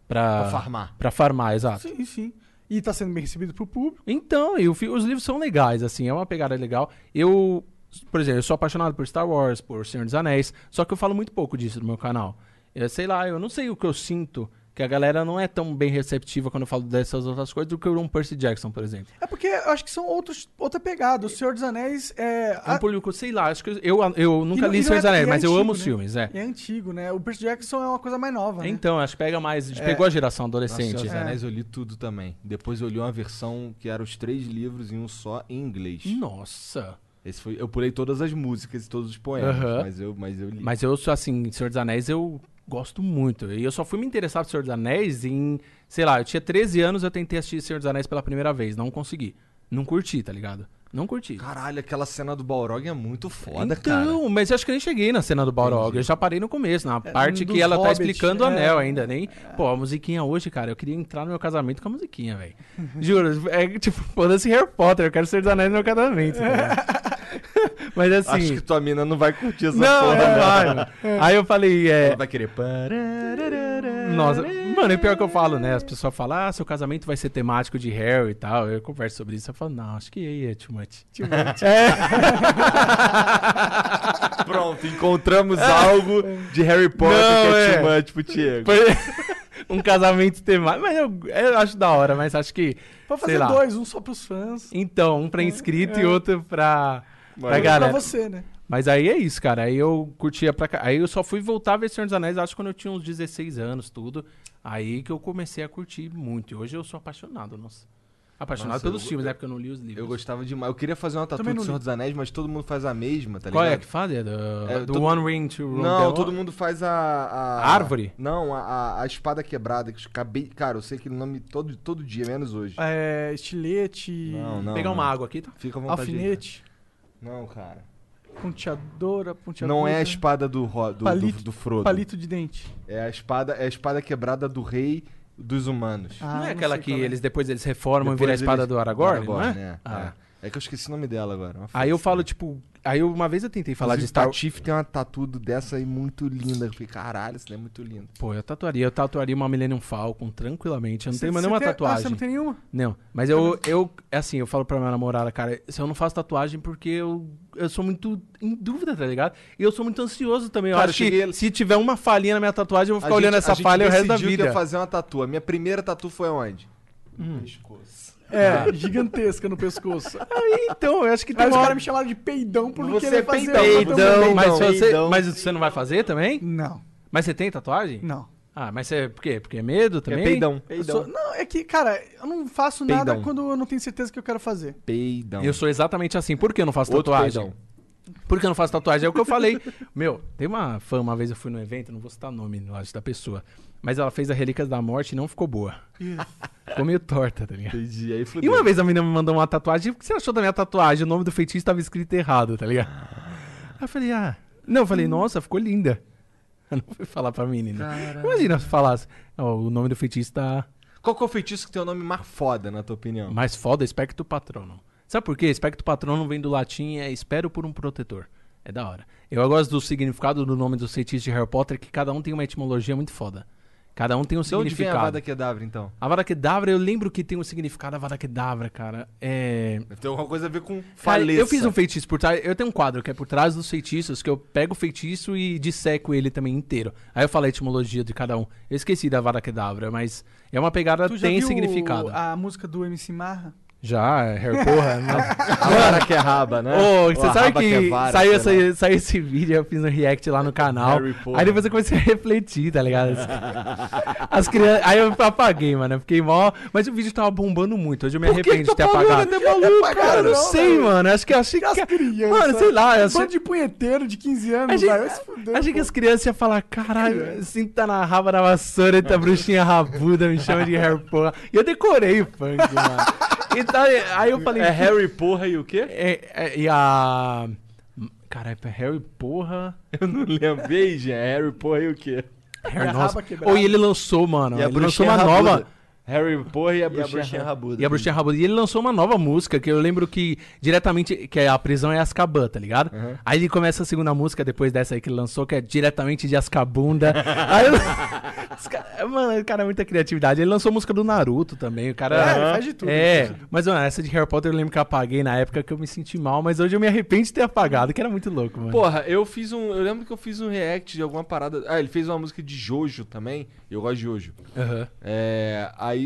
Pra, Pra farmar. Pra farmar, exato. Sim, sim. E tá sendo bem recebido pro público. Então, e fi- os livros são legais, assim, é uma pegada legal. Eu, por exemplo, eu sou apaixonado por Star Wars, por Senhor dos Anéis, só que eu falo muito pouco disso no meu canal. Eu, sei lá, eu não sei o que eu sinto que a galera não é tão bem receptiva quando eu falo dessas outras coisas do que o um Percy Jackson, por exemplo. É porque eu acho que são outros, outra pegada. O Senhor dos Anéis é. É um a- público, sei lá, acho que eu, eu nunca não- li e Senhor dos é- Anéis, é mas eu antigo, amo os né? filmes, é. é antigo, né? O Percy Jackson é uma coisa mais nova, né? Então, acho que pega mais, a gente pegou a geração Nossa, adolescente. Senhor dos É. Anéis eu li tudo também. Depois eu li uma versão que era os três livros em um só em inglês. Nossa. Esse foi, eu pulei todas as músicas e todos os poemas, mas, eu, mas eu li. Mas eu sou assim, Senhor dos Anéis eu gosto muito. E eu só fui me interessar por Senhor dos Anéis em, sei lá, eu tinha 13 anos, eu tentei assistir Senhor dos Anéis pela primeira vez, não consegui. Não curti, tá ligado? Não curti. Caralho, aquela cena do Balrog é muito foda, cara. então, mas eu acho que eu nem cheguei na cena do Balrog. Eu já parei no começo, na parte dos que ela tá Hobbit, explicando o é. anel ainda. Nem... Pô, a musiquinha hoje, cara, eu queria entrar no meu casamento com a musiquinha, velho. Juro, é tipo, foda-se Harry Potter, eu quero ser dos anéis no meu casamento. tá? mas assim. Acho que tua mina não vai curtir essa Não, porra, não né? vai, mano. Aí eu falei, é. Ela vai querer. Nossa, mano, e pior que eu falo, né? As pessoas falam, ah, seu casamento vai ser temático de Harry e tal. Eu converso sobre isso. Eu falo, não, acho que aí é too much. Pronto, encontramos algo de Harry Potter Não, que é, é. too much pro Diego. Foi um casamento temático. Mas eu, eu acho da hora, mas acho que. Pode fazer dois, um só pros fãs. Então, um pra inscrito e outro pra. Pra Mas- galera. Pra você, né? Mas aí é isso, cara. Aí eu curtia pra cá. Aí eu só fui voltar a ver Senhor dos Anéis, acho quando eu tinha uns 16 anos, tudo. Aí que eu comecei a curtir muito. E hoje eu sou apaixonado, nossa. Apaixonado Nossa, pelos eu- filmes, né? Porque eu não li os livros. Eu gostava demais. Eu queria fazer uma tatu Também do Senhor li. dos Anéis, mas todo mundo faz a mesma, tá Qual é ligado? que faz? É do, É, do todo- One Ring to Rule Não, todo mundo faz a. a- A árvore? Não, a, a- a espada quebrada. Que eu acabei. Cara, eu sei aquele nome todo, todo dia, menos hoje. É, estilete, Não, não. Pegar não. uma água aqui, tá? Fica à vontade. aí. alfinete, Não, cara. ponteadora, ponteadora. Não é a espada do, Ro- do, Palito- do, do Frodo. Palito de dente. É a espada, é a espada quebrada do rei dos humanos. Ah, não é não aquela sei que qual é. eles depois eles reformam Depois e vira a espada eles- do Aragorn, não é? é, Ah. é. É que eu esqueci o nome dela agora. uma Aí eu foda-se. falo, tipo. Aí eu- uma vez eu tentei falar de Inclusive, Star Patife tem uma tatu dessa aí muito linda. Eu fiquei, caralho, isso daí é muito lindo. Pô, eu tatuaria. Eu tatuaria uma Millennium Falcon tranquilamente. Eu não tenho mais nenhuma tem- Ah, tatuagem. você não tem nenhuma? Não, mas eu, eu, é assim, eu falo pra minha namorada, cara, se eu não faço tatuagem porque eu, eu sou muito em dúvida, tá ligado? E eu sou muito ansioso também. Eu Cara, acho eu cheguei- que se tiver uma falhinha na minha tatuagem, eu vou ficar A olhando gente- essa falha o resto da vida. ia fazer uma tatu. A minha primeira tatu foi onde? Hum. No pescoço. É, gigantesca no pescoço. Aí, então, eu acho que tem Aí os uma caras me chamaram de peidão por não Você querer é fazer peidão, peidão. Mas, se você, Peidão. mas você não vai fazer também? Não, Mas você tem tatuagem? não. Ah, mas você, por quê? Porque é medo também? É peidão. Eu sou- não, é que, cara, eu não faço nada Peidão. quando eu não tenho certeza que eu quero fazer. Peidão. Eu sou exatamente assim. Por que eu não faço Outro tatuagem? peidão. Por que eu não faço tatuagem? É o que eu falei. Meu, tem uma fã, uma vez eu fui no evento, não vou citar o nome acho, da pessoa. Mas ela fez a Relíquias da Morte e não ficou boa. Ficou meio torta, tá ligado? Entendi. Aí E uma vez a menina me mandou uma tatuagem. O que você achou da minha tatuagem? O nome do feitiço estava escrito errado, tá ligado? Aí eu falei, ah. Não, eu falei, nossa, ficou linda. Eu não fui falar pra menina. Imagina se falasse, ó, o nome do feitiço tá Qual que é o feitiço que tem o nome mais foda, na tua opinião? mais foda, Espectro Patronum. Sabe por quê? Espectro Patronum vem do latim é espero por um protetor. É da hora. Eu gosto do significado do nome dos feitiços de Harry Potter, que cada um tem uma etimologia muito foda. Cada um tem um De onde vem a significado. Vada Kedavra, então? Avada Kedavra, eu lembro que tem um significado Avada Kedavra, cara. É. Deve ter alguma coisa a ver com Cara, falência. eu fiz um feitiço por trás. Eu tenho um quadro que é por trás dos feitiços, que eu pego o feitiço e disseco ele também inteiro. Aí eu falei a etimologia de cada um. Eu esqueci da Avada Kedavra, mas é uma pegada Tu já tem viu significado. a música do MC Marra? Já, é Harry Porra. né? A vara que é raba, né? Ô, você sabe raba que, é vara, saiu, essa, saiu esse vídeo, eu fiz um react lá no canal. Harry. Aí depois eu comecei a refletir, tá ligado? As, as crianças. Aí eu apaguei, mano. Eu fiquei mó. Mas o vídeo tava bombando muito. Hoje eu me Por que arrependo que de ter tá pagando apagado. até maluco, Cara, eu não não, sei, velho. mano. Acho que eu achei E as que. crianças? Mano, sei lá. Eu achei, Bando de punheteiro de 15 a anos, velho. Vai se fuder, achei que pô. as crianças iam falar: caralho, assim tá na raba da vassoura, tá bruxinha rabuda, me chama de Harry Porra. E eu decorei o funk, mano. Então, aí eu falei. É Harry Porra e o quê? É, é, e a. Caralho, é Harry Porra. Eu não lembro. Veja, é Harry Porra e o quê? Harry, a nossa. Ou e ele lançou, mano. E a ele lançou uma rabuda. nova. Harry Porra e a E a bruxinha, rabuda. E a Bruxinha Rabuda. E ele lançou uma nova música que eu lembro que diretamente. Que a prisão é Azkaban, tá ligado? Aí ele começa a segunda música depois dessa aí que ele lançou, que é diretamente de Azkabunda. aí eu... Mano, o cara é muita criatividade. Ele lançou música do Naruto também. O cara. É, ele faz de tudo, É, faz de mas mano, essa de Harry Potter eu lembro que eu apaguei na época que eu me senti mal, mas hoje eu me arrependo de ter apagado, que era muito louco, mano. Porra, eu fiz um. Eu lembro que eu fiz um react de alguma parada. Ah, ele fez uma música de Jojo também. e Eu gosto de Jojo. Aham. É. Aí.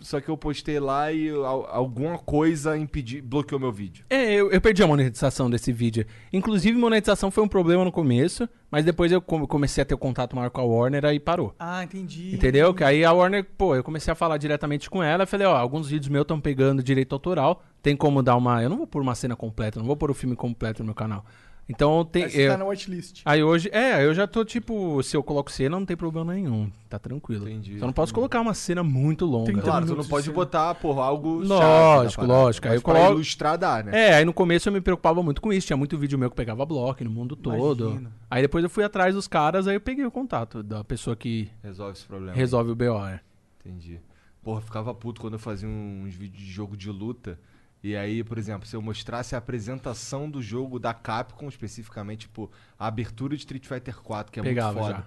Só que eu postei lá e al- alguma coisa impediu, bloqueou meu vídeo. É, eu, eu perdi a monetização desse vídeo. Inclusive, monetização foi um problema no começo, mas depois eu come- comecei a ter o contato maior com a Warner, aí parou. Ah, entendi. Entendeu? Que aí a Warner, pô, eu comecei a falar diretamente com ela. Falei, ó, alguns vídeos meus estão pegando direito autoral. Tem como dar uma. Eu não vou pôr uma cena completa, não vou pôr o filme completo no meu canal. Então tem. Aí você eu- tá na whitelist. Aí hoje, é, eu já tô tipo, se eu coloco cena, não tem problema nenhum. Tá tranquilo. Entendi, Só não posso colocar uma cena muito longa. 30 Claro, tu não pode de cena. botar, porra, algo. Lógico, lógico. Aí eu pra coloco- ilustrar dá, né? É, aí no começo eu me preocupava muito com isso. Tinha muito vídeo meu que pegava bloco no mundo todo. Imagino. Aí depois eu fui atrás dos caras, aí eu peguei o contato da pessoa que Resolve esse problema. resolve o BO. é. Entendi. Porra, eu ficava puto quando eu fazia uns vídeos de jogo de luta. E aí, por exemplo, se eu mostrasse a apresentação do jogo da Capcom, especificamente, tipo, a abertura de Street Fighter 4, que é Pegava muito foda. já.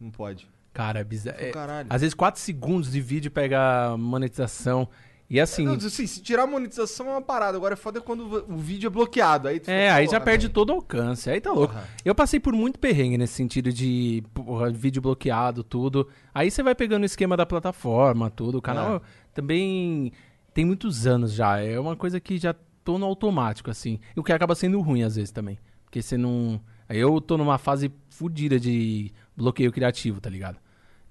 Não pode. Cara, é bizarro. É, às vezes 4 segundos de vídeo pega monetização. E assim. Não, assim, se tirar a monetização é uma parada. Agora é foda quando o vídeo é bloqueado. Aí É, fica, aí já perde todo o alcance. Aí tá louco. Porra. Eu passei por muito perrengue nesse sentido de porra, vídeo bloqueado, tudo. Aí você vai pegando o esquema da plataforma, tudo. O canal É. também tem muitos anos já. É uma coisa que já tô no automático, assim. E o que acaba sendo ruim às vezes também. Porque você não. Eu tô numa fase fodida de bloqueio criativo, tá ligado?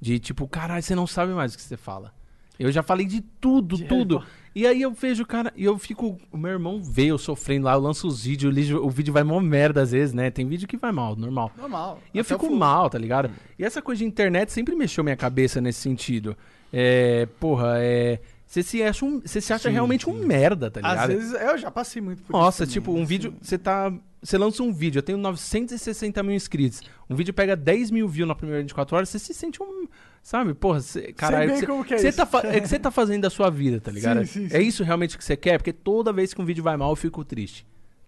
De tipo, caralho, você não sabe mais o que você fala. Eu já falei de tudo, tudo. E aí eu vejo, cara, e eu fico. O meu irmão vê eu sofrendo lá, eu lanço os vídeos, o vídeo, o vídeo vai mó merda às vezes, né? Tem vídeo que vai mal, normal. Normal. E eu fico mal, tá ligado? E essa coisa de internet sempre mexeu minha cabeça nesse sentido. É. Porra, é. Você se acha, um, você se acha Sim, realmente um sim. merda, tá ligado? Às vezes, eu já passei muito por Nossa, isso. tipo, também, um assim. vídeo. Você tá. Você lança um vídeo, eu tenho 960 mil inscritos. Um vídeo pega 10 mil views na primeira 24 horas, você se sente um. Sabe, porra, cê, caralho. bem cê- como que é cê isso. tá é que você tá fazendo da sua vida, tá ligado? Sim, É isso realmente que você quer? Porque toda vez que um vídeo vai mal, eu fico triste.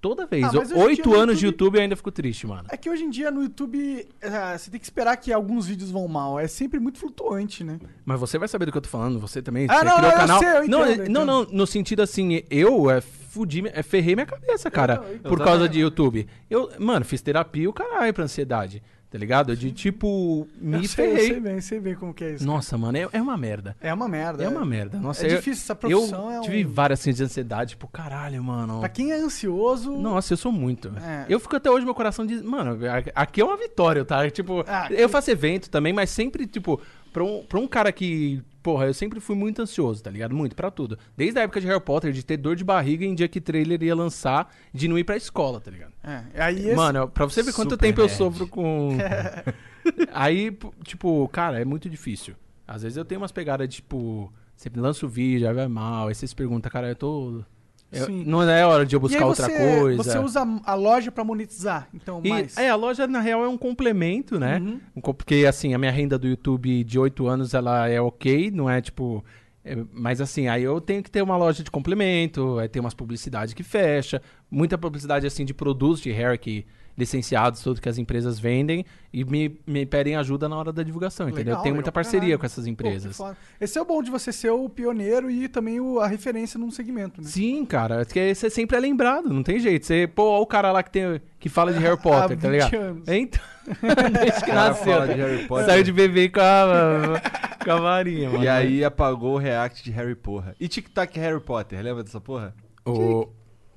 Toda vez. Ah, Oito anos de YouTube- YouTube eu ainda fico triste, mano. É que hoje em dia no YouTube é, você tem que esperar que alguns vídeos vão mal. É sempre muito flutuante, né? Mas você vai saber do que eu tô falando, você também. Ah, você não, criou não, o eu canal. sei, eu não, entendo, eu não, não, no sentido assim, eu é, fudi, é, ferrei minha cabeça, cara, por causa de YouTube. Eu, mano, fiz terapia e o caralho pra ansiedade, tá ligado? De tipo, me eu sei, eu sei ferrei. bem, sei bem como que é isso. Nossa, mano, é, é uma merda. É uma merda. É uma merda. Nossa, é eu, difícil, essa profissão eu é um... tive várias assim, de ansiedade, tipo, caralho, mano. Pra quem é ansioso... Nossa, eu sou muito. É. Eu fico até hoje, meu coração diz, mano, aqui é uma vitória, tá? Tipo, Ah, eu faço evento também, mas sempre, tipo, pra um, pra um cara que, porra, eu sempre fui muito ansioso, tá ligado? Muito, pra tudo. Desde a época de Harry Potter, de ter dor de barriga em dia que trailer ia lançar, de não ir pra escola, tá ligado? É, aí. Mano, pra você ver quanto tempo eu nerd. sofro com. Aí, tipo, cara, é muito difícil. Às vezes eu tenho umas pegadas de, tipo, sempre lanço o vídeo, aí vai mal, aí você se pergunta, cara, eu tô. Eu- não é hora de eu buscar aí outra você, coisa. Você usa a loja pra monetizar, então, E, mais. é, a loja, na real, é um complemento, né? Uhum. Um Porque, assim, a minha renda do YouTube de 8 anos, ela é ok, não é, tipo... é, mas, assim, aí eu tenho que ter uma loja de complemento, aí tem umas publicidades que fecha, muita publicidade, assim, de produtos de hair que licenciados, tudo que as empresas vendem, e me, me pedem ajuda na hora da divulgação, entendeu? Legal, Eu tenho muita parceria caralho. com essas Pô, empresas. foda. Esse é o bom de você ser o pioneiro e também o- a referência num segmento, né? Sim, cara, porque você sempre é lembrado, não tem jeito. Você, pô, ó o cara lá que, tem, que fala de Harry Potter, tá 20 ligado? anos. Então, desde que nasceu. de Harry Potter. Saiu de bebê com a, com a varinha, mano. E aí apagou o react de Harry Porra. E Tic Tac Harry Potter, lembra dessa porra? O-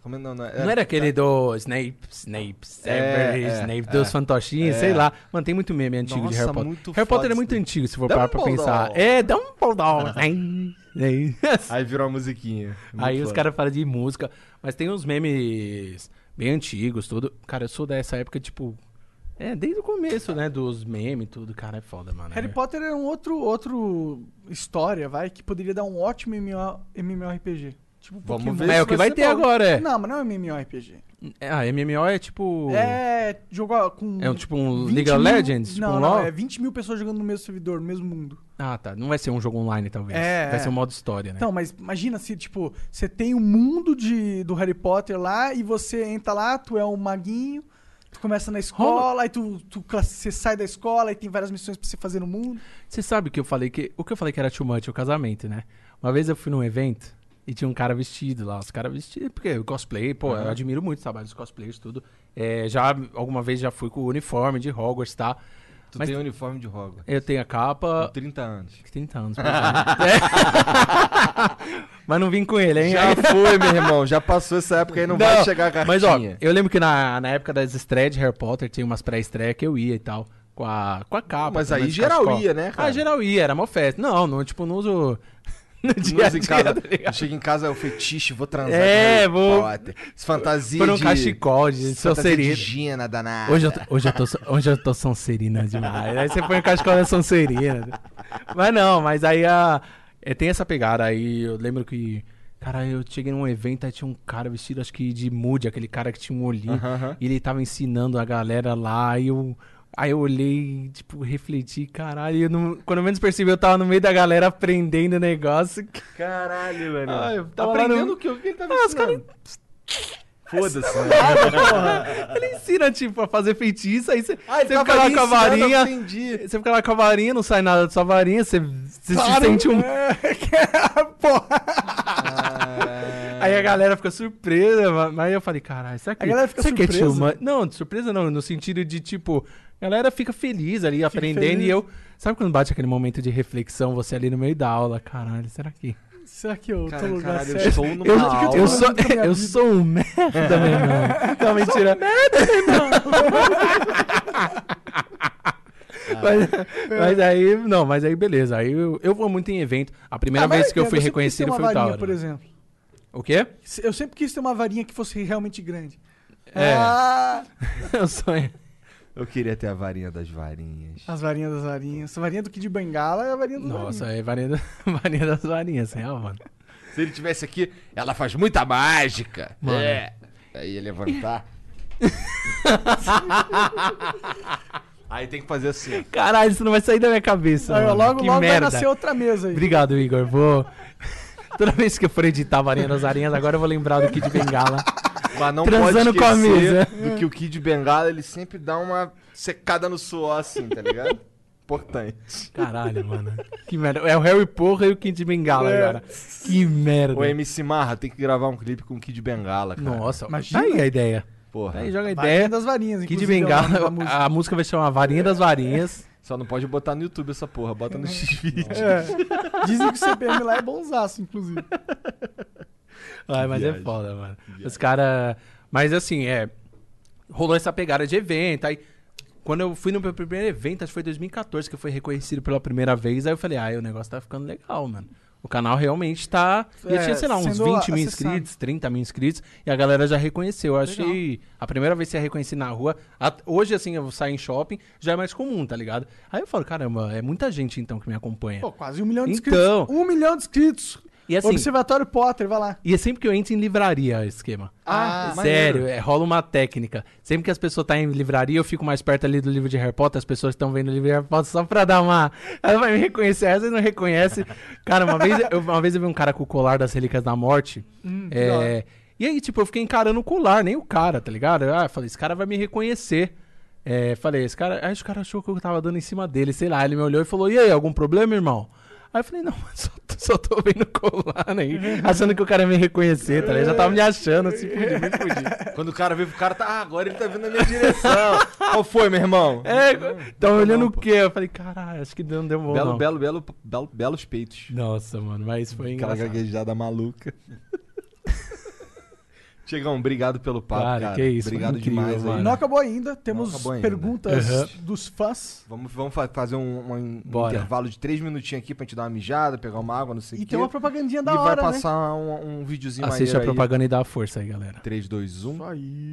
Como é- não, não, não era aquele do Snape, Snape, Severus, É, é, Snape, é. dos fantochinhos, É. sei lá. Mano, tem muito meme antigo de Nossa, Harry Potter. muito Harry Potter foda é muito antigo, se for parar pra pensar. É, dá um paldão. Aí Aí virou uma musiquinha. Muito Aí os foda. caras falam de música, mas tem uns memes bem antigos, tudo. Cara, eu sou dessa época, tipo. É, desde o começo, né? Dos memes e tudo. Cara, é foda, mano. Harry É. Potter é um outro, outro história, vai, que poderia dar um ótimo MMO, MMORPG. Tipo Vamos Pokémon. ver É o que vai ter bom. agora, é. Não, mas não é MMORPG. É, Ah, MMO é tipo. É jogo com. É um tipo um 20 League of mil- Legends? Tipo não, um não, LoL? é 20 mil pessoas jogando no mesmo servidor, no mesmo mundo. Ah, tá. Não vai ser um jogo online, talvez. É, vai é. ser um modo história, né? Então, mas imagina se, tipo, você tem o mundo de, do Harry Potter lá e você entra lá, tu é um maguinho, tu começa na escola, aí tu, tu você sai da escola e tem várias missões pra você fazer no mundo. Você sabe que eu falei que. O que eu falei que era too much, o casamento, né? Uma vez eu fui num evento e tinha um cara vestido lá. Os caras vestidos. Porque o cosplay, pô, eu admiro muito o trabalho dos cosplayers, tudo. É, já, alguma vez já fui com o uniforme de Hogwarts, tá? Tu Mas- tem uniforme de Hogwarts. Eu tenho a Com capa. 30 anos. 30 anos. É. Mas não vim com ele, hein? Já foi, meu irmão. Já passou essa época aí, não, vai chegar a cartinha. Mas ó, eu lembro que na, na época das estreias de Harry Potter tinha umas pré-estreias que eu ia e tal. Com a, com a capa. Mas aí geral ia, né, cara? Ah, geral ia, era uma festa. Não, não, tipo, não uso. No dia a usa em dia, casa. tá? Chega em casa, é o fetiche, vou transar. É, vou- Fantasia Por um de... cachecol de Sonserina. de Gina danada. Hoje eu, tô, hoje, eu tô, hoje eu tô Sonserina demais. Aí você põe o cachecol da Sonserina. Mas não, mas aí a, é, tem essa pegada. Aí eu lembro que. Cara, eu cheguei num evento, aí tinha um cara vestido, acho que de Moody, aquele cara que tinha um olhinho. Aham, aham. E ele tava ensinando a galera lá, e eu. Aí eu olhei, tipo, refleti, caralho, eu não- quando eu menos percebi, eu tava no meio da galera aprendendo o negócio. Caralho, velho. Ah, eu tava lá Aprendendo no- o que, o que ele tava Ah, os ensinando? Foda-se. né? Ele ensina, tipo, a fazer feitiço, aí você Ah, fica lá com a varinha. entendi. Você fica lá com a varinha, não sai nada da sua varinha, você, você se sente um. Porra! Aí a galera fica surpresa, ma- mas eu falei, caralho, será que. A galera fica que é surpresa? too much? Não, de surpresa não, no sentido de tipo, a galera fica feliz ali, aprendendo, feliz. e eu. Sabe quando bate aquele momento de reflexão, você ali no meio da aula, caralho, será que. Será que eu tô no lugar caralho, eu certo? sou numa Eu, aula. eu, sou, eu sou um merda, meu irmão. Não, mentira. Mas, mas aí, não, mas aí beleza. Aí eu, eu vou muito em evento. A primeira Ah, vez que eu entendo, fui sempre quis ter reconhecido uma foi o varinha, Tauro. por exemplo. O quê? Eu sempre quis ter uma varinha que fosse realmente grande. É. Ah, Eu sonho. Eu queria ter a varinha das varinhas. as varinhas das varinhas. A varinha do Kid Bengala é a varinha do Nossa, é varinha, da- varinha das varinhas, real, mano. Se ele tivesse aqui, ela faz muita mágica. Mano. É. Aí ia levantar. Aí tem que fazer assim. Caralho, isso não vai sair da minha cabeça. Mano. logo, que logo merda. vai nascer outra mesa aí. Obrigado, Igor. Vou. Toda vez que eu for editar a varinha das varinhas, agora eu vou lembrar do Kid Bengala. Mas não Transando pode com a esquecer mesa. do que o Kid Bengala, ele sempre dá uma secada no suor assim, tá ligado? Importante. Caralho, mano. Que merda. É o Harry Porra e o Kid Bengala É. agora. Que merda. O MC Marra tem que gravar um clipe com o Kid Bengala, cara. Nossa, Imagina. tá aí a ideia. Porra. Aí, joga a Varinha ideia. das varinhas, Kid é Bengala, da música. a música vai chamar Varinha das Varinhas. Só não pode botar no YouTube essa porra, bota no X-Video. É. Dizem que o CPM lá é bonzaço, inclusive. Ai, mas é viagem. foda, mano. Os caras. Mas assim, é. Rolou essa pegada de evento. Aí, quando eu fui no meu primeiro evento, acho que foi 2014 que eu fui reconhecido pela primeira vez. Aí eu falei, ah, o negócio tá ficando legal, mano. O canal realmente tá. É, tinha, sei lá, uns sendo 20 mil inscritos, 30 mil inscritos. E a galera já reconheceu. Eu achei. A primeira vez que eu reconheci na rua. a- hoje, assim, eu saio em shopping, já é mais comum, tá ligado? Aí eu falo, caramba, é muita gente então que me acompanha. Pô, quase um milhão de Então. inscritos. Um milhão de inscritos. E assim, Observatório Potter, vai lá. e é sempre que eu entro em livraria esquema. Ah, Sério, é, rola uma técnica. Sempre que as pessoas estão em livraria, eu fico mais perto ali do livro de Harry Potter, as pessoas estão vendo o livro de Harry Potter só pra dar uma. Ela vai me reconhecer, às vezes não reconhece. Cara, uma vez, eu, uma vez eu vi um cara com o colar das Relíquias da Morte. é, e aí, tipo, eu fiquei encarando o colar, nem o cara, tá ligado? Ah, eu falei, esse cara vai me reconhecer. É, falei, esse cara. Aí o cara achou que eu tava dando em cima dele, sei lá. Ele me olhou e falou: E aí, algum problema, irmão? Aí eu falei, não, só, só tô vendo colar aí, achando que o cara ia me reconhecer, tá ligado? Já tava me achando, assim, fudi, me fudi. Quando o cara vê pro cara, tá, ah, agora ele tá vindo na minha direção. Qual foi, meu irmão? É, tava olhando não, o quê? Eu falei, caralho, acho que não deu bom. Belo, não. belo, belo, belo, belos peitos. Nossa, mano, mas foi Aquela engraçado. gaguejada maluca. Tiagão, obrigado pelo papo, Cara, cara. que isso, Obrigado incrível, demais mano. aí. Não acabou ainda. Temos acabou ainda. perguntas Uhum. dos fãs. Vamos, vamos fa- fazer um, um Bora. intervalo de três minutinhos aqui pra gente dar uma mijada, pegar uma água, não sei o E quê. tem uma propagandinha da e hora, vai né? passar um, um videozinho Assiste a maneiro aí. propaganda e dá força aí, galera. 3, 2, 1. Isso aí.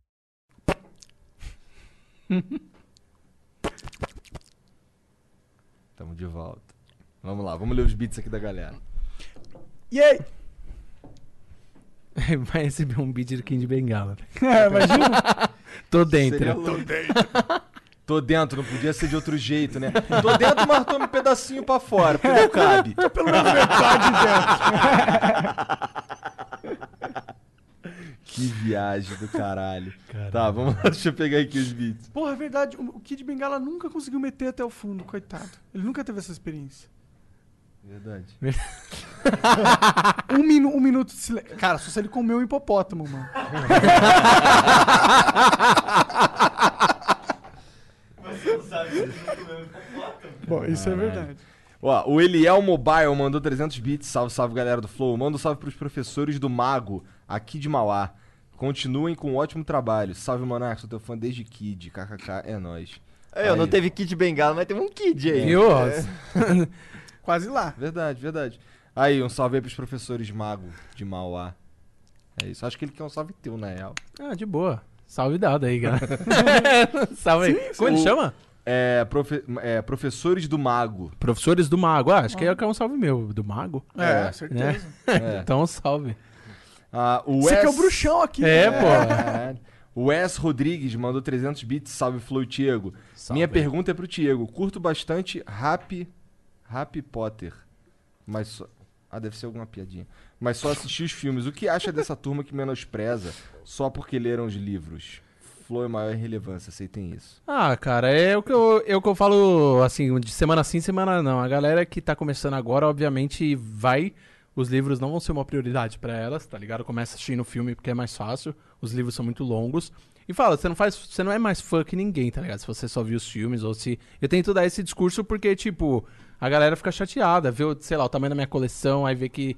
Tamo de volta. Vamos lá, vamos ler os beats aqui da galera. E aí? Vai receber um beat de King de Bengala. É, imagina. Tô dentro. Seria louco. Tô dentro, não podia ser de outro jeito, né? Tô dentro, mas toma um pedacinho pra fora, porque não cabe. Pelo menos metade dentro. Que viagem do caralho. Tá, vamos lá, deixa eu pegar aqui os beats. Porra, é verdade. O Kid Bengala nunca conseguiu meter até o fundo, coitado. Ele nunca teve essa experiência. Verdade. Um, minu um minuto de silêncio. Cara, só se ele comeu um hipopótamo, mano. Bom, isso é verdade. Ó, o Eliel Mobile mandou 300 bits. Salve, salve, galera do Flow. Manda um salve pros professores do Mago, aqui de Mauá. Continuem com um ótimo trabalho. Salve, Monark, sou teu fã desde Kid. KKK, é nóis. É, eu não Aí. teve Kid Bengala, mas teve um Kid aí. Viu? Quase lá. Verdade, verdade. Aí, um salve aí pros professores Mago, de Mauá. É isso. Acho que ele quer um salve teu, na real. Ah, de boa. Salve dado aí, cara. Salve aí. Como ele O- chama? É, profe- é, professores do Mago. Professores do Mago. Ah, acho que é um salve meu. Do Mago? É, É. certeza. É. Então, salve. Ah, o Você que é o bruxão aqui. É, né? pô. É. O Wes Rodrigues mandou 300 bits. Salve, Flow, Tiago. Minha pergunta é pro Tiago. Curto bastante Rap... Rap Potter. Mas só... Ah, deve ser alguma piadinha. Mas só assisti os filmes. O que acha dessa turma que menospreza só porque leram os livros? Flow é maior relevância, aceitem isso. Ah, cara, é o que eu, é o que eu falo, assim, de semana sim, semana não. A galera que tá começando agora, obviamente, vai. Os livros não vão ser uma prioridade pra elas, tá ligado? Começa assistindo o filme porque é mais fácil. Os livros são muito longos. E fala, você não faz. Você não é mais fã que ninguém, tá ligado? Se você só viu os filmes ou se. Eu tento dar esse discurso porque, tipo, a galera fica chateada, vê, sei lá, o tamanho da minha coleção, aí vê que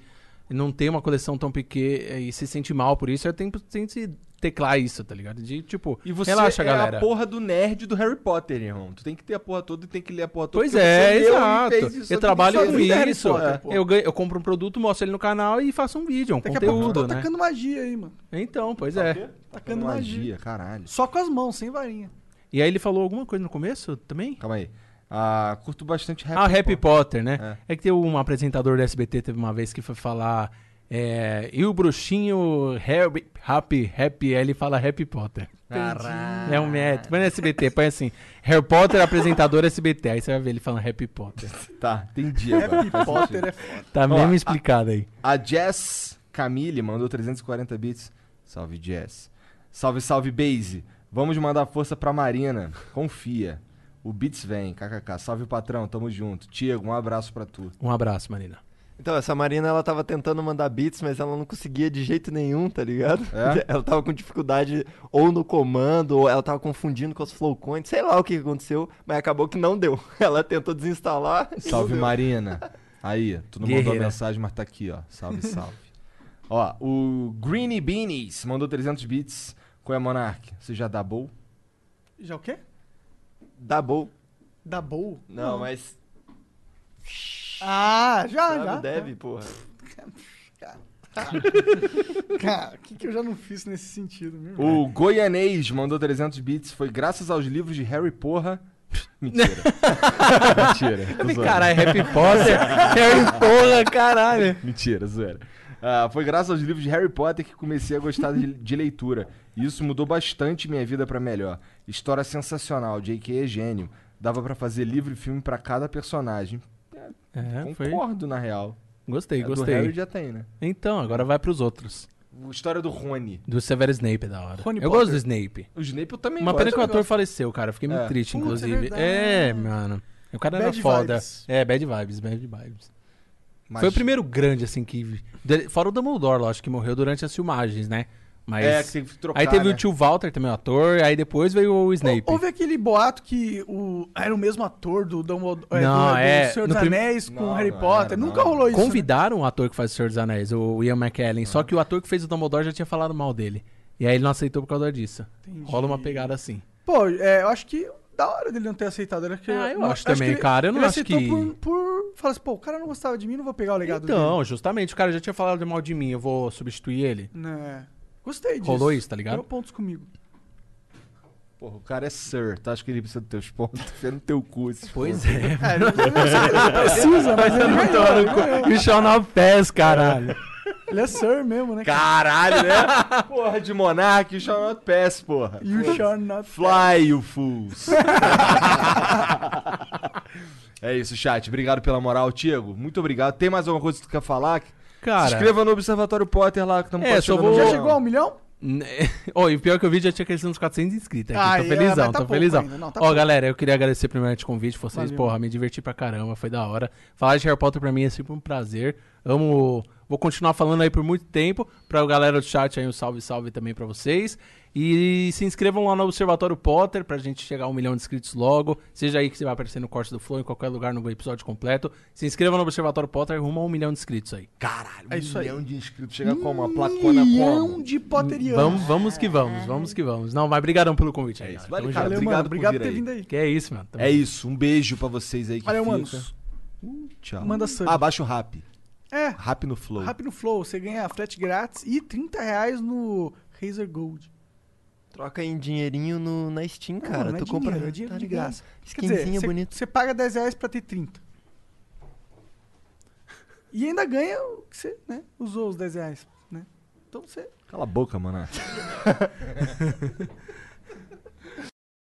não tem uma coleção tão pequena e se sente mal por isso. Eu tento, tento teclar isso, tá ligado? De, tipo, E você relaxa, é galera. a porra do nerd do Harry Potter, irmão. Tu tem que ter a porra toda e tem que ler a porra toda. Pois é, exato. fez isso, Eu trabalho que com isso. Potter, é. pô. eu, ganho, eu compro um produto, mostro ele no canal e faço um vídeo, um Daqui a pouco eu conteúdo, tô né? tacando magia aí, mano. Então, pois é. Tacando Tacando magia. magia, caralho. Só com as mãos, sem varinha. E aí ele falou alguma coisa no começo também? Calma aí. Ah, curto bastante Harry ah, Happy Potter. Potter, né? É. que tem um apresentador do SBT teve uma vez que foi falar. É, e o bruxinho Harry, Happy, Happy, aí ele fala Happy Potter. Caralho. É um método. Põe no SBT, põe assim. Harry Potter, apresentador SBT. Aí você vai ver ele falando Happy Potter. Tá, entendi agora. Harry Potter é foda. Tá Ó, mesmo a- explicado aí. A Jess Camille mandou 340 bits. Salve, Jess. Salve, salve, Base. Vamos mandar força pra Marina. Confia. O Beats vem, kkk. Salve, patrão. Tamo junto. Tiago, um abraço pra tu. Um abraço, Marina. Então, essa Marina, ela tava tentando mandar beats, mas ela não conseguia de jeito nenhum, tá ligado? É? Ela tava com dificuldade ou no comando, ou ela tava confundindo com os flowcoins, sei lá o que aconteceu, mas acabou que não deu. Ela tentou desinstalar Salve. Marina. Aí, tu não mandou Guerreira. mensagem, mas tá aqui, ó. Salve, salve. ó, o Greeny Beanies mandou 300 bits. Qual é, Monark? Você já double? Já o quê? Double. Da boa? Não, mas... Ah, já, Sabe, já. deve, porra. Cara, o que, que eu já não fiz nesse sentido, meu irmão? O Goianês mandou 300 bits. Foi graças aos livros de Harry Porra. Mentira. Mentira. Caralho, Happy Potter. Harry Porra, caralho. Mentira, zoeira. Ah, foi graças aos livros de Harry Potter que comecei a gostar de, de leitura. E isso mudou bastante minha vida pra melhor. História sensacional, J.K. é gênio. Dava pra fazer livro e filme pra cada personagem. É, foi. Concordo, na real. Gostei, A gostei. Do Harry já tem, né? Então, agora vai pros outros. A História do Rony. Do Severo Snape é da hora. Rony eu Potter. gosto do Snape. O Snape eu também Uma gosto. pena que o ator gosto. faleceu, cara. Eu fiquei muito É. triste, é inclusive. É, mano. O cara era Bad foda. vibes. É, bad vibes, bad vibes. Mas- Foi o primeiro grande, assim, que. Fora o Dumbledore, lógico, que morreu durante as filmagens, né? Mas... É, que tem que trocar, Aí teve né? o tio Walter também, o ator, aí depois veio o Snape. Houve aquele boato que o, era o mesmo ator do, Dumbledore, é, Não, do, é, do Senhor no dos prim- Anéis com Não, Harry não Potter. era, Nunca não. rolou isso. né? Convidaram o ator que faz o Senhor dos Anéis, o Ian McKellen, só que o ator que fez o Dumbledore já tinha falado mal dele. E aí ele não aceitou por causa disso. Entendi. Rola uma pegada assim. Pô, é, eu acho que da hora dele não ter aceitado. Ele, Ah, eu não- acho também, que ele- cara, eu não ele acho que- Por, por falar assim, pô, o cara não gostava de mim, não vou pegar o legado Então, dele. justamente, o cara já tinha falado mal de mim, eu vou substituir ele. Né. Gostei disso. Rolou isso, tá ligado? Ganhou pontos comigo. Porra, o cara é Sir, tá? Acho que ele precisa dos teus pontos. Fê no teu cu Pois é. É, ele não precisa, mas ele ganhou. E o Sean of Pass, caralho. Ele é Sir mesmo, né? Caralho, né? porra, de Monark e Shawn Pass, porra. E o Sean not... Fly, you fools. é isso, chat. Obrigado pela moral, Tiago. Muito obrigado. Tem mais alguma coisa que tu quer falar? Cara, Se inscreva no Observatório Potter lá, que estamos É, só vou- Já chegou a um milhão? Ó, e o pior é que o vídeo já tinha crescido uns 400 inscritos aqui. Ah, tô felizão, tá tô felizão. não, tá Ó, pouco. galera, eu queria agradecer primeiramente o convite de vocês. Valeu. Porra, me diverti pra caramba, foi da hora. Falar de Harry Potter pra mim é sempre um prazer. Amo. Vou continuar falando aí por muito tempo. Pra galera do chat aí, um salve, salve também pra vocês. E se inscrevam lá no Observatório Potter pra gente chegar a um milhão de inscritos logo. Seja aí que você vai aparecer no corte do Flow, em qualquer lugar no episódio completo. Se inscrevam no Observatório Potter rumo a um milhão de inscritos aí. Caralho, É isso aí. milhão de inscritos. Chega como? Uma placona milhão como? de Potterianos. Vamos, vamos que vamos, vamos que vamos. Não, mas brigadão pelo convite aí. É isso. Vale, Tamo cara. Valeu, Obrigado mano. por Obrigado por ter aí. vindo aí. Que é isso, mano. Tamo É junto. isso. Um beijo pra vocês aí que Valeu, fica. manos. Tchau. Manda sub. Ah, baixa o rap. É, Rap no flow. Rap no Flow, você ganha frete grátis e 30 reais no Razer Gold. Troca em dinheirinho no, na Steam, cara. não é tu compra. dinheiro, é dinheiro tá de graça. Skinzinha você- bonita. você paga 10 reais pra ter 30. E ainda ganha o que você né, usou os 10 reais, né? Então você... Cala a boca, mano.